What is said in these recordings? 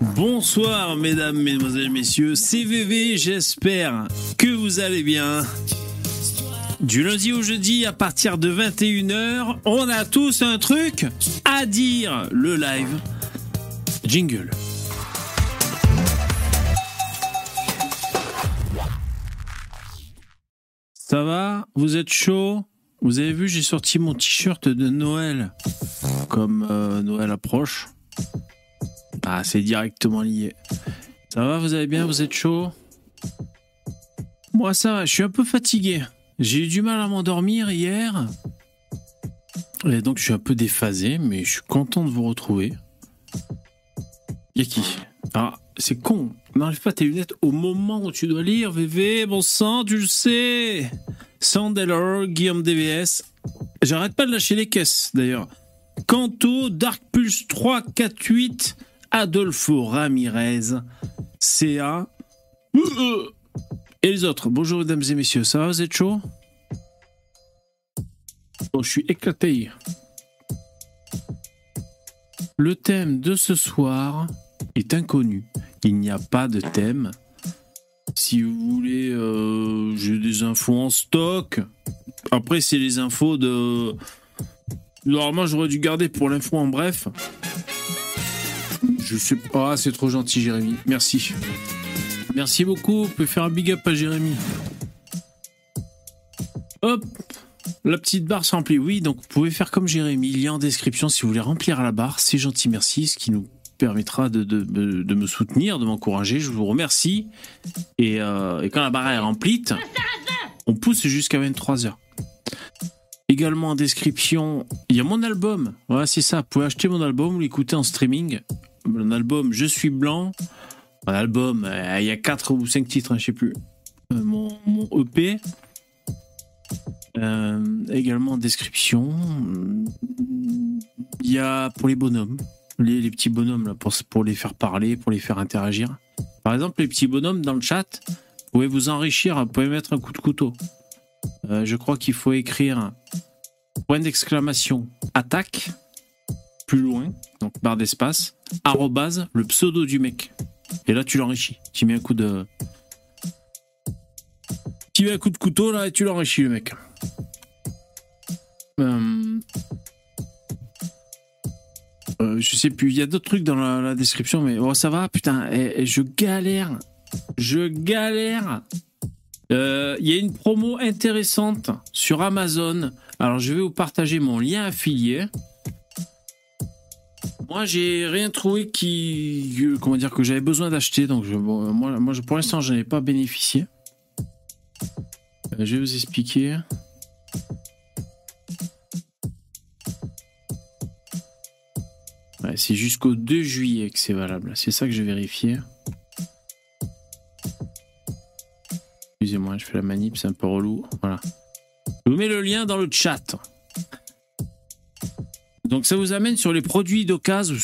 Bonsoir mesdames, mesdemoiselles, messieurs, CVV, j'espère que vous allez bien. Du lundi au jeudi à partir de 21h, on a tous un truc à dire, le live. Jingle. Ça va? Vous êtes chaud? Vous avez vu, j'ai sorti mon t-shirt de Noël. Comme euh, Noël approche. Ah, c'est directement lié. Ça va, vous allez bien Vous êtes chaud? Moi, ça va, je suis un peu fatigué. J'ai eu du mal à m'endormir hier. Et donc, je suis un peu déphasé, mais je suis content de vous retrouver. Y'a qui Ah, c'est con. N'enlève pas tes lunettes au moment où tu dois lire, VV. Bon sang, tu le sais. Sandelor, Guillaume DVS. J'arrête pas de lâcher les caisses, d'ailleurs. Kanto, Dark Pulse 348, Adolfo Ramirez, CA. Et les autres. Bonjour, mesdames et messieurs. Ça va, vous chaud? Bon, je suis éclaté. Le thème de ce soir est inconnu. Il n'y a pas de thème. Si vous voulez, euh, j'ai des infos en stock. Après, c'est les infos de. Normalement, j'aurais dû garder pour l'info en bref. Je sais pas, c'est trop gentil, Jérémy. Merci. Merci beaucoup. Vous pouvez faire un big up à Jérémy. Hop, la petite barre se remplit. Oui, donc vous pouvez faire comme Jérémy. Il y a en description si vous voulez remplir la barre. C'est gentil, merci. Ce qui nous permettra de, me soutenir, de m'encourager. Je vous remercie. Et, euh, et quand la barre est remplie, on pousse jusqu'à 23h. Également en description, il y a mon album. Voilà, c'est ça. Vous pouvez acheter mon album ou l'écouter en streaming. Mon album Je suis blanc. Un album, euh, il y a 4 ou 5 titres, hein, je sais plus. Euh, mon, EP. Euh, également en description, il y a pour les bonhommes, les, les petits bonhommes là, pour, pour les faire parler, pour les faire interagir. Par exemple, les petits bonhommes dans le chat, vous pouvez vous enrichir, vous pouvez mettre un coup de couteau. Euh, je crois qu'il faut écrire point d'exclamation attaque, plus loin, donc barre d'espace, arrobase, le pseudo du mec. Et là, tu l'enrichis. Tu mets un coup de. Tu mets un coup de couteau là et tu l'enrichis, le mec. Euh, euh, je sais plus, il y a d'autres trucs dans la, description, mais oh, ça va, putain, je galère. Je galère. Euh, Il y a une promo intéressante sur Amazon. Alors, je vais vous partager mon lien affilié. Moi, j'ai rien trouvé qui, comment dire, que j'avais besoin d'acheter. Donc, je- bon, moi, je- pour l'instant, je n'en ai pas bénéficié. Euh, je vais vous expliquer. Ouais, c'est jusqu'au 2 juillet que c'est valable. C'est ça que j'ai vérifié. Excusez-moi, je fais la manip, c'est un peu relou. Voilà. Je vous mets le lien dans le chat. Donc ça vous amène sur les produits d'occasion.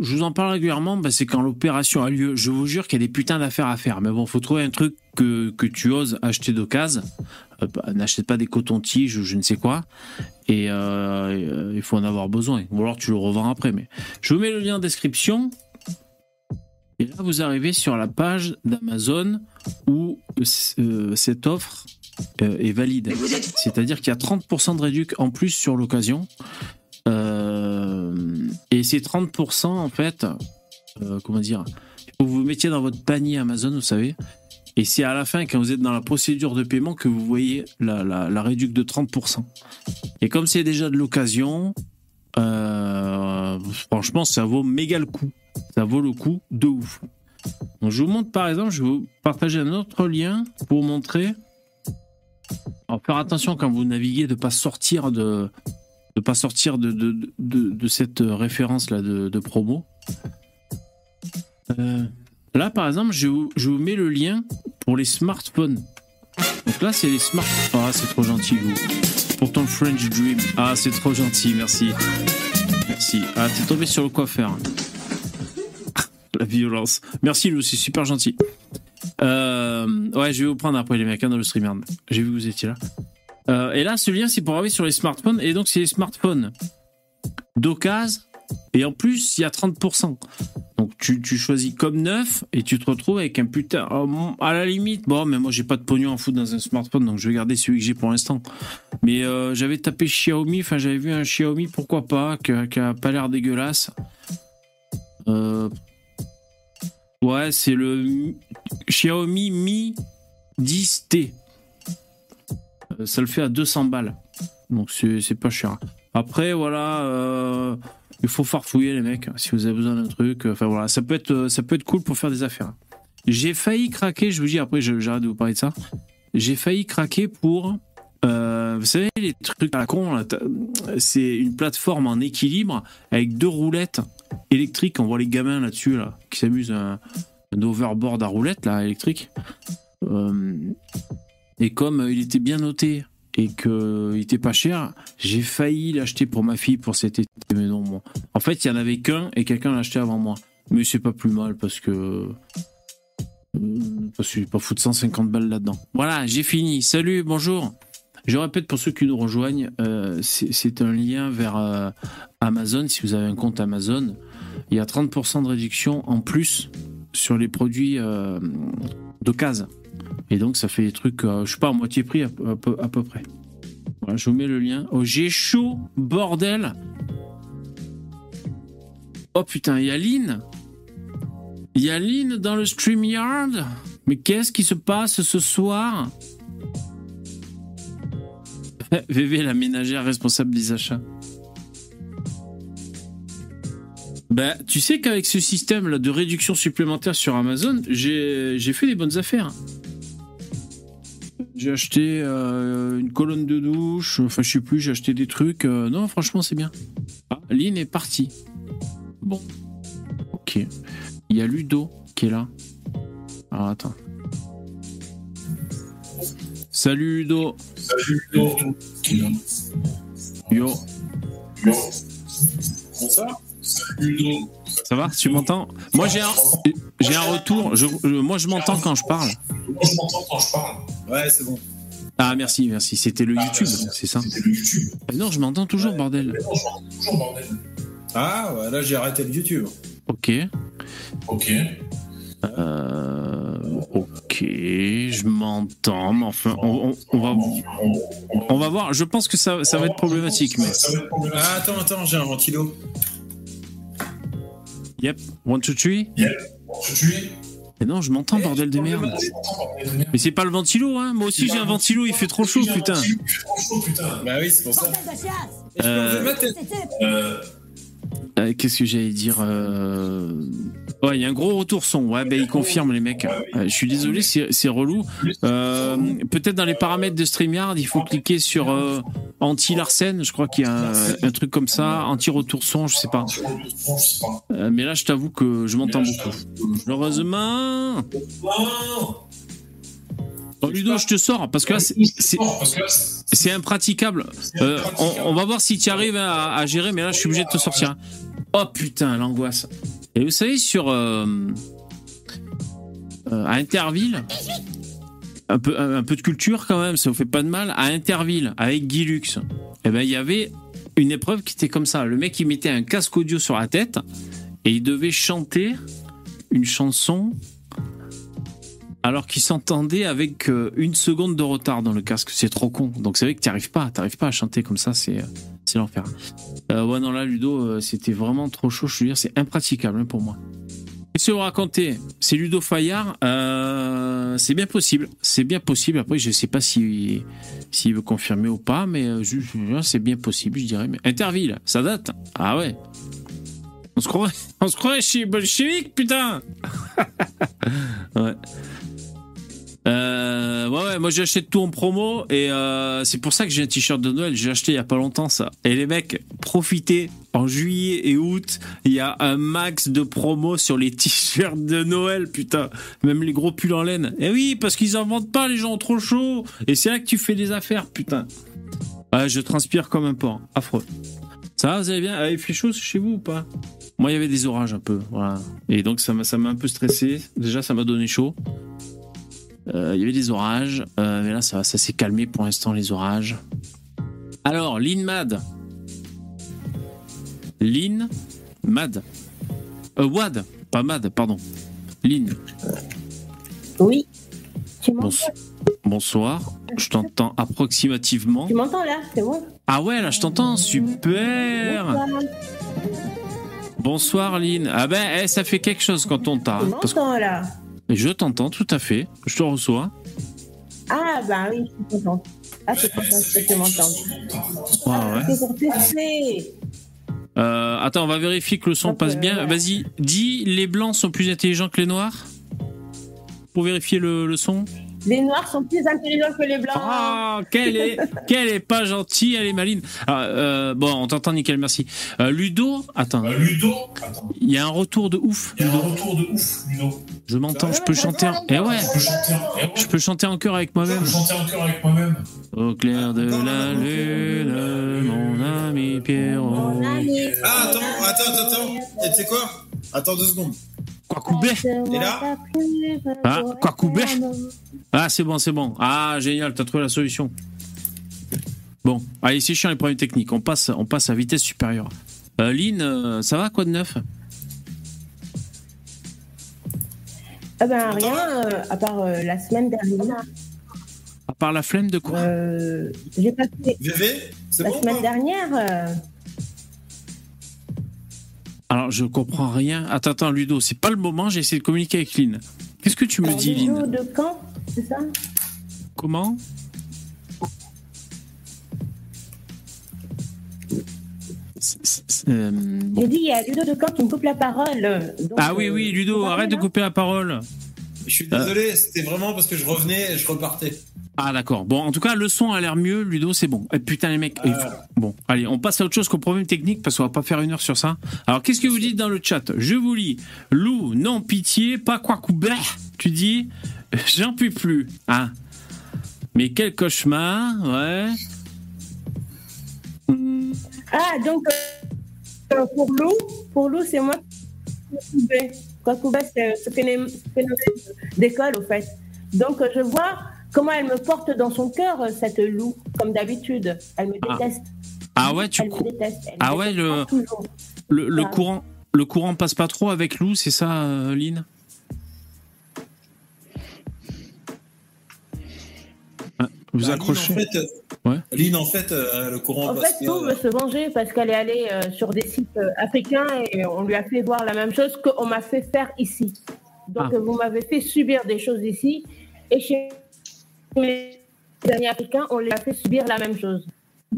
Je vous en parle régulièrement, bah, c'est quand l'opération a lieu. Je vous jure qu'il y a des putains d'affaires à faire. Mais bon, faut trouver un truc que, que tu oses acheter d'occasion. Euh, bah, N'achète pas des cotons-tiges ou je ne sais quoi. Et euh, il faut en avoir besoin. Ou alors tu le revends après. Mais je vous mets le lien en description. Et là, vous arrivez sur la page d'Amazon où euh, cette offre euh, est valide. C'est-à-dire qu'il y a 30% de réduc en plus sur l'occasion. Et ces 30%, en fait, euh, comment dire, que vous mettiez dans votre panier Amazon, vous savez. Et c'est à la fin, quand vous êtes dans la procédure de paiement, que vous voyez la, la, la réduc de 30%. Et comme c'est déjà de l'occasion, euh, franchement, ça vaut méga le coup. Ça vaut le coup de ouf. Donc, je vous montre par exemple, je vais vous partager un autre lien pour vous montrer. Alors, faire attention quand vous naviguez de pas sortir de de pas sortir de, de, de, cette référence là de, promo. Euh, là, par exemple, je vous, je vous mets le lien pour les smartphones. Donc là, c'est les smartphones. Ah, c'est trop gentil, vous. Pour ton French Dream. Ah, c'est trop gentil, merci. Merci. Ah, t'es tombé sur le coiffeur. La violence. Merci, Lou, c'est super gentil. Euh, ouais, je vais vous prendre après les mecs hein, dans le streamer. J'ai vu que vous étiez là. Euh, et là, ce lien, c'est pour arriver sur les smartphones. Et donc, c'est les smartphones d'occasion Et en plus, il y a 30%. Donc tu, tu, choisis comme neuf et tu te retrouves avec un putain. Oh, à la limite, bon, mais moi j'ai pas de pognon en foot dans un smartphone, donc je vais garder celui que j'ai pour l'instant. Mais euh, j'avais tapé Xiaomi, enfin j'avais vu un Xiaomi, pourquoi pas, qui, a pas l'air dégueulasse. Euh, ouais, c'est le Xiaomi Mi 10T. Euh, ça le fait à 200 balles. Donc c'est pas cher. Après, voilà, euh, il faut farfouiller les mecs. Si vous avez besoin d'un truc, enfin voilà, ça peut être, ça peut être cool pour faire des affaires. J'ai failli craquer, je vous dis, après j'arrête de vous parler de ça. J'ai failli craquer pour, euh, vous savez, les trucs à la con, c'est une plateforme en équilibre avec deux roulettes électriques. On voit les gamins là-dessus, là, qui s'amusent un, un, overboard à roulettes, là, électrique. Euh, et comme il était bien noté et qu'il était pas cher, j'ai failli l'acheter pour ma fille pour cet été. Mais non, bon. En fait, il y en avait qu'un et quelqu'un l'a acheté avant moi. Mais c'est pas plus mal parce que. Parce que je pas foutre 150 balles là-dedans. Voilà, j'ai fini. Salut, bonjour. Je répète pour ceux qui nous rejoignent, euh, c'est un lien vers euh, Amazon. Si vous avez un compte Amazon, il y a 30% de réduction en plus sur les produits euh, d'occasion. Et donc, ça fait des trucs, euh, je sais pas, à moitié prix à, peu, près. Je vous mets le lien. Oh, j'ai chaud, bordel Oh putain, il y a Lynn Il dans le StreamYard Mais qu'est-ce qui se passe ce soir VV, la ménagère responsable des achats. Bah, tu sais qu'avec ce système là de réduction supplémentaire sur Amazon, j'ai fait des bonnes affaires. J'ai acheté euh, une colonne de douche, enfin je sais plus, j'ai acheté des trucs. Euh, non, franchement, c'est bien. Ah, Lynn est partie. Bon. Ok. Il y a Ludo qui est là. Alors attends. Salut Ludo. Salut Ludo. Yo. Yo. Bonsoir. Salut Ludo. Ça va Tu m'entends Moi j'ai un, j'ai un retour. Je, moi je m'entends quand je parle. Moi je m'entends quand je parle. Ouais, c'est bon. Ah merci, merci. C'était le YouTube, c'est ça C'était le YouTube. Ah, non, je m'entends toujours, bordel. Non, je m'entends toujours, bordel. Ah, ouais, là j'ai arrêté le YouTube. Ok. Ok. Euh, ok, je m'entends, mais enfin, on, on, va, on va voir. Je pense que ça, ça va être problématique, mais. Ah, attends, attends, j'ai un ventilo. Yep, one, two, three. Yep, one, two, three. Mais non, je m'entends, bordel de merde. Mais c'est pas le ventilo, hein. Moi aussi j'ai un ventilo, il fait trop chaud, putain. Bah oui, c'est pour ça. Euh... Euh, Qu'est-ce que j'allais dire euh... Ouais, il y a un gros retour son. Ouais, ben il confirme les mecs. Euh, je suis désolé, c'est relou. Peut-être dans les paramètres de StreamYard, il faut cliquer sur anti-Larsen. Je crois qu'il y a un, un, truc comme ça, anti-retour son, je sais pas. Mais là, je t'avoue que je m'entends beaucoup. Heureusement. Oh, Ludo, je te sors parce que là, c'est impraticable. Euh, on, va voir si tu arrives à, gérer, mais là, je suis obligé de te sortir. Oh putain, l'angoisse. Et vous savez, sur. Euh, euh, à Interville, un peu, un, peu de culture quand même, ça vous fait pas de mal. À Interville, avec Guy Lux, eh ben, il y avait une épreuve qui était comme ça. Le mec, il mettait un casque audio sur la tête et il devait chanter une chanson alors qu'il s'entendait avec euh, une seconde de retard dans le casque. C'est trop con. Donc c'est vrai que tu arrives pas, t'arrives pas à chanter comme ça, c'est c'est l'enfer. Euh, ouais non là Ludo, euh, c'était vraiment trop chaud. Je veux dire, c'est impraticable hein, pour moi. Qu'est-ce que vous racontez C'est Ludo Fayard. Euh, c'est bien possible. C'est bien possible. Après, je sais pas s'il si, s'il veut confirmer ou pas, mais c'est bien possible, je dirais. Mais Interville, ça date. Ah ouais. On se croirait, on se croirait chez bolchevique, putain. ouais. Euh, ouais, ouais, moi j'achète tout en promo et euh, c'est pour ça que j'ai un t-shirt de Noël. J'ai acheté il y a pas longtemps ça. Et les mecs, profitez. En juillet et août, il y a un max de promo sur les t-shirts de Noël, putain. Même les gros pulls en laine. Et oui, parce qu'ils en vendent pas, les gens ont trop chaud. Et c'est là que tu fais des affaires, putain. Ouais, je transpire comme un porc. Affreux. Ça va, vous allez bien? Ah, Il fait chaud chez vous ou pas? Moi, il y avait des orages un peu. Voilà. Et donc, ça m'a un peu stressé. Déjà, ça m'a donné chaud. Euh, il y avait des orages, euh, mais là ça, ça s'est calmé pour l'instant les orages. Alors, Lynn Mad. Lynn Mad. Euh, Wad, pas Mad, pardon. Lynn. Oui. Tu m'entends Bonso- Bonsoir. Je t'entends approximativement. Tu m'entends là? C'est bon? Ah ouais, là je t'entends. Super. Bonsoir. Bonsoir Lynn. Ah ben, eh, ça fait quelque chose quand on t'a. Tu Parce que m'entends là? Je t'entends tout à fait. Je te reçois. Ah bah oui, je suis contente. Ah, c'est contente que tu m'entendes. Ouais, ouais. C'est pour tester. Euh, attends, on va vérifier que le son passe bien. ouais. Vas-y, dis les blancs sont plus intelligents que les noirs? Pour vérifier le, le son? Les noirs sont plus intelligents que les blancs. Ah, qu'elle est, qu'elle est pas gentille, elle est maline. Ah, euh, bon, on t'entend nickel, merci. Euh, Ludo, attends, Euh, Ludo, attends, il y a un retour de ouf. il y a un retour de ouf, Ludo. Je m'entends, je peux chanter. En... Eh ouais, Je peux chanter, en- eh ouais, je peux chanter en chœur avec je moi-même. peux chanter encore avec moi-même. Au clair de la lune, mon ami Pierrot. Mon ami. Ah, attends, attends, attends, tu sais quoi? Attends deux secondes. Quoi couper Et là Ah, quoi couper Ah, c'est bon, c'est bon. Ah, génial, t'as trouvé la solution. Bon, allez, c'est chiant les problèmes techniques. On passe, on passe à vitesse supérieure. Euh, Lynn, euh, ça va quoi de neuf? Ah ben rien, euh, à part euh, la semaine dernière. À part la flemme de quoi? Euh, J'ai passé VV, la bon semaine dernière. Euh, Alors, je comprends rien. Attends, attends, Ludo, c'est pas le moment, j'ai essayé de communiquer avec Lynn. Qu'est-ce que tu me dis, Lynn de camp, c'est ça? Comment? Euh, bon. J'ai dit, il y a Ludo de camp qui me coupe la parole. donc, Ah oui, euh, oui, c'est Ludo, arrête de vrai, couper la parole. Je suis désolé, c'était vraiment parce que je revenais et je repartais. Ah d'accord. Bon, en tout cas, le son a l'air mieux. Ludo, c'est bon. Eh, putain, les mecs. Ah. Bon, allez, on passe à autre chose qu'au problème technique parce qu'on va pas faire une heure sur ça. Alors, qu'est-ce que vous dites dans le chat? Je vous lis. Lou, non pitié, pas quoi couper. Tu dis, j'en puis plus. Ah. Mais quel cauchemar, ouais. Ah, donc, euh, pour Lou, pour Lou, c'est moi. Quoi couper, c'est ce phénomène ce phénomène d'école, au fait. Donc, euh, je vois comment elle me porte dans son cœur, euh, cette Lou, comme d'habitude. Elle me Ah. déteste. Ah ouais, tu Elle me cou- déteste. Elle me Ah ouais, le- toujours. le, le Ah. courant, le courant passe pas trop avec Lou, c'est ça, euh, Lynn? Ah, Vous Bah, accrochez Lynn, en fait, euh, Ouais. Lynn, en fait, euh, le courant En passe fait, Lou veut se venger parce qu'elle est allée euh, sur des sites euh, africains et on lui a fait voir la même chose qu'on m'a fait faire ici. Donc, Ah. vous m'avez fait subir des choses ici et chez mes amis africains, on lui a fait subir la même chose.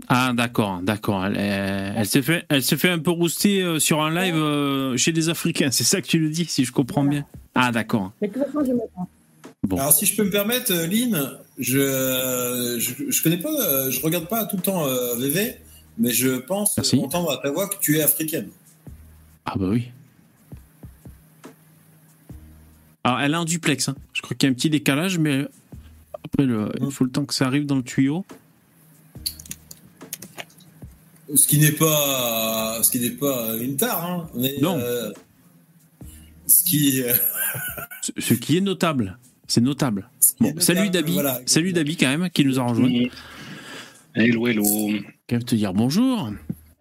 Ah d'accord, d'accord. Elle, elle- elle s'est fait, elle s'est fait un peu rouster euh, sur un live euh, chez des Africains. C'est ça que tu le dis, si je comprends Voilà. bien. Ah d'accord. Mais de toute façon, je me prends. Bon. Alors, si je peux me permettre, euh, Lynn, je, je, je connais pas, je regarde pas tout le temps euh, VV, mais je pense Merci. entendre à ta voix que tu es africaine. Ah bah oui. Alors elle a un duplex. hein. Je crois qu'il y a un petit décalage, mais après le- il faut le temps que ça arrive dans le tuyau. Ce qui n'est pas, ce qui n'est pas une tare, hein, mais Non. euh, ce qui, euh, Ce, ce qui est notable. C'est notable. Bon, salut Dabi. voilà. salut Dabi quand même qui nous a rejoint. Hello, hello. Quand même te dire bonjour.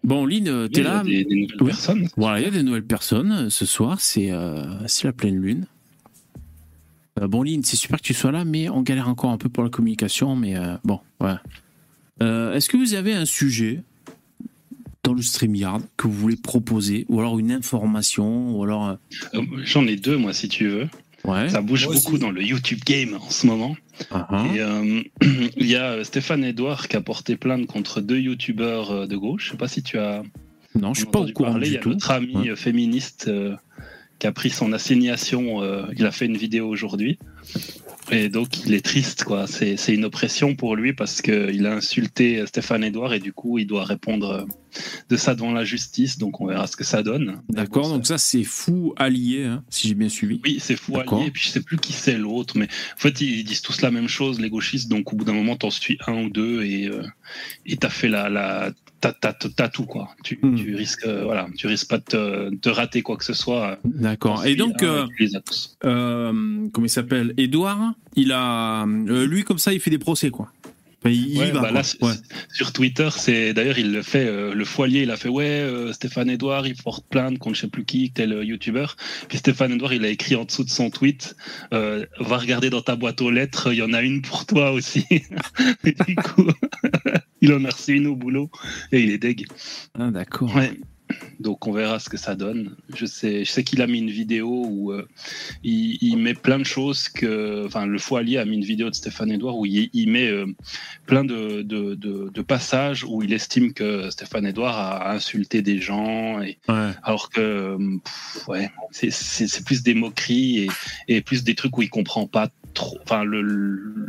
Bon Lynn, euh, t'es Il y a là. Des, des nouvelles Oui. personnes. Voilà, il y a des nouvelles personnes. Ce soir, c'est euh, c'est la pleine lune. Euh, bon, Lynn, c'est super que tu sois là, mais on galère encore un peu pour la communication. Mais euh, bon, voilà. Euh, Est-ce que vous avez un sujet dans le StreamYard que vous voulez proposer Ou alors une information Ou alors. euh, Euh, J'en ai deux, moi, si tu veux. ouais. Ça bouge Moi aussi. beaucoup dans le YouTube game en ce moment. Ah, ah. Et euh, il y a Stéphane Edouard qui a porté plainte contre deux youtubeurs de gauche. Je sais pas si tu as non, je suis pas au courant parler. Il y du a tout. notre ami Ouais. féministe euh, qui a pris son assignation. euh, il a fait une vidéo aujourd'hui. Et donc, il est triste, quoi. C'est c'est une oppression pour lui parce qu'il a insulté Stéphane Edouard et du coup, il doit répondre euh, de ça devant la justice. Donc, on verra ce que ça donne. D'accord, donc ça, c'est fou allié, hein, si j'ai bien suivi. Oui, c'est fou D'accord. allié. Et puis je sais plus qui c'est l'autre, mais en fait ils disent tous la même chose, les gauchistes. Donc au bout d'un moment, t'en suis un ou deux et euh, et t'as fait la la t'as tout quoi. Tu, Hmm. tu risques euh, voilà, tu risques pas de te, de rater quoi que ce soit. D'accord. T'en Et donc, un euh, euh, comment il s'appelle? Edouard, il a. euh, lui, comme ça, il fait des procès, quoi. il, Ouais, va, bah quoi. là, Ouais. Sur Twitter, c'est d'ailleurs il le fait. euh, le foilier, il a fait ouais, euh, Stéphane Edouard, il porte plainte contre je sais plus qui, tel euh, youtubeur. Puis Stéphane Edouard, il a écrit en dessous de son tweet euh, va regarder dans ta boîte aux lettres, il y en a une pour toi aussi. et du coup, il en a reçu une au boulot et il est deg. Ah, d'accord. Ouais. Donc on verra ce que ça donne. Je sais, je sais qu'il a mis une vidéo où euh, il, il met plein de choses que, enfin le foilier a mis une vidéo de Stéphane Edouard où il, il met euh, plein de, de, de- de passages où il estime que Stéphane Edouard a insulté des gens et Ouais. alors que pff, ouais, c'est- c'est c'est plus des moqueries et, et plus des trucs où il comprend pas trop. Enfin le, le-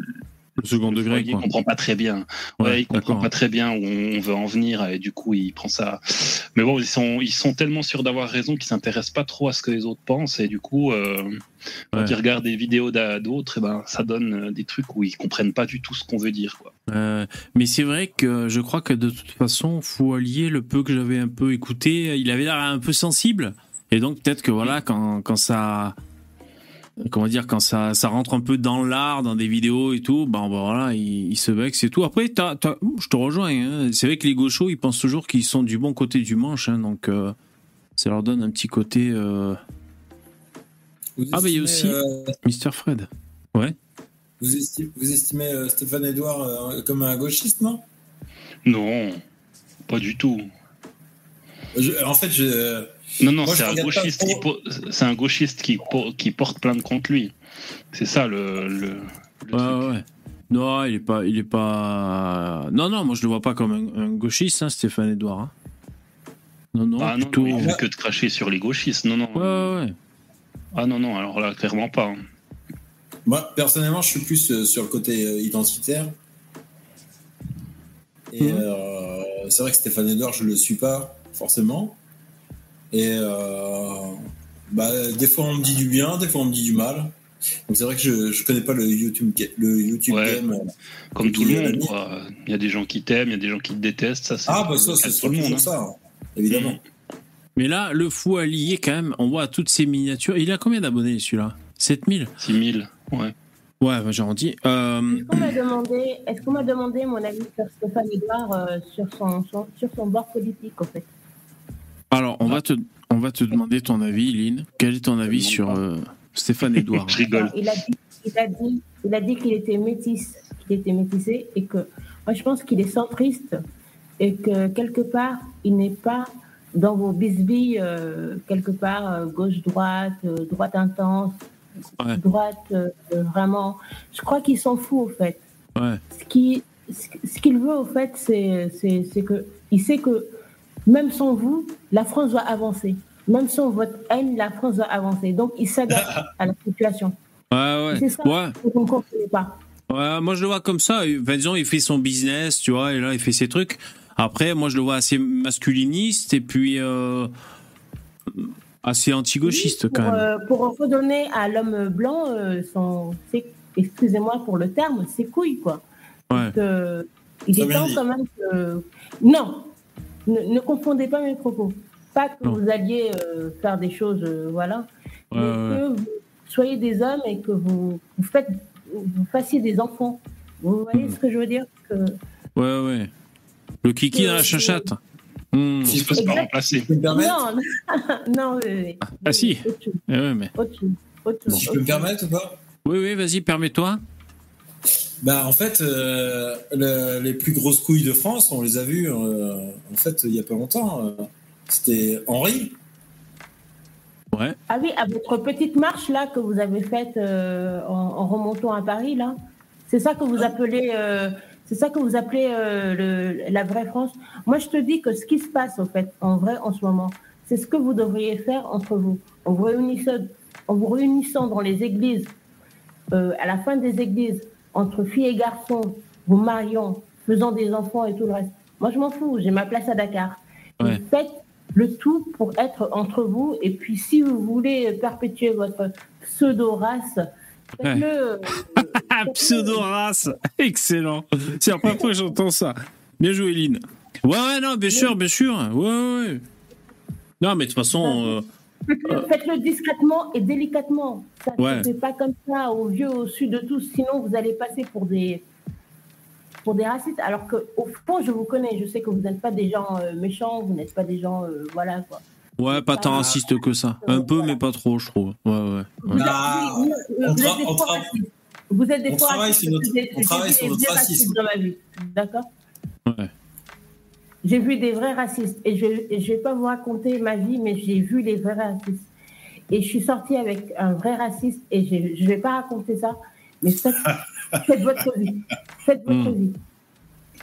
Le second le degré, quoi. comprend pas très bien. Ouais, Ouais, il comprend pas très bien où on veut en venir et du coup il prend ça. Mais bon, ils sont ils sont tellement sûrs d'avoir raison qu'ils s'intéressent pas trop à ce que les autres pensent et du coup euh, quand Ouais. ils regardent des vidéos d'a- d'autres, et ben ça donne euh, des trucs où ils comprennent pas du tout ce qu'on veut dire quoi. Euh, mais c'est vrai que je crois que de toute façon, Foualier, le peu que j'avais un peu écouté, il avait l'air un peu sensible. Et donc peut-être que voilà, quand, quand ça, comment dire, quand ça, ça rentre un peu dans l'art, dans des vidéos et tout, ben, ben voilà, il, il se vexe et tout. Après, t'as- t'as- je te rejoins. hein. C'est vrai que les gauchos, ils pensent toujours qu'ils sont du bon côté du manche, hein, donc euh, ça leur donne un petit côté. Euh, Vous Ah, bah, il y a aussi- euh, Mister Fred. vous estimez, vous estimez, euh, Stéphane Edouard euh, comme un gauchiste, non? Non, pas du tout. Je- En fait, je, Non, non, c'est un gauchiste qui po- un gauchiste qui, po- qui porte plainte contre lui. C'est ça le, le, le Ouais, truc. ouais. Non, il est pas, il est pas. Non, non, moi je le vois pas comme un, un gauchiste, hein, Stéphane Edouard. hein. Non, non, Ah non, plutôt. non, il fait que de cracher sur les gauchistes. Non, non. Ouais, ouais, ouais. Ah non, non, alors là, clairement pas. hein. moi, personnellement, je suis plus euh, sur le côté euh, identitaire. Et Mhm. euh, c'est vrai que Stéphane Edouard, je le suis pas forcément. Et euh, bah, des fois, on me dit du bien, des fois, on me dit du mal. Donc c'est vrai que je, je connais pas le YouTube, le YouTube Ouais. game. Comme tout le monde, quoi. Il y a des gens qui t'aiment, il y a des gens qui te détestent. Ça, c'est Ah, bah ça, c'est de tout le monde. hein. ça, hein, évidemment. Mais là, le fou allié, quand même, on voit toutes ces miniatures. Il a combien d'abonnés celui-là? 7000 6000, ouais. Ouais, bah, j'en dis. Euh, Est-ce qu'on m'a demandé, mon avis sur Stéphane Edouard euh, sur son, son- sur son bord politique en fait? Alors, on va, te, on va te demander ton avis, Lynn. Quel est ton avis sur euh, Stéphane Edouard? Je rigole. Il a dit, il a dit, il a dit qu'il était métis, qu'il était métissé et que moi je pense qu'il est centriste et que quelque part il n'est pas dans vos bisbilles euh, quelque part euh, gauche droite, euh, droite intense, Ouais. droite euh, vraiment. Je crois qu'il s'en fout au fait. Ouais, ce qui ce qu'il veut au fait c'est c'est c'est que il sait que même sans vous la France va avancer même sans votre haine la France va avancer donc il s'adapte à la situation ouais, ouais. C'est ça. Ouais, qu'on ne comprend pas Ouais, moi je le vois comme ça. Enfin, disons, il fait son business, tu vois, et là il fait ses trucs. Après, moi je le vois assez masculiniste et puis euh, assez anti-gauchiste quand même. euh, pour redonner à l'homme blanc euh, son excusez-moi pour le terme ses couilles quoi Ouais. que il est temps dit. quand même que non ne, ne confondez pas mes propos pas que Non. vous alliez euh, faire des choses euh, voilà Ouais, mais ouais. que vous soyez des hommes et que vous, vous faites vous fassiez des enfants vous voyez Mm. ce que je veux dire? Que Ouais, ouais. Le kiki Euh, dans la chachate. Hmm. Si se Exact. pas remplacer. je peux me permettre, non non oui, oui. Ah, si. Eh ouais, mais... autre chose, autre chose, si je peux me permettre ou pas? Oui, oui, vas-y, permets-toi. Bah, en fait, euh, le- les plus grosses couilles de France, on les a vues, euh, en fait, il y a pas longtemps. euh, C'était Henri. Ouais. Ah oui, à votre petite marche là que vous avez faite euh, en, en remontant à Paris là, c'est ça que vous appelez, euh, c'est ça que vous appelez euh, le- la vraie France. Moi, je te dis que ce qui se passe au fait en vrai en ce moment, c'est ce que vous devriez faire entre vous, en vous réunissant, en vous réunissant dans les églises, euh, à la fin des églises, entre filles et garçons, vous mariant, faisant des enfants et tout le reste. Moi, je m'en fous, j'ai ma place à Dakar. Ouais. Faites le tout pour être entre vous. Et puis, si vous voulez perpétuer votre pseudo-race, faites-le. euh, pseudo-race Excellent C'est la première fois que j'entends ça. Bien joué, Lynn. Ouais, ouais, non, bien sûr, bien sûr. Ouais, ouais, ouais. Non, mais de toute façon... euh, Faites-le faites-le discrètement et délicatement. Ça ne Ouais. se fait pas comme ça, au vieux, au sud de tous. Sinon, vous allez passer pour des. pour des racistes, alors qu'au fond, je vous connais, je sais que vous n'êtes pas des gens euh, méchants, vous n'êtes pas des gens, euh, voilà quoi. Ouais, pas tant Ah. raciste que ça. Un peu, mais pas trop, je trouve. Ouais, ouais. Vous êtes, Ah, vous êtes des fois tra- racistes. Vous êtes des fois racistes, on travaille sur notre racisme. racistes dans ma vie, d'accord? Ouais. J'ai vu des vrais racistes et je ne vais pas vous raconter ma vie, mais j'ai vu les vrais racistes. Et je suis sortie avec un vrai raciste et je ne vais pas raconter ça, mais faites, faites votre vie. Faites votre Mm. vie.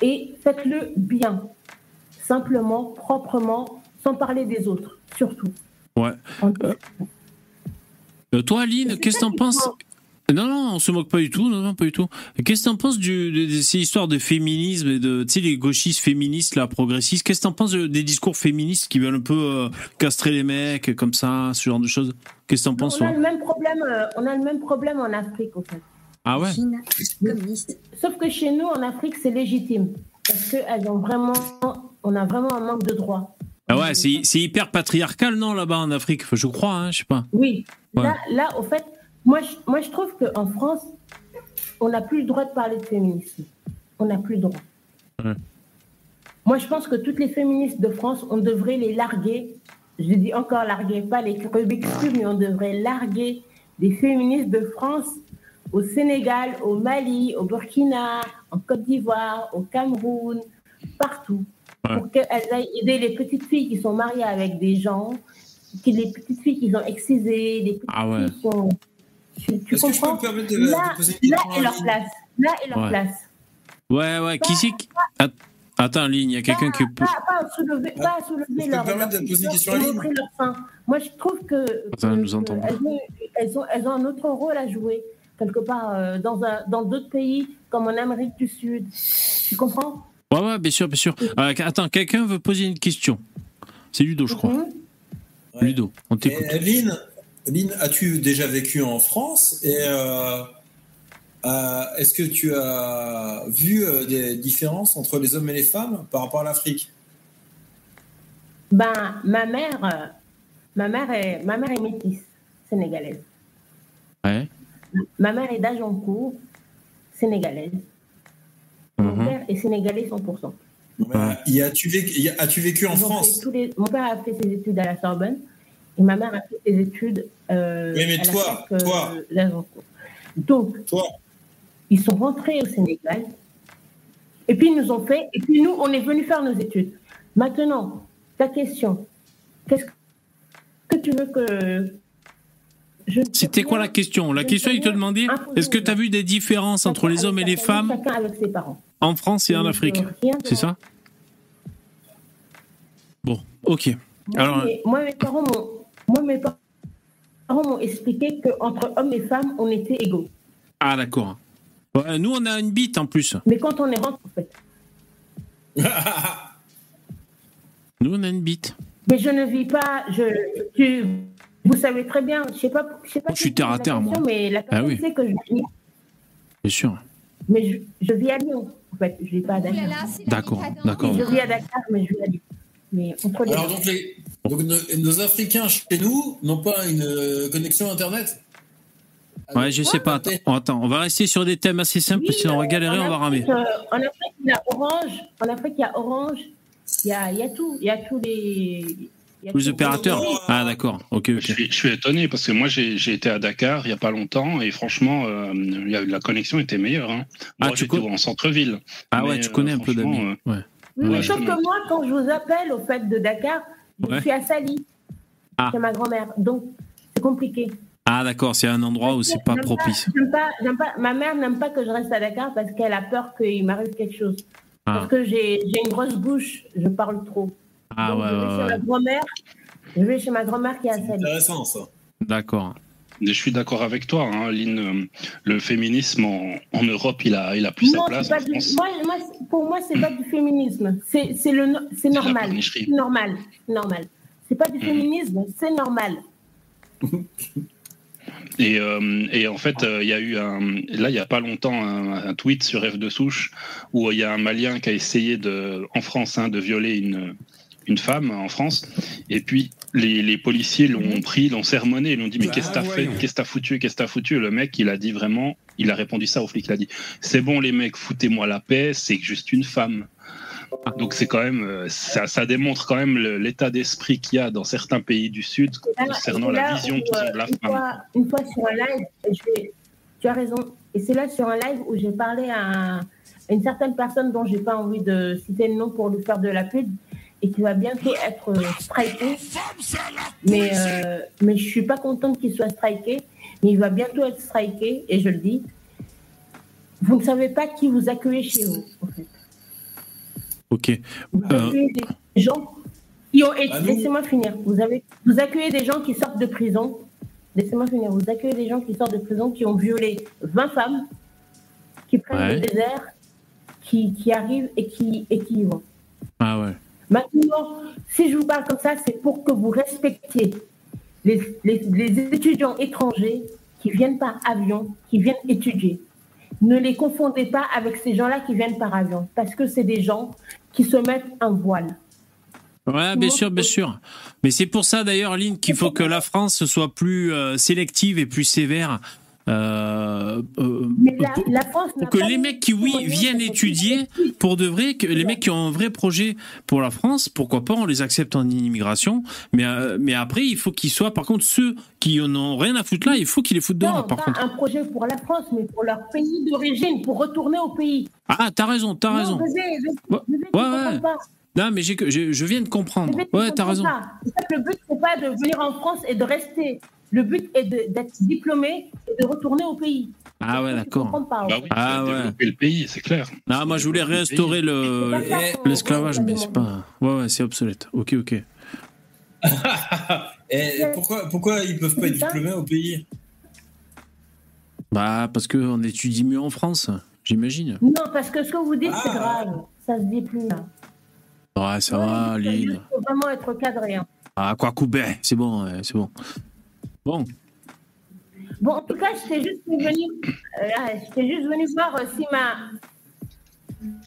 Et faites-le bien, simplement, proprement, sans parler des autres, surtout. Ouais. Euh, toi, Aline, qu'est-ce que t'en penses. Non, non, on se moque pas du tout, non, non, pas du tout. Qu'est-ce que t'en penses du, de, de ces histoires de féminisme et de, tu sais, les gauchistes féministes, là, progressistes Qu'est-ce que t'en penses de- des discours féministes qui veulent un peu euh, castrer les mecs, comme ça, ce genre de choses? Qu'est-ce que t'en penses, on, a le même problème, euh, on a le même problème en Afrique, en fait. Ah ouais? Chine communiste. Sauf que chez nous, en Afrique, c'est légitime. Parce qu'elles ont vraiment, on a vraiment un manque de droits. Ah ouais, c'est c'est hyper patriarcal, non, là-bas, en Afrique? Enfin, Je crois, hein, je sais pas. Oui. Ouais. Là, là, au fait, moi, je, moi, je trouve qu'en France, on n'a plus le droit de parler de féminisme. On n'a plus le droit. Ouais. Moi, je pense que toutes les féministes de France, on devrait les larguer. Je dis encore larguer, pas les Rubik's Cube, mais on devrait larguer des féministes de France au Sénégal, au Mali, au Burkina, en Côte d'Ivoire, au Cameroun, partout. Ouais. Pour qu'elles aillent aider les petites filles qui sont mariées avec des gens, qui, les petites filles qui ont excisé, les petites Ah ouais. filles qui ont. Tu, tu Est-ce que je peux me permettre de, Là, de poser une là question est à leur place. Là est leur Ouais. place. Ouais, ouais, qui c'est qui... Att- Attends, ligne, il y a quelqu'un Pas- qui peut... Pas, pas à soulever, pas à soulever Je peux leur, me permettre leur de poser une leur- question à leur sein. Moi, je trouve que, Attends, elle nous que- entend pas. elles, ont, elles, ont, elles ont un autre rôle à jouer quelque part euh, dans un- dans d'autres pays comme en Amérique du Sud. Tu comprends? Ouais, ouais, bien sûr, bien sûr. Euh, attends, quelqu'un veut poser une question. C'est Ludo, je crois. Mhm. Ouais. Ludo, on t'écoute. Et, Lynn, as-tu déjà vécu en France et euh, euh, est-ce que tu as vu euh, des différences entre les hommes et les femmes par rapport à l'Afrique? Ben, ma mère, ma mère est, ma mère est métisse sénégalaise. Ouais. Ma mère est d'Agincourt, sénégalaise. Mon Mhm. père est sénégalais 100%. Euh, y as-tu vécu, y a- as-tu vécu en Ils France? les- Mon père a fait ses études à la Sorbonne et ma mère a fait ses études euh, mais à la toi, fac, euh, toi. Donc, Toi ils sont rentrés au Sénégal et puis ils nous ont fait, et puis nous, on est venus faire nos études. Maintenant, ta question, qu'est-ce que tu veux que. C'était quoi la question? La question, il te demandait est-ce que tu as vu des différences entre les hommes et les femmes avec ses parents. en France et en Afrique C'est ça? Bon, ok. Moi, Alors, mes, moi, mes parents m'ont, moi, mes parents m'ont expliqué qu'entre hommes et femmes, on était égaux. ah d'accord. Ouais, nous, on a une bite en plus. Mais quand on est rentré, en fait. Nous, on a une bite. Mais je ne vis pas. Je, tu, vous savez très bien. Je sais pas. Je sais pas. Je suis terre à terre, moi. Mais la personne Ah oui. sait que je vis. Bien sûr. Mais je, je vis à Lyon. En fait, je vis pas à Dakar. D'accord, d'accord. Je vis à Dakar, mais je vis à Lyon. Mais entre les Alors donc, les- donc nos, nos Africains chez nous n'ont pas une euh, connexion Internet Ouais, je sais pas. Attends, attends, on va rester sur des thèmes assez simples, Oui, sinon on va euh, galérer, en on va ramer. Euh, en Afrique, il y a Orange. En Afrique, il y a Orange. Il y a, il y a tout. Il y a tous les. Tous opérateurs. Ah d'accord, ok, Je ok. suis, je suis étonné parce que moi j'ai été à Dakar il y a pas longtemps et franchement euh, la connexion était meilleure. Hein. Ah, tu j'étais co- en centre-ville. Ah ouais, Mais, tu euh, connais un peu d'amis. Ouais. Oui, Ouais, mais sauf que connais. moi, quand je vous appelle au fait de Dakar, je Ouais. suis à Sali, Ah. chez ma grand-mère. Donc, c'est compliqué. Ah d'accord, c'est un endroit où c'est pas propice. j'aime pas, j'aime pas- ma mère n'aime pas que je reste à Dakar parce qu'elle a peur qu'il m'arrive quelque chose. Ah, Parce que j'ai j'ai une grosse bouche, je parle trop. ah Donc, ouais, je vais ouais, chez ma grand-mère. Je vais chez ma grand-mère qui est à C'est Sali. intéressant ça. D'accord. Je suis d'accord avec toi, hein, Lynn. Le féminisme en, en Europe, il a, il a plus Non, sa place. c'est pas en du- France. moi, moi, pour moi, c'est pas du féminisme. C'est normal. C'est normal. C'est normal. C'est pas du Mhm. féminisme, c'est normal. Et, euh, et en fait, euh, il y a eu un, là, il y a pas longtemps, un, un tweet sur F de Souche où il y a un Malien qui a essayé de, en France, hein, de violer une, une femme en France. Et puis les, les policiers l'ont pris, l'ont sermonné, l'ont dit mais Bah, qu'est-ce que t'as fait, qu'est-ce que t'as foutu, qu'est-ce que t'as foutu? Le mec, il a dit vraiment, il a répondu ça au flic, il a dit c'est bon les mecs, foutez-moi la paix, c'est juste une femme. Donc c'est quand même, euh, ça, ça démontre quand même l'état d'esprit qu'il y a dans certains pays du Sud Là, concernant la vision qu'ils ont de euh, la une femme. fois, une fois sur un live, je vais- tu as raison. Et c'est là sur un live où j'ai parlé à une certaine personne dont j'ai pas envie de citer le nom pour lui faire de la pub et qui va bientôt être euh, striké. Mais, euh, mais je suis pas contente qu'il soit striké. Mais il va bientôt être striké et je le dis. Vous ne savez pas qui vous accueillez chez vous. en fait. Ok. Vous Euh. accueillez des gens qui ont été. Nous Laissez-moi finir. Vous, avez, vous accueillez des gens qui sortent de prison. Laissez-moi finir. Vous accueillez des gens qui sortent de prison, qui ont violé 20 femmes, qui prennent Ouais. le désert, qui, qui arrivent et qui, et qui y vont. Ah ouais. Maintenant, si je vous parle comme ça, c'est pour que vous respectiez les, les- les étudiants étrangers qui viennent par avion, qui viennent étudier. Ne les confondez pas avec ces gens-là qui viennent par avion, parce que c'est des gens qui se mettent un voile. Ouais, bien sûr, bien sûr. Mais c'est pour ça d'ailleurs, Lynn, qu'il faut que la France soit plus euh, sélective et plus sévère. Euh, euh, la, pour, la que les mecs qui, oui, viennent étudier, pour de vrai, que les mecs qui ont un vrai projet pour la France, pourquoi pas, on les accepte en immigration. Mais, euh, mais après, il faut qu'ils soient, par contre, ceux qui en ont rien à foutre là, il faut qu'ils les foutent dehors, Non, par pas contre. un projet pour la France, mais pour leur pays d'origine, pour retourner au pays. Ah, t'as raison, t'as raison. Ouais, ouais. Non, mais j'ai- je viens de comprendre. Ouais, t'as raison. ça le but, c'est pas de venir en France et de rester. Le but est d'être diplômé et de retourner au pays. Ah ouais, d'accord. Bah oui, Ah ouais. le pays, c'est clair. Non, moi je voulais réinstaurer l'esclavage, mais c'est pas. Ouais, ouais, c'est obsolète. Ok, ok. Et pourquoi, pourquoi ils peuvent pas être diplômés au pays? Bah, parce qu'on étudie mieux en France, j'imagine. Non, parce que ce que vous dites, c'est Ah. grave. Ça se dit plus là. Ouais, ça Ouais, va, il faut vraiment être cadré. hein. Ah, quoi couper C'est bon, c'est bon. Bon, Bon, en tout cas, j'étais juste venu, euh, juste venu voir euh, si ma.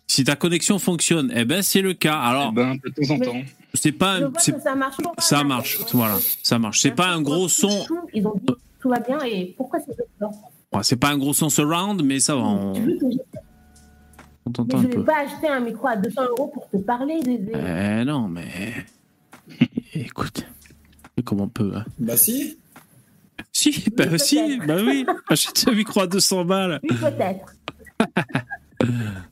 si ta connexion fonctionne, eh ben c'est le cas. Alors, Eh ben, de temps en temps. c'est pas, un- ça marche. pas. ça marche, voilà, ça marche. C'est pas un gros son, Ils ont dit tout va bien et pourquoi c'est c'est pas un gros son surround, mais ça va, on, Tu veux que je on je vais pas acheter un micro à 200 euros pour te parler. Des- Eh non, mais écoute, comment on peut hein? Bah si. Si, bah Oui, si, peut-être. bah oui. Achète un micro à 200 balles. Oui, peut-être.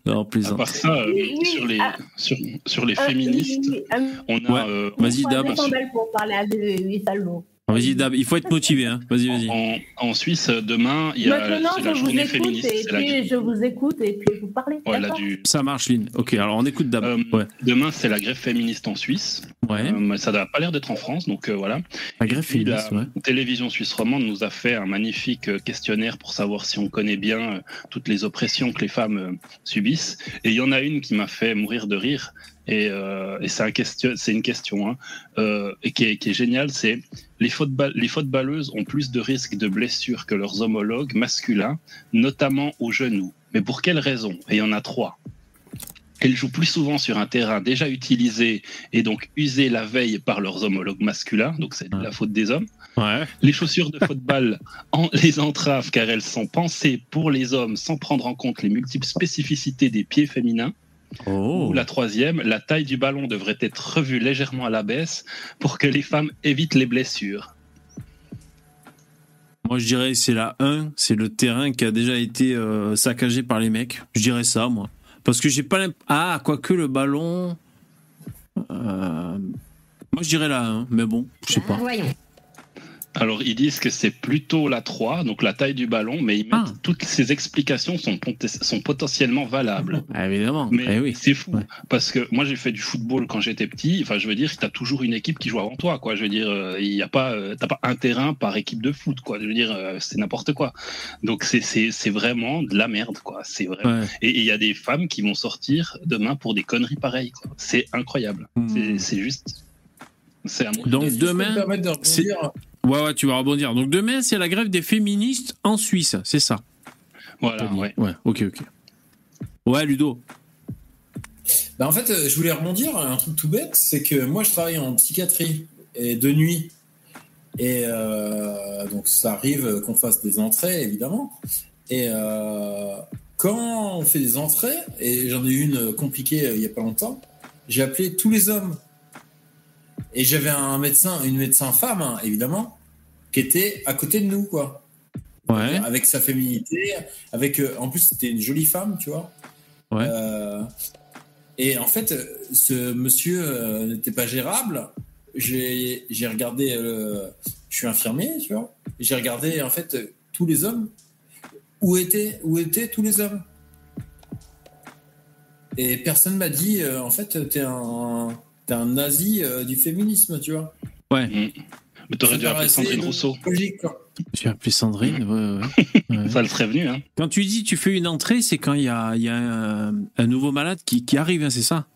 Non, À plaisant. part ça, euh, Oui, sur, les, ah. sur, sur les Euh, féministes, oui, oui, oui, un- on a Ouais. euh, Vas-y, un Dab. micro à 200 balles pour parler à des des salauds. Vas-y, Dab, il faut être motivé, hein. Vas-y, vas-y. en, en Suisse, demain, il y a Maintenant, c'est je la vous écoute féministe. et la- puis je vous écoute et puis vous parlez. du, Ça marche, Lynn. Ok, alors on écoute Dab. Euh, ouais. Demain, c'est la grève féministe en Suisse. Ouais. Euh, mais ça n'a pas l'air d'être en France, donc euh, voilà. La Puis la féministe, ouais. télévision suisse romande nous a fait un magnifique euh, questionnaire pour savoir si on connaît bien toutes les oppressions que les femmes subissent. Et il y en a une qui m'a fait mourir de rire. Et, euh, et c'est un question, c'est une question, hein, euh, et qui est, qui est géniale. C'est les football, les footballeuses ont plus de risques de blessures que leurs homologues masculins, notamment au genou. Mais pour quelles raisons Et il y en a trois. Elles jouent plus souvent sur un terrain déjà utilisé et donc usé la veille par leurs homologues masculins, donc c'est la faute des hommes. Ouais. Les chaussures de football en, les entravent car elles sont pensées pour les hommes sans prendre en compte les multiples spécificités des pieds féminins. Oh. Ou la troisième, la taille du ballon devrait être revue légèrement à la baisse pour que les femmes évitent les blessures. Moi, je dirais c'est la 1, c'est le terrain qui a déjà été euh, saccagé par les mecs. Je dirais ça, moi. Parce que j'ai pas l'imp... Ah, quoique le ballon. Euh, Moi, je dirais la 1, mais bon, je sais pas. Voyons. Alors ils disent que c'est plutôt la 3, donc la taille du ballon, mais ils mettent Ah. toutes ces explications sont, pot- sont potentiellement valables. Ah, évidemment. Mais Eh oui. c'est fou Ouais. parce que moi j'ai fait du football quand j'étais petit. Enfin, je veux dire, t'as toujours une équipe qui joue avant toi, quoi. Je veux dire, euh, il y a pas, euh, t'as pas un terrain par équipe de foot, quoi. Je veux dire, euh, c'est n'importe quoi. Donc c'est c'est c'est vraiment de la merde, quoi. C'est vrai. Ouais. Et il y a des femmes qui vont sortir demain pour des conneries pareilles. C'est incroyable. Hmm. C'est juste. C'est. Donc Et si je peux me demain. permettre de c'est- Ouais, ouais, tu vas rebondir. Donc demain, c'est la grève des féministes en Suisse, c'est ça? Voilà, ouais. Ouais, ok, ok. Ouais, Ludo. Bah, en fait, euh, je voulais rebondir un truc tout bête, c'est que moi, je travaille en psychiatrie et de nuit. Et euh, donc, ça arrive qu'on fasse des entrées, évidemment. Et euh, quand on fait des entrées, et j'en ai eu une compliquée il y a pas longtemps, j'ai appelé tous les hommes. Et j'avais un médecin, une médecin femme, hein, évidemment, qui était à côté de nous, quoi. Ouais. Avec sa féminité, avec. euh, en plus, c'était une jolie femme, tu vois. Ouais. Euh, et en fait, ce monsieur euh, n'était pas gérable. J'ai regardé. je suis infirmier, tu vois. J'ai regardé, en fait, tous les hommes. Où étaient, où étaient tous les hommes? Et personne m'a dit, en fait, t'es un, t'es un nazi euh, du féminisme, tu vois. Ouais. Mm. Mais t'aurais dû appeler paraissait Sandrine Rousseau. logique, quoi. J'ai appelé Sandrine. ouais, ouais. Ouais. Ça le serait venu, hein. Quand tu dis tu fais une entrée, c'est quand il y a, y a un, un nouveau malade qui, qui arrive, hein, c'est ça?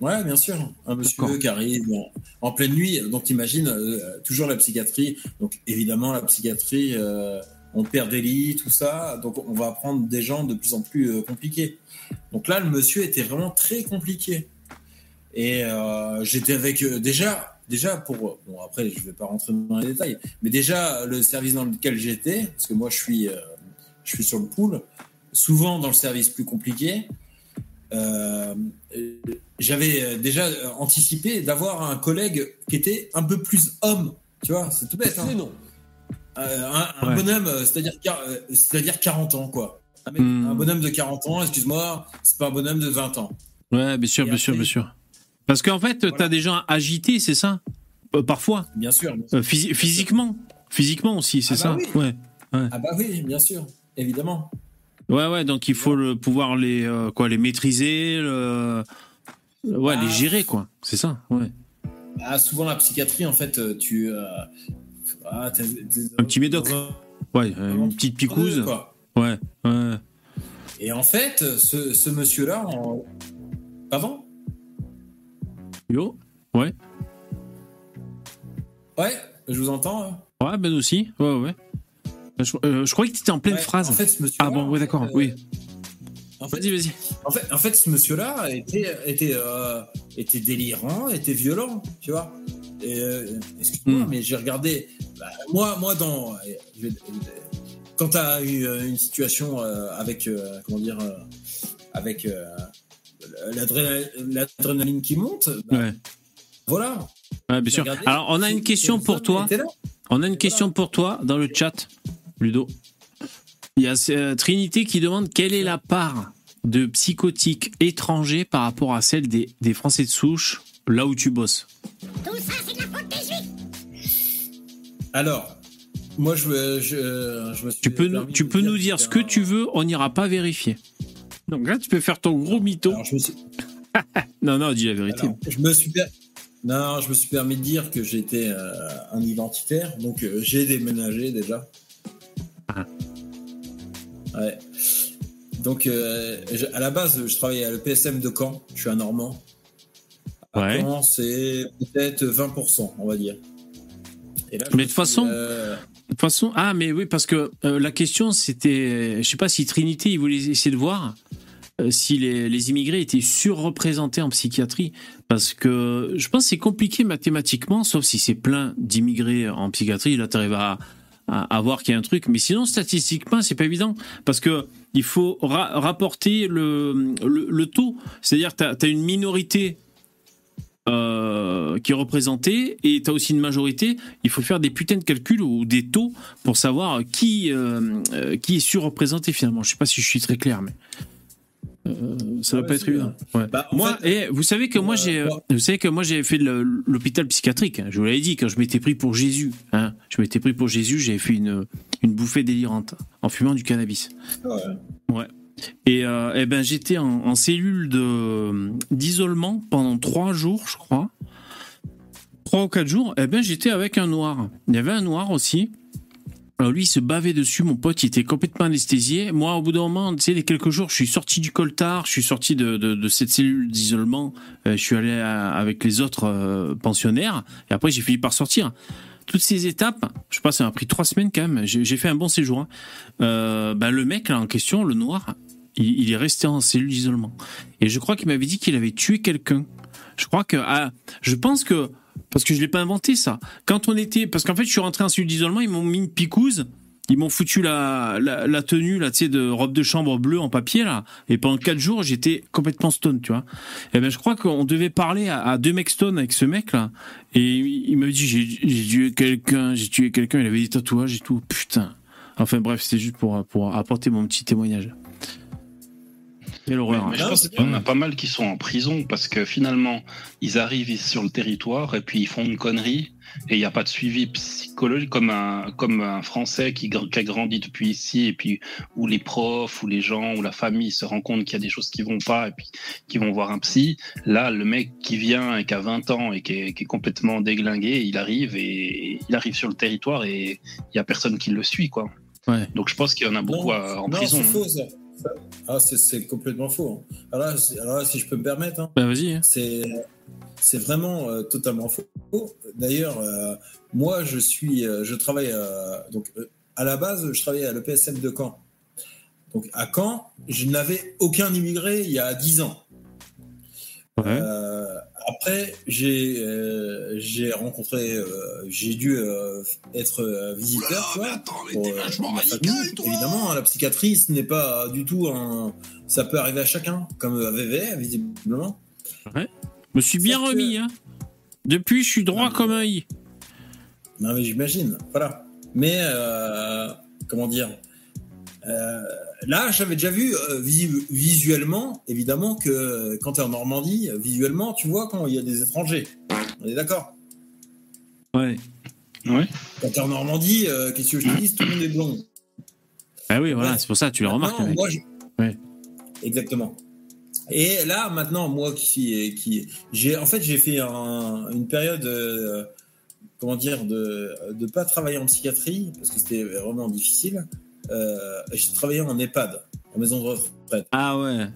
Ouais, bien sûr. Un monsieur qui arrive en, en pleine nuit. Donc, imagine, euh, toujours la psychiatrie. Donc, évidemment, la psychiatrie, euh, on perd des lits, tout ça. Donc, on va prendre des gens de plus en plus euh, compliqués. Donc là, le monsieur était vraiment très compliqué. Et euh, j'étais avec euh, déjà, déjà pour bon après je vais pas rentrer dans les détails, mais déjà le service dans lequel j'étais, parce que moi je suis, euh, je suis sur le pool, souvent dans le service plus compliqué. euh, j'avais déjà anticipé d'avoir un collègue qui était un peu plus homme, tu vois, c'est tout bête. Hein. non. Euh, un, un Ouais. bonhomme, c'est-à-dire c'est-à-dire 40 ans, quoi. Un, mec- Hmm. un bonhomme de 40 ans, excuse-moi, c'est pas un bonhomme de 20 ans. Ouais, bien sûr, Et bien sûr, bien sûr. Parce qu'en fait, Voilà. t'as des gens agités, c'est ça? Euh, Parfois. Bien sûr. bien sûr. Euh, physi- physiquement. Physiquement aussi, c'est Ah bah ça? oui. Ouais. Ah bah oui, bien sûr, évidemment. Ouais, ouais, donc il faut le, pouvoir les, euh, quoi, les maîtriser, le- ouais, Ah. les gérer, quoi. C'est ça, ouais. Ah, souvent la psychiatrie, en fait, tu. ah, t'es- t'es- Un petit médoc. Ouais, une petite picouse. Ouais, ouais. Et en fait, ce, ce monsieur-là, en... pardon? Yo Ouais. Ouais, je vous entends. hein. Ouais, Ben aussi. Ouais, ouais. Je, euh, je croyais que tu étais en pleine Ouais, phrase. En fait, ce ah bon, ouais, d'accord, oui. En fait, Vas-y, vas-y. en fait, en fait, ce monsieur-là était, était, euh, était délirant, était violent, tu vois. Euh, excuse-moi, Hmm. mais j'ai regardé. bah, moi, moi, dans. euh, quand tu as eu euh, une situation euh, avec, euh, comment dire, euh, avec euh, l'adrénaline l'adrénaline qui monte, bah, Ouais. voilà. Ouais, bien sûr. Alors, on a une question pour toi. On a une question pour toi dans le chat, Ludo. Il y a euh, Trinité qui demande quelle est la part de psychotiques étrangers par rapport à celle des, des Français de souche là où tu bosses? Tout ça, c'est de la faute des juifs Alors, moi, je, je, je me suis Tu peux, nous, tu peux nous dire ce que tu veux, on n'ira pas vérifier. Donc là, tu peux faire ton gros mytho. Alors, je me suis, Non, non, dis la vérité. alors, je me suis Non, je me suis permis de dire que j'étais euh, un identitaire, donc euh, j'ai déménagé déjà. Ah. Ouais. Donc, euh, à la base, je travaillais à l'EPSM de Caen. Je suis un Normand. À Ouais. Caen, c'est peut-être 20%, on va dire. Et là, je Mais de toute façon- De toute façon, ah, mais oui, parce que euh, la question, c'était, je sais pas si Trinité, il voulait essayer de voir euh, si les, les immigrés étaient surreprésentés en psychiatrie, parce que je pense que c'est compliqué mathématiquement, sauf si c'est plein d'immigrés en psychiatrie, là, tu arrives à, à, voir qu'il y a un truc, mais sinon, statistiquement, c'est pas évident, parce que il faut ra- rapporter le, le, le taux, c'est-à-dire tu as, une minorité euh, qui est représentée et tu as aussi une majorité, il faut faire des putains de calculs ou des taux pour savoir qui, euh, euh, qui est surreprésenté finalement. Je sais pas si je suis très clair, mais euh, ça va Ouais, pas être évident. Ouais. Bah, moi, fait, et vous savez que moi j'ai, vous savez que moi j'ai fait l'hôpital psychiatrique. hein. Je vous l'avais dit quand je m'étais pris pour Jésus. Hein. Je m'étais pris pour Jésus, j'avais fait une une bouffée délirante en fumant du cannabis. ouais. Et, euh, eh ben, j'étais en, cellule d'isolement pendant trois jours, je crois. Trois ou quatre jours. Eh ben, j'étais avec un noir. Il y avait un noir aussi. Alors lui, il se bavait dessus. Mon pote, il était complètement anesthésié. Moi, au bout d'un moment, tu sais, les quelques jours, je suis sorti du coltard. Je suis sorti de, cette cellule d'isolement. Euh, je suis allé à- avec les autres euh, pensionnaires. Et après, j'ai fini par sortir. Toutes ces étapes, je sais pas, ça m'a pris trois semaines quand même. J'ai, fait un bon séjour. hein. Euh, ben, le mec là en question, le noir, Il, il est resté en cellule d'isolement. Et je crois qu'il m'avait dit qu'il avait tué quelqu'un. Je crois que, ah, je pense que, parce que je l'ai pas inventé ça. Quand on était, parce qu'en fait, je suis rentré en cellule d'isolement, ils m'ont mis une picouse. Ils m'ont foutu la, la, tenue là, tu sais, de robe de chambre bleue en papier là, et pendant quatre jours j'étais complètement stone, tu vois. Et ben je crois qu'on devait parler à, deux mecs stone avec ce mec là, et il m'avait dit j'ai tué quelqu'un, j'ai tué quelqu'un, il avait des tatouages et tout, putain. Enfin bref, c'était juste pour pour apporter mon petit témoignage. Quelle horreur. Mais je Non, pense c'est qu'il y en a pas mal qui sont en prison parce que finalement, ils arrivent sur le territoire et puis ils font une connerie et il n'y a pas de suivi psychologique comme un, comme un Français qui, a grandi depuis ici et puis où les profs ou les gens ou la famille se rendent compte qu'il y a des choses qui vont pas et puis qui vont voir un psy. Là, le mec qui vient et qui a 20 ans et qui est, qui est complètement déglingué, il arrive et il arrive sur le territoire et il y a personne qui le suit, quoi. Ouais. Donc je pense qu'il y en a beaucoup Non, à- en non, prison. c'est hein. faux ça. Ah, c'est- complètement faux. hein. Alors là, c'est- alors là, si je peux me permettre, hein, Bah vas-y. hein. c'est c'est vraiment euh, totalement faux. D'ailleurs, euh, moi, je suis, euh, je travaille donc à la base, je travaillais à l'EPSM de Caen. Donc à Caen, je n'avais aucun immigré il y a 10 ans. Ouais. Après, j'ai euh, j'ai rencontré, euh, j'ai dû euh, être euh, visiteur, pour euh, famille. Évidemment, hein, la psychiatrie, ce n'est pas du tout un. Ça peut arriver à chacun, comme à VV, visiblement. Je me suis bien que- remis, hein. Depuis, je suis droit mais- comme un i. Non, mais j'imagine. Voilà. Mais, euh, comment dire euh, Là, j'avais déjà vu euh, visu- visuellement, évidemment, que quand tu es en Normandie, visuellement, tu vois quand il y a des étrangers. On est d'accord? Ouais. Ouais. Quand tu es en Normandie, euh, qu'est-ce que je te dis? Tout le monde est blond. Ah oui, voilà, Ouais. c'est pour ça, tu le remarques. Moi, je- Ouais. Exactement. Et là, maintenant, moi qui suis, qui, j'ai, en fait, j'ai fait un- une période, euh, comment dire, de, de pas travailler en psychiatrie parce que c'était vraiment difficile. Euh, j'ai travaillé en EHPAD, en maison de retraite. Ah ouais.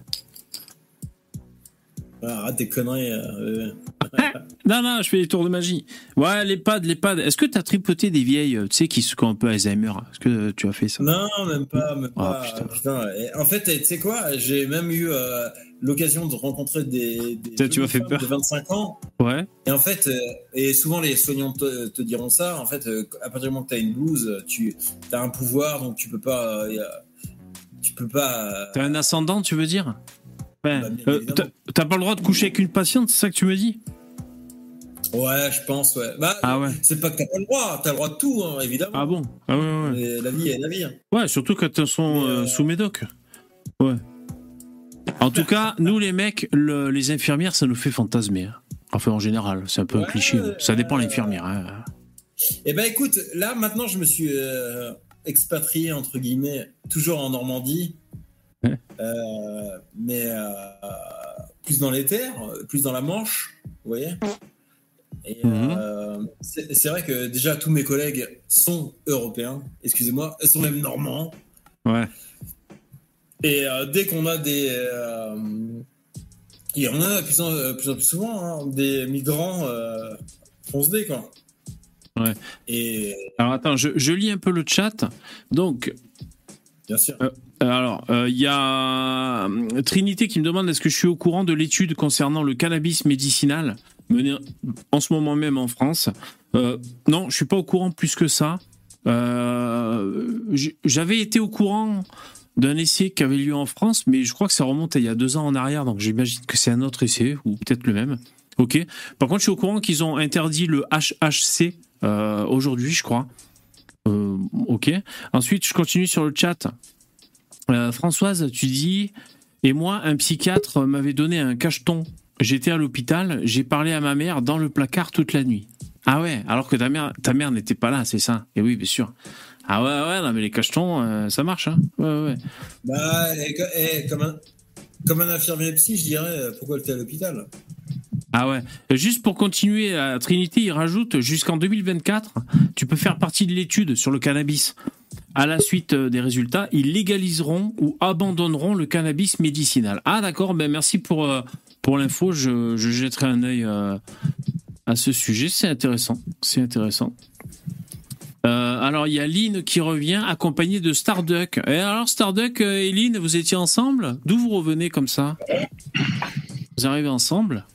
Ah, arrête tes conneries. euh, Non, non, je fais des tours de magie. Ouais, l'EHPAD, l'EHPAD. Est-ce que tu as tripoté des vieilles, euh, tu sais, qui se qui ont un peu Alzheimer? Est-ce que tu as fait ça? Non, même pas, même Ah, pas. putain. en fait, tu sais quoi? J'ai même eu euh, l'occasion de rencontrer des, des tu m'as fait peur. de 25 ans Ouais. Et en fait, euh, et souvent les soignants te, te diront ça, en fait, euh, à partir du moment que tu as une blouse, tu as un pouvoir, donc tu peux pas. tu peux pas. T'as un ascendant, tu veux dire? Ouais. Bah, Euh, t'as- T'as pas le droit de coucher avec une patiente, c'est ça que tu me dis? Ouais, je pense, ouais. Bah, Ah ouais. c'est pas que t'as pas le droit, t'as le droit de tout, hein, évidemment. Ah bon? Ah ouais, ouais. Mais la vie est la vie. hein. Ouais, surtout quand elles sont euh, euh, sous médoc. Ouais. En tout cas, nous les mecs, le- les infirmières, ça nous fait fantasmer. hein. Enfin, en général, c'est un peu un cliché. Ça dépend l'infirmière. hein. Eh ben écoute, là maintenant je me suis euh, expatrié entre guillemets, toujours en Normandie, Ouais. Euh, mais euh, plus dans les terres, plus dans la Manche, vous voyez. Et Mhm. euh, c'est vrai que déjà tous mes collègues sont européens, excusez-moi, ils sont même normands. Ouais. Et euh, dès qu'on a des, euh, il y en a plus en, de plus, en plus souvent hein, des migrants euh, foncedés quoi. Ouais. Et Alors attends, je, je lis un peu le chat. Donc, bien sûr. Euh, Alors, euh, il y a euh, Trinité qui me demande est-ce que je suis au courant de l'étude concernant le cannabis médicinal? En ce moment même en France. Euh, non, je suis pas au courant plus que ça. Euh, J'avais été au courant d'un essai qui avait lieu en France, mais je crois que ça remonte à il y a deux ans en arrière, donc j'imagine que c'est un autre essai, ou peut-être le même. Ok. Par contre, je suis au courant qu'ils ont interdit le HHC euh, aujourd'hui, je crois. Ok. Ensuite, je continue sur le chat. Françoise, tu dis, et moi, un psychiatre m'avait donné un cacheton. J'étais à l'hôpital, j'ai parlé à ma mère dans le placard toute la nuit. Ah ouais, alors que ta mère, ta mère n'était pas là, c'est ça. Et oui, bien sûr. Ah ouais, ouais, non, mais les cachetons, euh, ça marche, hein. Ouais, ouais. Bah, et et comme, un, comme un infirmier psy, je dirais euh, pourquoi elle était à l'hôpital? Ah ouais. Juste pour continuer, à Trinité, il rajoute jusqu'en 2024, tu peux faire partie de l'étude sur le cannabis. À la suite euh, des résultats, ils légaliseront ou abandonneront le cannabis médicinal. Ah d'accord, ben merci pour, euh, pour l'info, je, je jetterai un œil à ce sujet, c'est intéressant, c'est intéressant. Euh, alors, il y a Lynn qui revient, accompagnée de Starduck. Et alors, Starduck euh, et Lynn, vous étiez ensemble? D'où vous revenez comme ça? Vous arrivez ensemble?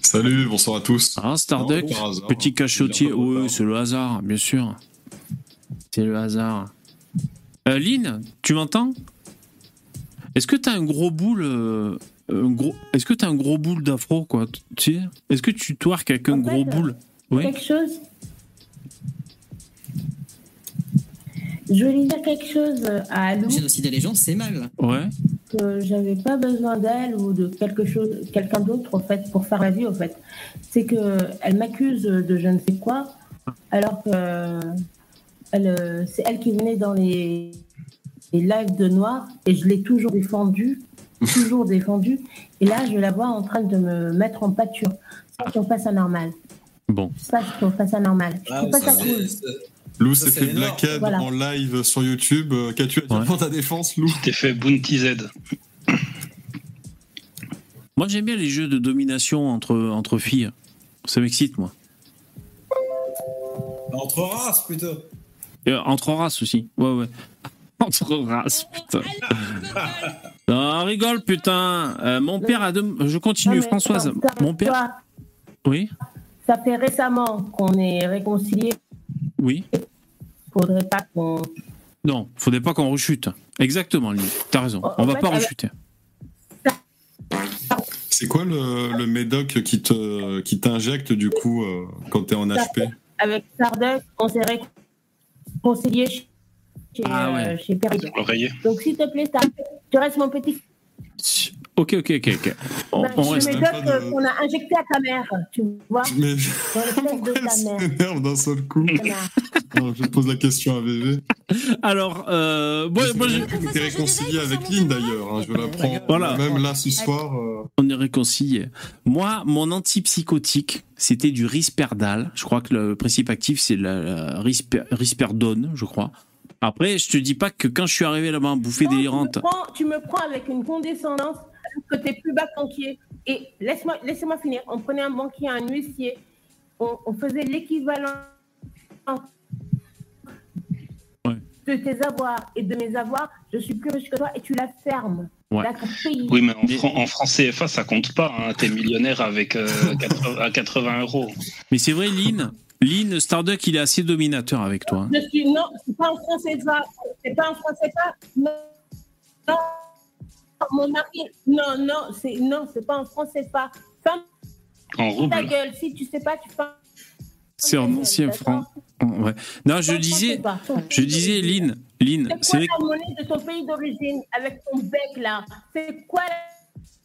Salut, bonsoir à tous. Ah, Starduck, Non, hasard. petit cachotier. Oui, c'est le hasard, bien sûr. C'est le hasard. Euh, Lynn, tu m'entends? Est-ce que t'as un gros boule gros... Est-ce que t'as un gros boule d'afro, quoi? Tu sais Est-ce que tu twerk avec un En gros fait, boule? Oui Quelque chose. Je voulais dire quelque chose à Alou, Génocider les gens, c'est mal. Ouais. que j'avais pas besoin d'elle ou de quelque chose, quelqu'un d'autre en fait pour faire la vie en fait. C'est que elle m'accuse de je ne sais quoi, alors que elle, euh, c'est elle qui venait dans les, les lives de Noir et je l'ai toujours défendue, toujours défendue. Et là, je la vois en train de me mettre en pâture. C'est pas qu'on fasse anormal. Bon. C'est pas qu'on fasse anormal. Je Ah, trouve pas ça, cool. Lou s'est c'est fait blackhead Voilà. en live sur YouTube. Euh, Qu'as-tu à dire Ouais. pour ta défense, Lou? T'es fait Bounty Z. Moi, j'aime bien les jeux de domination entre, entre filles. Ça m'excite, moi. Entre races, plutôt. Et entre races aussi. Ouais, ouais. Entre races, putain. Non, rigole, putain. Euh, mon père a deux... Je continue, Non, Françoise. Mon père... Oui Ça fait récemment qu'on est réconciliés. Oui Faudrait pas qu'on. Non, faudrait pas qu'on rechute. Exactement, Lily. T'as raison. En- On en va fait, pas rechuter. C'est quoi le, le médoc qui te qui t'injecte du coup euh, quand t'es en HP Avec Sardeuk, on s'est réconciliés chez, Ah ouais. euh, chez. Donc, s'il te plaît, tu restes mon petit. Ok, ok, ok, ok. On, Bah, on je reste. de- qu'on a injecté à ta mère, tu vois, Mais le test de elle s'énerve d'un seul coup. Alors, je pose la question à VV. Alors, euh, moi, moi, je- était réconcilié avec Lynn d'ailleurs. hein, je l'apprends. Voilà. Même là ce soir. euh, on est réconciliés. Moi, mon antipsychotique, c'était du risperdal. Je crois que le principe actif, c'est la, la risper- risperdone, je crois. Après, je te dis pas que quand je suis arrivé là-bas en bouffée Non, tu me délirante. prends- Tu me prends avec une condescendance alors que t'es plus bas banquier. Et laisse-moi laissez-moi finir. On prenait un banquier, un huissier. On, on faisait l'équivalent Ouais. de tes avoirs et de mes avoirs. Je suis plus riche que toi et tu la fermes. Ouais. Oui, mais en, fran- en franc CFA, ça compte pas. Hein. T'es millionnaire avec euh, 80, à 80 euros. Mais c'est vrai, Lynn. Lynn, Starduck, il est assez dominateur avec toi. hein. Je suis non, c'est pas en français pas. C'est pas en français pas. Non, non. Mon mari, non, non, c'est non, c'est pas en français pas. Ferme En ta rouble. gueule. Si tu sais pas, tu fermes C'est en ancien franc. Ouais. Non, je disais, je disais, Lynn, Lynn, C'est c'est quoi la monnaie de ton pays d'origine avec ton bec là? C'est quoi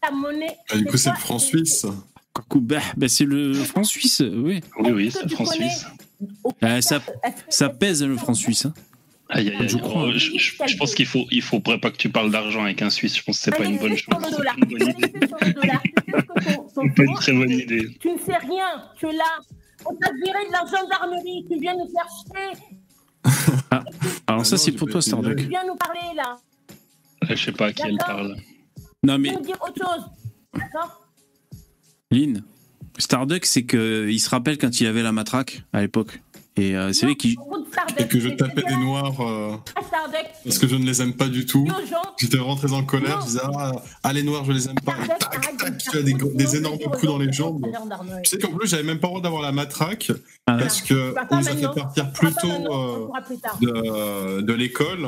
la monnaie? Ah, du coup, c'est le franc suisse. Coucou, bah, bah, c'est le franc suisse, oui. Oui, oui, c'est tu franc suisse. Ah, ça- Ça pèse le franc suisse. hein. Aïe, aïe, aïe. Je crois. Je, je- je pense qu'il faut, il faudrait pas que tu parles d'argent avec un Suisse. Je pense que c'est pas Allez, une bonne chose. le C'est pas une bonne idée. Le C'est pas très bonne idée. Tu ne sais rien. Tu es là. On t'a viré de la gendarmerie. Tu viens nous faire chier. Alors Ah ça, non, c'est pour pas toi, été Starduck. Tu viens nous parler là. Je sais pas à qui elle parle. Non, Tu mais viens nous dire autre chose? D'accord Lynn, Starduck, c'est que il se rappelle quand il avait la matraque à l'époque. Et euh, c'est vrai qu'il. Beaucoup de Starduck. Et que je tapais des noirs euh, Starduck. parce que je ne les aime pas du tout. J'étais rentré en colère, Non. je disais ah, ah, les noirs je les aime pas. Et tac tac, tu as des, énormes coups dans les jambes. Tu sais qu'en plus j'avais même pas le droit d'avoir la matraque Ah parce que on nous a fait partir plus tôt euh, de, de l'école.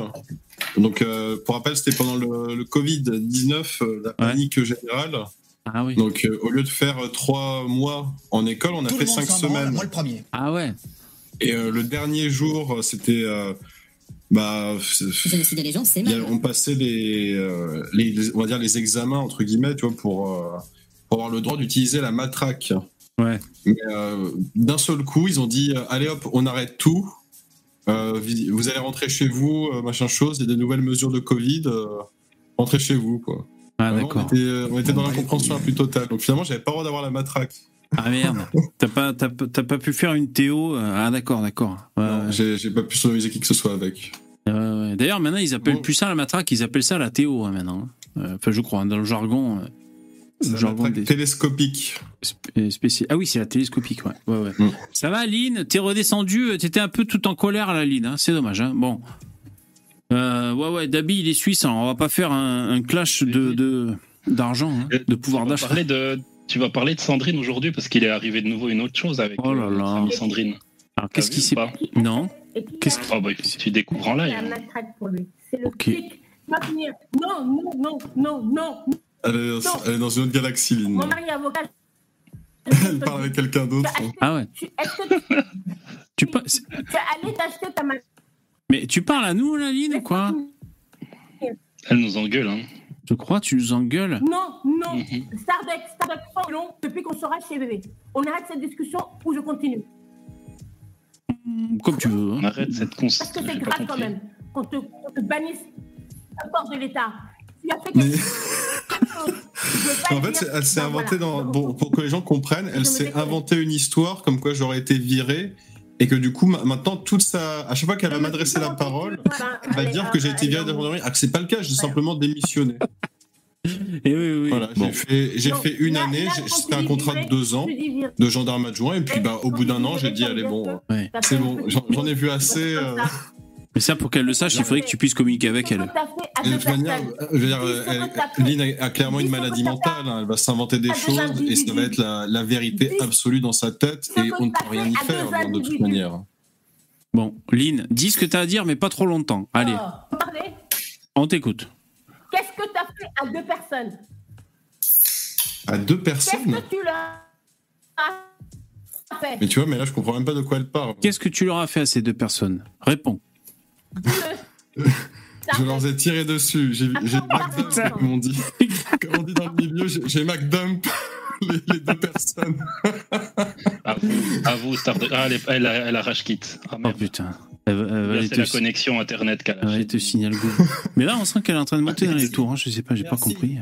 Donc euh, pour rappel c'était pendant le, le Covid 19 la panique générale. Ah oui. Donc euh, au lieu de faire euh, trois mois en école, on a Tout fait cinq semaines. Moi le premier. Ah ouais. Et euh, le dernier jour, c'était. euh, bah, les gens, a- on passait les, euh, les, les- on va dire les examens entre guillemets, tu vois, pour, euh, pour avoir le droit d'utiliser la matraque. Ouais. Mais euh, d'un seul coup, ils ont dit euh, allez hop, on arrête tout. Euh, vous allez rentrer chez vous, euh, machin chose. Il y a des nouvelles mesures de Covid. euh, rentrez chez vous, quoi. Ah d'accord. On était, euh, on était dans l'incompréhension la plus totale. Donc finalement, j'avais pas le droit d'avoir la matraque. Ah merde. T'as pas, t'as, t'as pas pu faire une Théo. euh, Ah d'accord, d'accord. Ouais, Non, ouais. J'ai j'ai pas pu sodommiser qui que ce soit avec. Ouais. D'ailleurs, maintenant, ils appellent Bon. plus ça la matraque, ils appellent ça la Théo hein, maintenant. Euh, Enfin, je crois, hein, dans le jargon. euh. C'est la traque des- télescopique. spécial. Ah oui, c'est la télescopique, ouais. ouais, ouais. Mm. Ça va, Lynn? T'es redescendu, t'étais un peu tout en colère, là, Lynn. hein, c'est dommage, hein. Bon. Euh, ouais, ouais, Dabi, il est suisse, alors on va pas faire un, un clash de de- d'argent, hein, de pouvoir d'achat. tu vas parler de Sandrine aujourd'hui parce qu'il est arrivé de nouveau une autre chose avec Oh là euh, là. Sandrine. Alors, qu'est-ce qui s'est. pas Non. Qui Qu'est-ce a- Oh bah, que tu découvres en live. C'est. C'est le venir. Non, non, non, non, non. Elle est, Non. elle est dans une autre galaxie, Lynn. Mon mari est avocat. Elle parle avec quelqu'un d'autre. Ah ouais. tu- que tu Tu tu es allé t'acheter ta matraque Mais tu parles à nous, là, Lynn, ou quoi Elle nous engueule. Hein. Je crois, tu nous engueules. Non, non. Mhm. Stardeck, Stardeck, sans long, depuis qu'on sera chez bébé. On arrête cette discussion ou je continue. Comme tu veux. hein. On arrête cette cons. Parce que c'est J'ai pas grave quand compris. même qu'on te, qu'on te bannisse la porte de l'État. Tu as fait Mais- quelque chose. Je veux pas En fait, dire. elle s'est Ben inventée voilà. dans. Bon, pour que les gens comprennent, elle s'est déconnecte. inventé une histoire comme quoi j'aurais été viré et que du coup, ma- maintenant, toute sa. À chaque fois qu'elle va m'adresser la parole, elle va dire que j'ai été viré de la gendarmerie. Ah, que c'est pas le cas, j'ai simplement démissionné. Et oui, oui. Voilà, Bon. j'ai fait, j'ai Donc, fait une là- année, c'était un contrat de deux ans de gendarme adjoint, et puis bah, au bout d'un an, j'ai dit, allez, bon, Ouais. c'est bon, j'en j'en ai vu assez. euh, Mais ça, pour qu'elle le sache, il faudrait que tu puisses communiquer avec elle. Et de toute manière, je veux dire, euh, elle-. Lynn a, a clairement une maladie mentale. hein, Elle va s'inventer des choses et ça va être la, la vérité absolue dans sa tête et on ne peut rien y faire hein, de toute individus. manière. Bon, Lynn, dis ce que tu as à dire, mais pas trop longtemps. Allez, Oh, parlez. on t'écoute. Qu'est-ce que tu as fait à deux personnes? À deux Qu'est-ce personnes que tu leur as fait? Mais tu vois, mais là, je comprends même pas de quoi elle parle. Qu'est-ce que tu leur as fait à ces deux personnes? Réponds. Je leur ai tiré dessus. J'ai Attends, McDump, comme on dit. Comme on dit dans le milieu, j'ai McDump les, les deux personnes. À vous, à vous Stardeck. Ah, elle, elle, a- elle arrache kit. Ah, Oh merde. putain. Elle, elle c'est la connexion internet qu'elle elle a. aller te signaler le goût. Mais là, on sent qu'elle est en train de monter dans les tours. hein, Je sais pas, j'ai pas compris.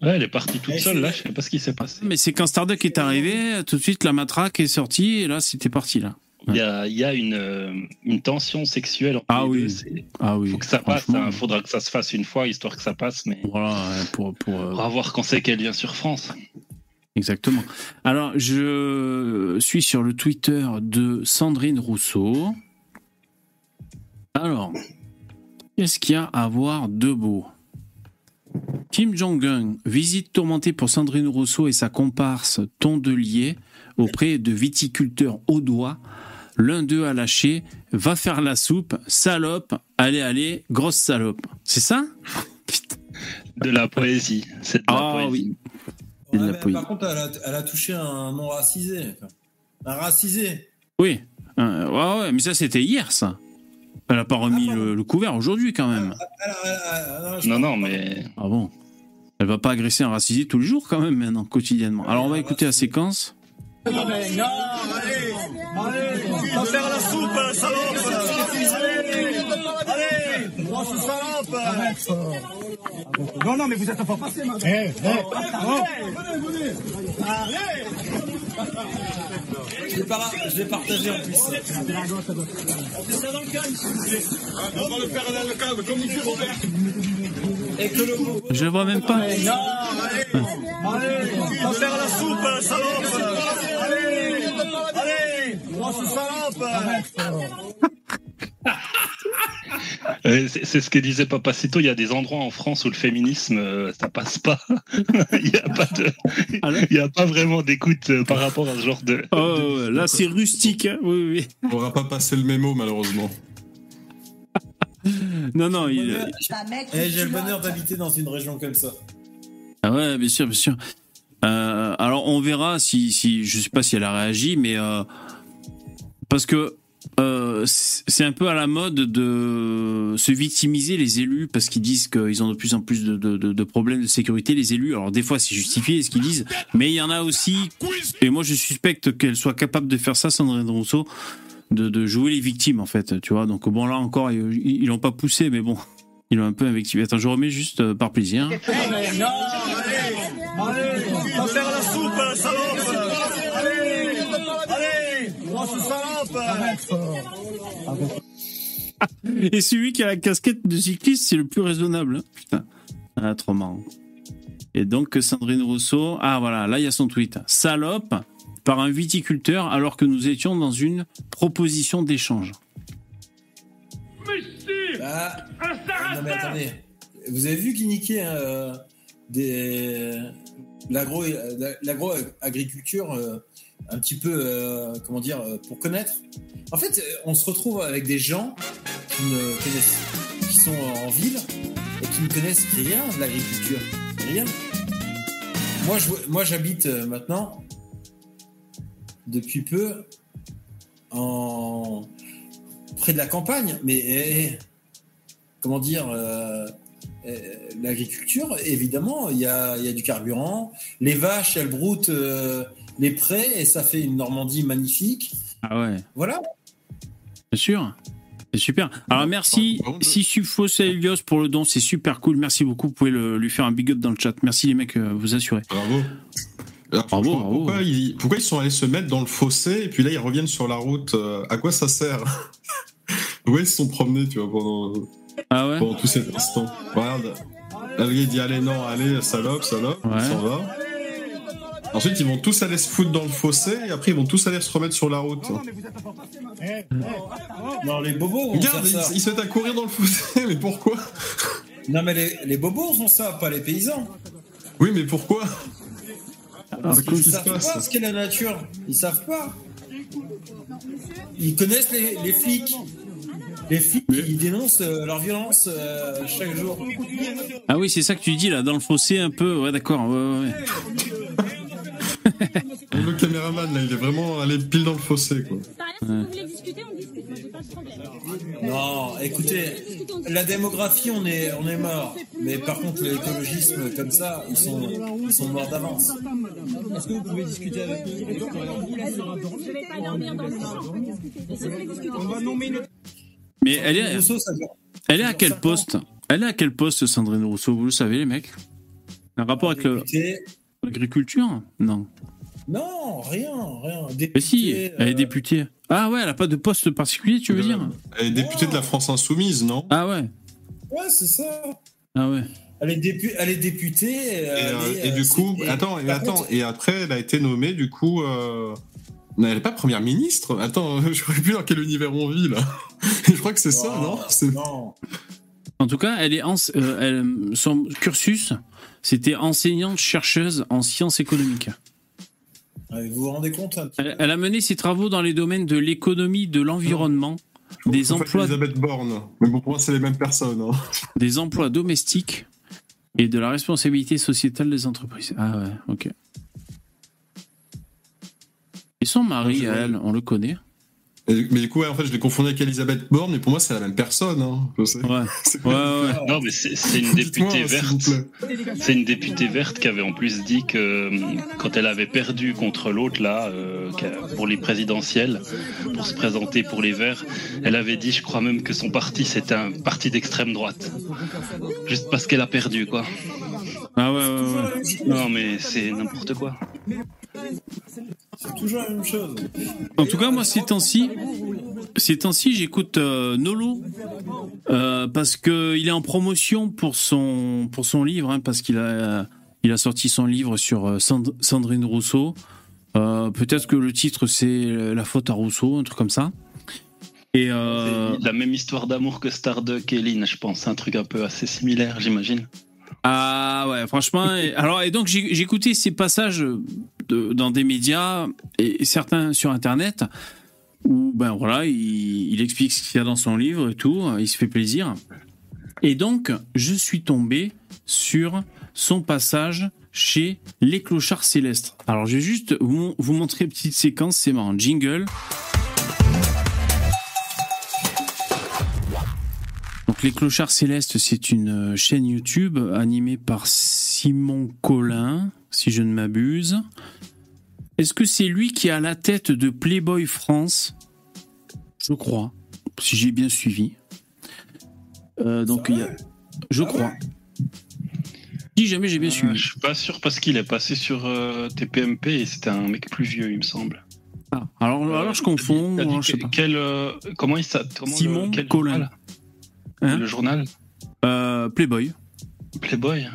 Ouais, elle est partie toute Elle seule là. Je sais pas ce qui s'est passé. Mais c'est quand Starduck est arrivé, tout de suite la matraque est sortie et là, c'était parti là. Il y a, il y a une, euh, une tension sexuelle entre Ah les oui. deux. Ah oui. faut que ça passe. Il faudra que ça se fasse une fois histoire que ça passe. Mais Voilà, pour, pour, euh, on va voir quand c'est qu'elle vient sur France. Exactement. Alors, je suis sur le Twitter de Sandrine Rousseau. Alors, qu'est-ce qu'il y a à voir de beau Kim Jong-un, visite tourmentée pour Sandrine Rousseau et sa comparse Tondelier auprès de viticulteurs audois. L'un d'eux a lâché Va faire la soupe, salope, allez, allez, grosse salope. C'est ça? De la poésie. C'est de la Ah poésie. oui. C'est de Ouais, la mais poésie. par contre, elle a, elle a touché un non racisé. Un racisé. Oui, Euh, ouais, ouais, mais ça c'était hier, ça. Elle a pas remis Ah, le, le couvert aujourd'hui quand même. Elle a- elle a- elle a- je Non, non, mais Ah bon? Elle va pas agresser un racisé tous les jours quand même maintenant, quotidiennement. Alors on va écouter la séquence. Va faire la soupe, salope. Allez Salope Non, non, mais vous êtes pas passé, madame Eh, Venez, venez Allez Je l'ai par- je l'ai partagé en plus. On va le faire dans le calme, comme dit Robert Et que le mot. Je le vois même pas. Allez Allez Va faire la soupe, salope Allez Allez Grosse salope c'est c'est ce que disait Papacito. Il y a des endroits en France où le féminisme, euh, ça passe pas. Il n'y a pas de, Alors il y a pas vraiment d'écoute euh, par rapport à ce genre de. Oh, là c'est rustique. hein. Oui, oui. On n'aura pas passé le mémo, malheureusement. Non, non, il. Eh, J'ai le bonheur d'habiter dans une région comme ça. Ah ouais, bien sûr, bien sûr. Euh, alors on verra si, si, je sais pas si elle a réagi, mais euh, parce que euh, c'est un peu à la mode de se victimiser les élus parce qu'ils disent qu'ils ont de plus en plus de, problèmes de sécurité les élus. Alors des fois c'est justifié ce qu'ils disent, mais il y en a aussi. Et moi je suspecte qu'elle soit capable de faire ça, Sandrine Rousseau, de, de jouer les victimes en fait. Tu vois. Donc bon là encore ils l'ont pas poussé, mais bon. Ils l'ont un peu invectivé. Attends, je remets juste euh, par plaisir. Non, allez Allez Va faire la soupe, salope Allez Allez Grosse salope Et celui qui a la casquette de cycliste, c'est le plus raisonnable. hein. Putain. Ah, trop marrant. Et donc Sandrine Rousseau, ah voilà, là il y a son tweet. Salope par un viticulteur alors que nous étions dans une proposition d'échange. Ah, non mais attendez, vous avez vu qu'il niquait euh, des l'agro l'agro-agriculture euh, un petit peu euh, comment dire euh, pour connaître. En fait, euh, on se retrouve avec des gens qui ne connaissent, sont en ville et qui ne connaissent rien de l'agriculture, rien. Moi, je, moi, j'habite maintenant depuis peu en près de la campagne, mais eh, eh, comment dire, euh, l'agriculture, évidemment, il y a, y a du carburant. Les vaches, elles broutent les prés et ça fait une Normandie magnifique. Ah ouais, Voilà. bien sûr. C'est super. Alors merci Sissufos Elios pour le don, c'est super cool. Merci beaucoup. Vous pouvez le- lui faire un big up dans le chat. Merci les mecs, euh, vous assurez. Bravo. Alors, Bravo, bravo. Pourquoi, ils, pourquoi ils sont allés se mettre dans le fossé et puis là ils reviennent sur la route? Euh, À quoi ça sert? Pourquoi ils se sont promenés, tu vois, pendant, Ah ouais? pendant tout cet instant Regarde, il dit allez non, allez salope, salope, Ouais. il s'en va. Ensuite ils vont tous aller se foutre dans le fossé et après ils vont tous aller se remettre sur la route. Non, les bobos Regarde, ils, ils se mettent à courir dans le fossé, mais pourquoi? Non, mais les, les bobos font ça, pas les paysans. Oui, mais pourquoi? Parce qu'est-ce qu'ils qui se savent passe pas ce qu'est la nature. Ils savent pas. Ils connaissent les, les flics. Les flics, ils dénoncent euh, leur violence euh, chaque jour. Ah oui, c'est ça que tu dis là, dans le fossé un peu. Ouais, d'accord. Ouais, ouais, ouais. Le caméraman là, il est vraiment allé pile dans le fossé quoi. Si vous voulez discuter, on discute, moi j'ai pas de problème. Non, écoutez, la démographie, on est, on est mort. Mais par contre, l'écologisme, comme ça, ils sont, ils sont morts d'avance. Est-ce que vous pouvez discuter avec eux Je vais pas dormir dans le champ, on va nommer une Mais elle est, Rousseau, ça dure- elle est à quel poste? Elle est à quel poste, Sandrine Rousseau? Vous le savez, les mecs? Un rapport avec le- l'agriculture Non. Non, rien, rien. Mais si, elle est euh, députée. Ah ouais, elle a pas de poste particulier, tu veux dire? Elle est députée de la France Insoumise, non? Ah ouais. Ouais, c'est ça. Ah ouais. Elle est, dépu- elle est députée. Et, elle euh, est, et euh, du coup, attends, et attends, contre, et après, elle a été nommée, du coup, euh... non, elle n'est pas première ministre? Attends, je ne sais plus dans quel univers on vit là. je crois que c'est ça, non Non? En tout cas, elle est euh, elle- son cursus, c'était enseignante-chercheuse en sciences économiques. Vous vous rendez compte petit Elle, elle a mené ses travaux dans les domaines de l'économie, de l'environnement, des emplois, Elisabeth Borne. Mais bon, pour moi, c'est les mêmes personnes. hein. des emplois domestiques et de la responsabilité sociétale des entreprises. Ah ouais, ok. Et son mari, elle, on le connaît. Et- mais du coup, ouais, en fait, je l'ai confondu avec Elisabeth Borne, mais pour moi, c'est la même personne. Hein. Je sais. Ouais, C'est ouais, ouais. Non, mais c'est une députée verte. C'est une députée verte qui avait en plus dit que quand elle avait perdu contre l'autre là euh, pour les présidentielles, pour se présenter pour les Verts, elle avait dit, je crois même que son parti c'était un parti d'extrême droite, juste parce qu'elle a perdu quoi. Ah ouais, ouais, ouais. Non mais c'est n'importe quoi. C'est toujours la même chose. En tout cas, moi, ces temps-ci, ces temps-ci, j'écoute euh, Nolo euh, parce que il est en promotion pour son pour son livre, hein, parce qu'il a il a sorti son livre sur euh, Sand- Sandrine Rousseau. Euh, Peut-être que le titre c'est La faute à Rousseau, un truc comme ça. Et euh, C'est La même histoire d'amour que Starduck et Lynn, je pense, un truc un peu assez similaire, j'imagine. Ah ouais, franchement. et, alors et donc j'ai j'ai écouté ces passages dans des médias et, certains sur Internet où ben voilà, il, explique ce qu'il y a dans son livre et tout, il se fait plaisir. Et donc je suis tombé sur son passage chez les clochards célestes. Alors je vais juste vous, vous montrer une petite séquence, c'est marrant. Jingle. Donc les Clochards Célestes, c'est une chaîne YouTube animée par Simon Collin, si je ne m'abuse. Est-ce que c'est lui qui à la tête de Playboy France? Je crois, si j'ai bien suivi. Euh, donc il y a... Je crois. Si jamais j'ai bien Euh, suivi. je suis pas sûr parce qu'il est passé sur euh, TPMP et c'était un mec plus vieux, il me semble. Ah, alors, alors je confonds. T'as dit alors, je sais que- pas. quel, comment il s'appelle Simon le, quel journal? Hein? Le journal? Playboy. Playboy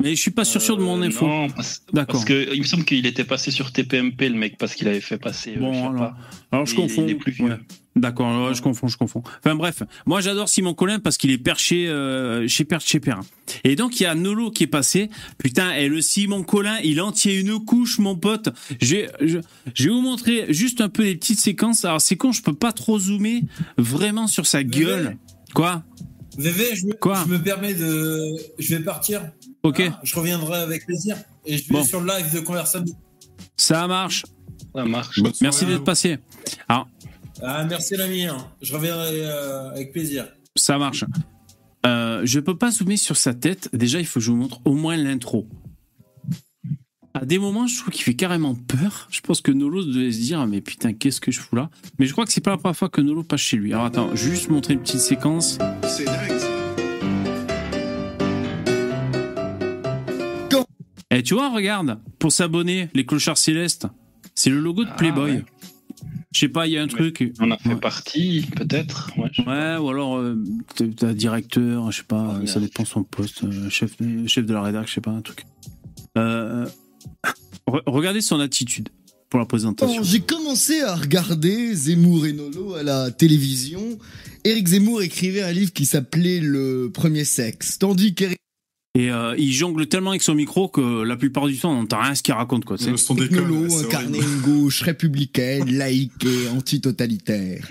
Mais je suis pas sûr sûr de mon Euh, info. Non, parce, D'accord. parce que il me semble qu'il était passé sur TPMP, le mec, parce qu'il avait fait passer. euh, Bon, je sais alors, pas. alors je confonds. il est plus vieux. Ouais. D'accord, ouais, je confonds, je confonds. Enfin bref, moi j'adore Simon Collin parce qu'il est perché euh, chez Père chez Père. Et donc il y a Nolo qui est passé. Putain, et le Simon Collin, il entier une couche, mon pote. Je vais, je, je vais vous montrer juste un peu les petites séquences. Alors c'est con, je peux pas trop zoomer vraiment sur sa gueule. Quoi? VV, je me, Quoi? je me permets de. Je vais partir. Ok, hein, je reviendrai avec plaisir. Et je vais Bon. sur le live de conversation. ça marche. Ça marche. Merci d'être passé. Alors, Ah, merci l'ami. hein. Je reviendrai euh, avec plaisir. ça marche. Euh, je peux pas zoomer sur sa tête. Déjà, il faut que je vous montre au moins l'intro. À des moments, je trouve qu'il fait carrément peur. Je pense que Nolo devait se dire, mais putain, qu'est-ce que je fous là? Mais je crois que c'est pas la première fois que Nolo passe chez lui. Alors attends, juste montrer une petite séquence. C'est dingue. Et tu vois, regarde, pour s'abonner, les clochards célestes, c'est le logo de Ah, Playboy. ouais. Je sais pas, il y a un truc. On a fait Ouais. partie, peut-être. Ouais, ou alors euh, t'as- directeur, je sais pas, ça dépend son poste, euh, chef, de, chef de la rédac, je sais pas, un truc. Euh, re- regardez son attitude pour la présentation. Quand j'ai commencé à regarder Zemmour et Nolo à la télévision, Éric Zemmour écrivait un livre qui s'appelait Le premier sexe, tandis qu'Éric Et euh, il jongle tellement avec son micro que la plupart du temps on n'entend rien à ce qu'il raconte quoi. C'est- Le son horrible. une gauche républicaine, laïque et antitotalitaire.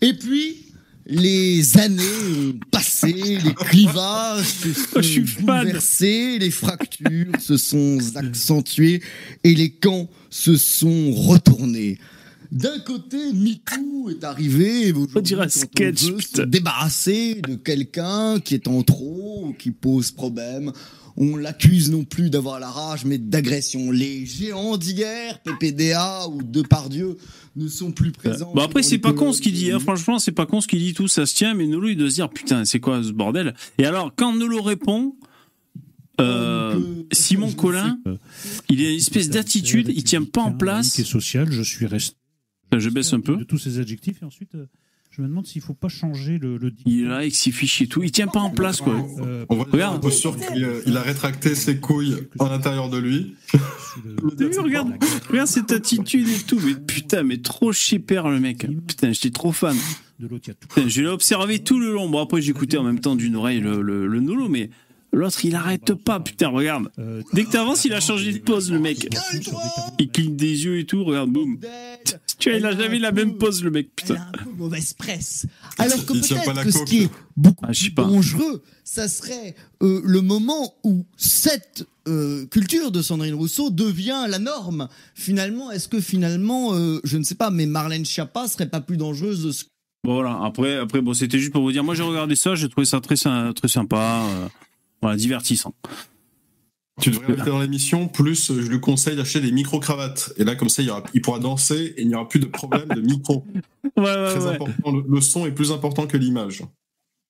Et puis, les années ont passé, les clivages se sont bouleversés, les fractures se sont accentuées et les camps se sont retournés. D'un côté, MeToo est arrivé. On dirait un sketch, veut se débarrasser de quelqu'un qui est en trop, qui pose problème. On l'accuse non plus d'avoir la rage, mais d'agression. Les géants d'hier, PPDA ou Depardieu, ne sont plus présents. Bon après c'est pas con ce qu'il dit, hein. franchement c'est pas con ce qu'il dit tout, ça se tient, mais Nolo il doit se dire putain c'est quoi ce bordel? Et alors quand Nolo répond, euh, euh, Simon je Collin, il a une espèce d'attitude, il tient pas en place. Et social, je suis resté. Je baisse un peu. De tous ces adjectifs et ensuite, euh, je me demande s'il faut pas changer le. le Il est là avec ses fichiers et tout, il tient pas en place quoi. Euh, On voit Regarde. peu sûr qu'il euh, il a rétracté ses couilles en l'intérieur de lui. T'as vu, regarde, regarde cette attitude et tout, mais putain, mais trop père le mec. Putain, j'étais trop fan. de l'autre, il y a tout. Putain, Je l'ai observé tout le long. Bon, après, j'écoutais en même temps d'une oreille le, le, le Nolo, mais l'autre, il arrête pas. Putain, regarde. Dès que t'avances, il a changé de pose, le mec. Il cligne des yeux et tout, regarde, boum. Tu vois, il a jamais la même pose, le mec, putain. a un peu mauvaise presse. Alors que peut-être que ce qui est beaucoup Ah, sais plus dangereux, ça serait euh, le moment où cette euh, culture de Sandrine Rousseau devient la norme. Finalement, est-ce que finalement, euh, je ne sais pas, mais Marlène Schiappa serait pas plus dangereuse de ce Bon, voilà. Après, après bon, c'était juste pour vous dire, moi, j'ai regardé ça, j'ai trouvé ça très, très sympa. Voilà, divertissant. Tu devrais l'inviter dans l'émission, plus euh, je lui conseille d'acheter des micro-cravates. Et là, comme ça, il, y aura- il pourra danser et il n'y aura plus de problème de micro. Ouais, ouais, Très ouais. important. Le, le son est plus important que l'image.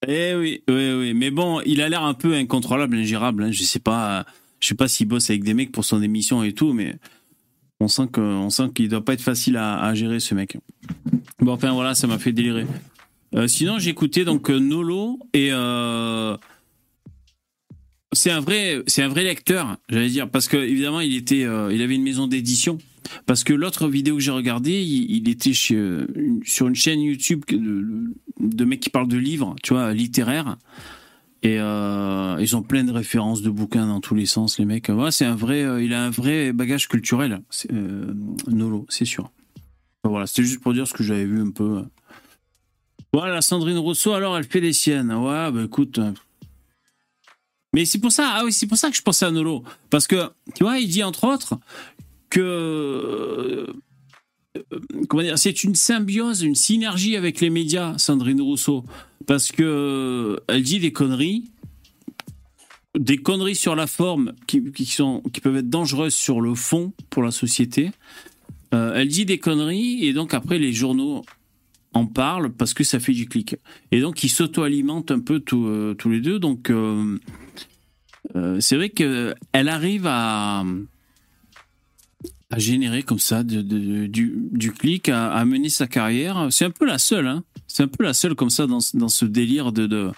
Eh oui, oui, oui. Mais bon, il a l'air un peu incontrôlable, ingérable. Hein. Je sais pas, je sais pas s'il bosse avec des mecs pour son émission et tout, mais on sent que, on sent qu'il doit pas être facile à, à gérer ce mec. Bon, enfin voilà, ça m'a fait délirer. Euh, sinon, écouté donc euh, Nolo et euh, c'est un vrai, c'est un vrai lecteur, j'allais dire, parce que évidemment, il était, euh, il avait une maison d'édition. Parce que l'autre vidéo que j'ai regardée, il, était euh, sur une chaîne YouTube de, mecs qui parlent de livres, tu vois, littéraires. Et euh, ils ont plein de références de bouquins dans tous les sens, les mecs. Ouais, c'est un vrai, il a un vrai bagage culturel, Nolo, c'est sûr. Voilà, c'était juste pour dire ce que j'avais vu un peu. Voilà, Sandrine Rousseau, alors elle fait des siennes. Ouais, bah écoute. Mais c'est pour ça, ah oui, c'est pour ça que je pensais à Nolo. Parce que, tu vois, il dit entre autres que. euh, comment dire, c'est une symbiose, une synergie avec les médias, Sandrine Rousseau. Parce que elle dit des conneries, des conneries sur la forme qui, sont, qui peuvent être dangereuses sur le fond pour la société. Euh, elle dit des conneries et donc après les journaux en parlent parce que ça fait du clic. Et donc ils s'auto-alimentent un peu euh, tous les deux. Donc euh, c'est vrai qu'elle arrive à, à générer comme ça du, du clic, à, mener sa carrière. C'est un peu la seule, hein. C'est un peu la seule comme ça dans, dans ce délire de, de,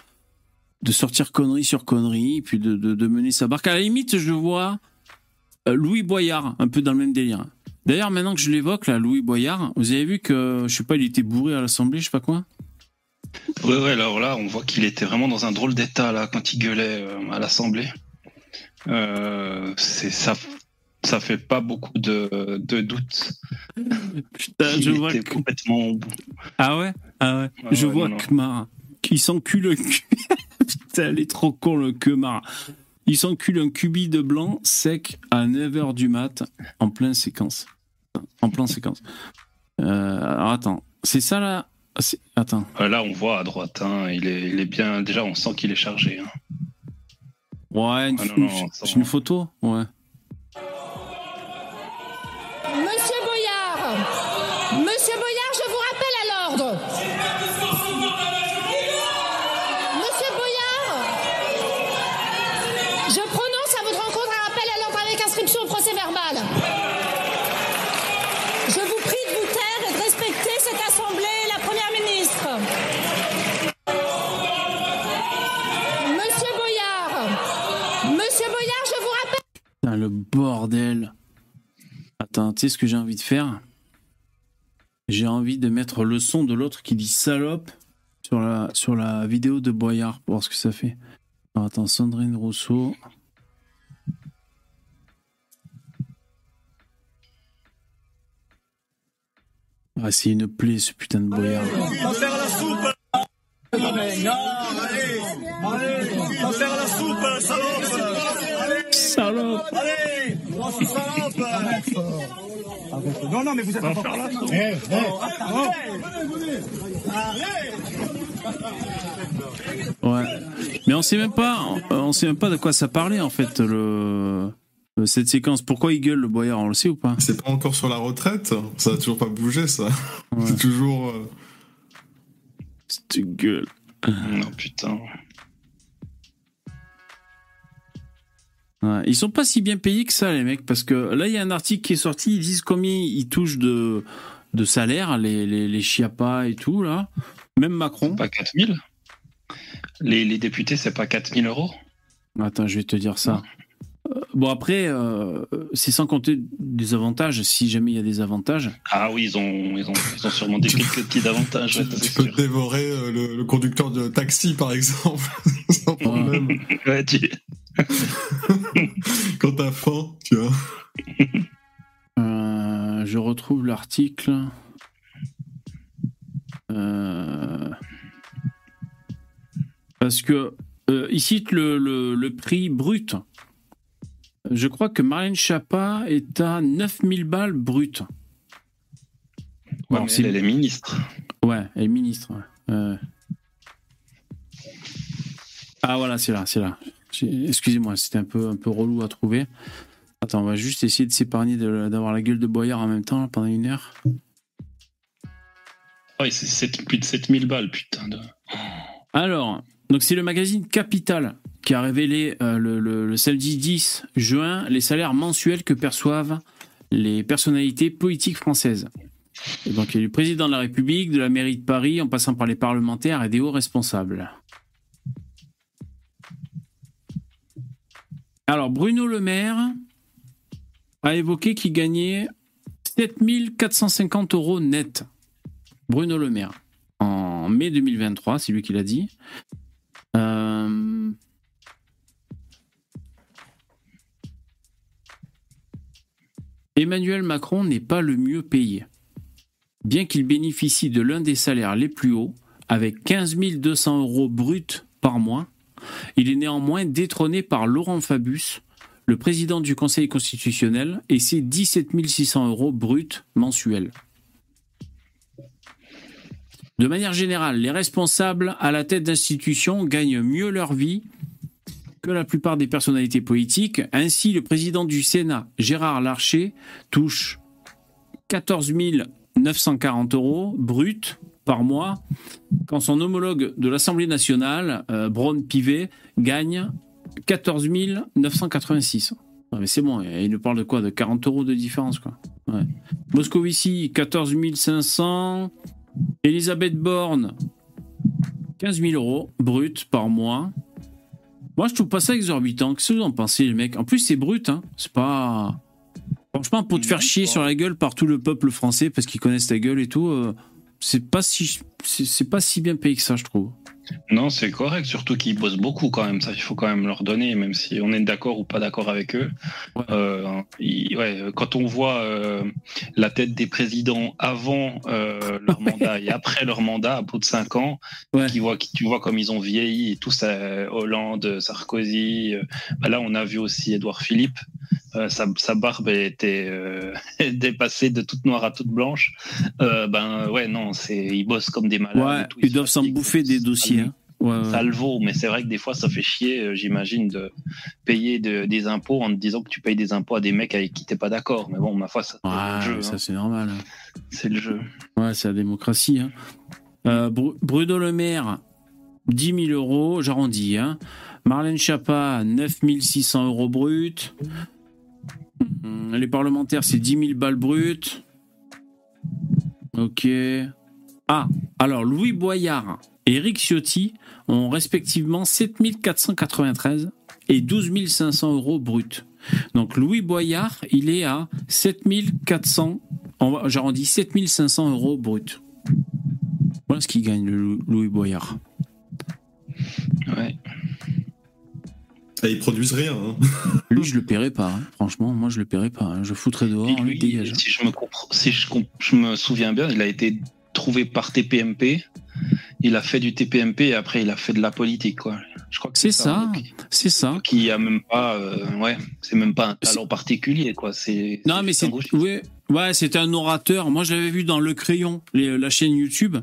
de sortir connerie sur connerie, puis de mener sa barque. À la limite, je vois euh, Louis Boyard, un peu dans le même délire. D'ailleurs, maintenant que je l'évoque, là, Louis Boyard, vous avez vu que, je sais pas, il était bourré à l'Assemblée, je sais pas quoi Ouais, ouais, alors là, on voit qu'il était vraiment dans un drôle d'état là quand il gueulait euh, à l'Assemblée. Euh, c'est ça, ça fait pas beaucoup de, de doutes. Putain, Il je vois était que- complètement au bout. Ah ouais? Ah ouais. Ah je ouais, vois non, non. Kmar qui s'encule le cul. Putain, elle est trop con le Kmar. Il s'encule un cubi de blanc sec à 9h du mat en plein séquence. En plein séquence. Euh, alors attends, c'est ça là C'est- Attends. Euh, Là, on voit à droite, hein, il, est, il est bien. Déjà, on sent qu'il est chargé. hein. Ouais, une, Ah non, une- une photo Ouais. Monsieur Le bordel. Attends, tu sais ce que j'ai envie de faire? J'ai envie de mettre le son de l'autre qui dit salope sur la, sur la vidéo de Boyard pour voir ce que ça fait. Attends, Sandrine Rousseau. Ah, c'est une plaie ce putain de Boyard. La soupe allez Allez On la soupe, salope Salope Allez Grosse salope Non, non, mais vous êtes faire la soupe Eh, Ouais. Mais on sait même pas, on sait même pas de quoi ça parlait en fait le cette séquence. Pourquoi il gueule le Boyard, on le sait ou pas? C'est pas encore sur la retraite Ça a toujours pas bougé, ça. C'est toujours. euh, Cette gueule. Non, putain. Ouais, ils sont pas si bien payés que ça, les mecs, parce que là, il y a un article qui est sorti, ils disent combien ils touchent de, de salaire, les, les, les chiapas et tout, là. Même Macron. Pas 4000 les, les députés, c'est pas 4000 euros Attends, je vais te dire ça. Bon, après, euh, c'est sans compter des avantages, si jamais il y a des avantages. Ah oui, ils ont, ils ont, ils ont sûrement des quelques petits avantages. Tu peux sûr. dévorer euh, le, le conducteur de taxi, par exemple, sans problème. Ouais, tu- Quand t'as faim, tu vois. Euh, je retrouve l'article. Euh, Parce que euh, il cite le, le- le prix brut. Je crois que Marlène Schiappa est à 9000 balles brut. Ouais, Bon, mais c'est- elle, est ministre. Ouais, elle est ministre. Euh. Ah voilà, c'est là, c'est là. Excusez-moi, c'était un peu, un peu relou à trouver. Attends, on va juste essayer de s'épargner d'avoir la gueule de Boyard en même temps là, pendant une heure. Ouais, c'est plus de 7000 balles, putain. De... Alors, donc c'est le magazine Capital qui a révélé euh, le, samedi 10 juin les salaires mensuels que perçoivent les personnalités politiques françaises. Donc il y a du président de la République, de la mairie de Paris, en passant par les parlementaires et des hauts responsables. Alors Bruno Le Maire a évoqué qu'il gagnait 7450 euros net. Bruno Le Maire en mai 2023, c'est lui qui l'a dit. Euh, Emmanuel Macron n'est pas le mieux payé. Bien qu'il bénéficie de l'un des salaires les plus hauts, avec 15 200 euros bruts par mois, il est néanmoins détrôné par Laurent Fabius, le président du Conseil constitutionnel, et ses 17 600 euros bruts mensuels. De manière générale, les responsables à la tête d'institutions gagnent mieux leur vie que la plupart des personnalités politiques. Ainsi, le président du Sénat, Gérard Larcher, touche 14 940 euros bruts par mois, quand son homologue de l'Assemblée nationale, euh, Braun Pivet, gagne 14 986. Ouais, mais c'est bon, il nous parle de quoi? De 40 euros de différence, quoi. Moscovici, 14 500. Elisabeth Borne, 15 000 euros brut par mois. Moi, je trouve pas ça exorbitant. Qu'est-ce que vous en pensez, les mecs? En plus, c'est brut, hein. C'est pas. Franchement, pour te faire chier sur la gueule par tout le peuple français parce qu'ils connaissent ta gueule et tout, euh, c'est pas si c'est c'est pas si bien payé que ça, je trouve. Non, c'est correct, surtout qu'ils bossent beaucoup quand même. Ça, il faut quand même leur donner, même si on est d'accord ou pas d'accord avec eux. Euh, ils- ouais, quand on voit euh, la tête des présidents avant euh, leur mandat et après leur mandat, à bout de cinq ans, qui voient, qui, tu vois comme ils ont vieilli et tout ça, Hollande, Sarkozy. euh, bah là, on a vu aussi Édouard Philippe. Euh, sa, sa barbe était euh, dépassée de toute noire à toute blanche. Euh, ben ouais, non, c'est ils bossent comme des malades. Ouais, tout, ils doivent s'en bouffer des dossiers. hein. Ouais, ouais. ça le vaut, mais c'est vrai que des fois, ça fait chier, j'imagine, de payer de- des impôts en te disant que tu payes des impôts à des mecs avec qui t'es pas d'accord. Mais bon, ma foi, ça, c'est Ouais, le jeu. ça hein. c'est normal. hein. C'est le jeu. Ouais, c'est la démocratie. hein. Bru- Bruno Le Maire, 10 000 euros, j'arrondis. Hein. Marlène Schiappa, 9 600 euros brut. Hum, Les parlementaires, c'est 10 000 balles brutes. Ok. Ah, alors Louis Boyard et Eric Ciotti ont respectivement 7 493 et 12 500 euros bruts. Donc Louis Boyard, il est à 7 400, on va- j'arrondis 7 500 euros bruts. Voilà ce qu'il gagne, Louis Boyard. Ouais. Et ils produisent rien. hein. Lui, je le paierai pas. hein. Franchement, moi, je le paierai pas. hein. Je foutrais dehors, lui, dégage. Si je me, si je, comp- je me souviens bien, il a été trouvé par TPMP. Il a fait du TPMP et après il a fait de la politique, quoi. Je crois que C'est ça, c'est ça. Qui a même pas, euh, ouais, c'est même pas un talent particulier, quoi. C'est Non, mais c'est ouais, ouais, c'était un orateur. Moi, j'avais vu dans Le Crayon, les- la chaîne YouTube,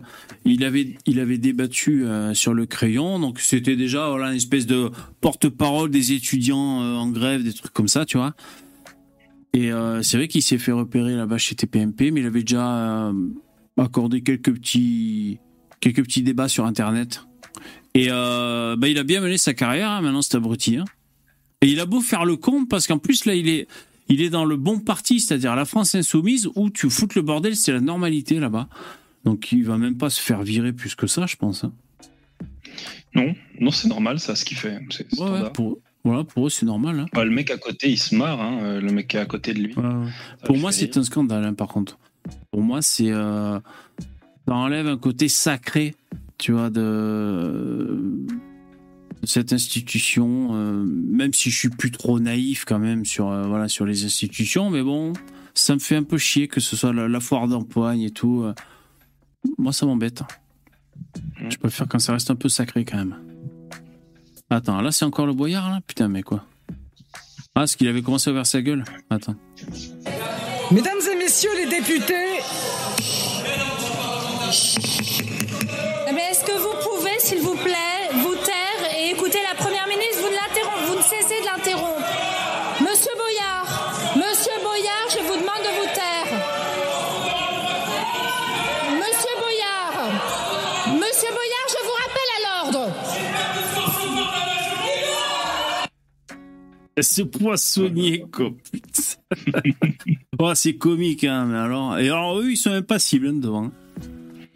il avait, il avait débattu euh, sur Le Crayon. Donc, c'était déjà voilà, une espèce de porte-parole des étudiants euh, en grève, des trucs comme ça, tu vois. Et c'est vrai qu'il s'est fait repérer là-bas chez TPMP, mais il avait déjà accordé quelques petits, quelques petits débats sur Internet. Et euh, bah, il a bien mené sa carrière, hein, maintenant, cet abruti. hein. Et il a beau faire le con, parce qu'en plus, là, il est, il est dans le bon parti, c'est-à-dire la France insoumise, où tu foutes le bordel, c'est la normalité là-bas. Donc il va même pas se faire virer plus que ça, je pense. hein. Non, non, c'est normal, ça, ce qu'il fait. C'est Ouais, ouais, standard. pour, voilà, pour eux, c'est normal. hein. Bah, le mec à côté, il se marre, hein, euh, le mec qui est à côté de lui. Pour moi, c'est un scandale, par contre. Pour moi, c'est. euh, ça enlève un côté sacré, tu vois, de, de cette institution. euh, même si je suis plus trop naïf, quand même, sur, euh, voilà, sur les institutions. Mais bon, ça me fait un peu chier que ce soit la, la foire d'empoigne et tout. euh. Moi, ça m'embête. Je préfère quand ça reste un peu sacré, quand même. Attends, là, c'est encore le boyard, là? Putain, mais quoi? Ah, est-ce qu'il avait commencé à ouvrir sa gueule Attends. Mesdames et messieurs les députés, Mais est-ce que vous pouvez, s'il vous plaît, vous taire et écouter la première ministre? Vous ne, vous ne cessez de l'interrompre. Monsieur Boyard, Monsieur Boyard, je vous demande de vous taire. Monsieur Boyard, Monsieur Boyard, je vous rappelle à l'ordre. Ce poissonnier, quoi. putain. oh, c'est comique, hein, mais alors. Et alors, eux, ils sont même pas cibles hein, devant.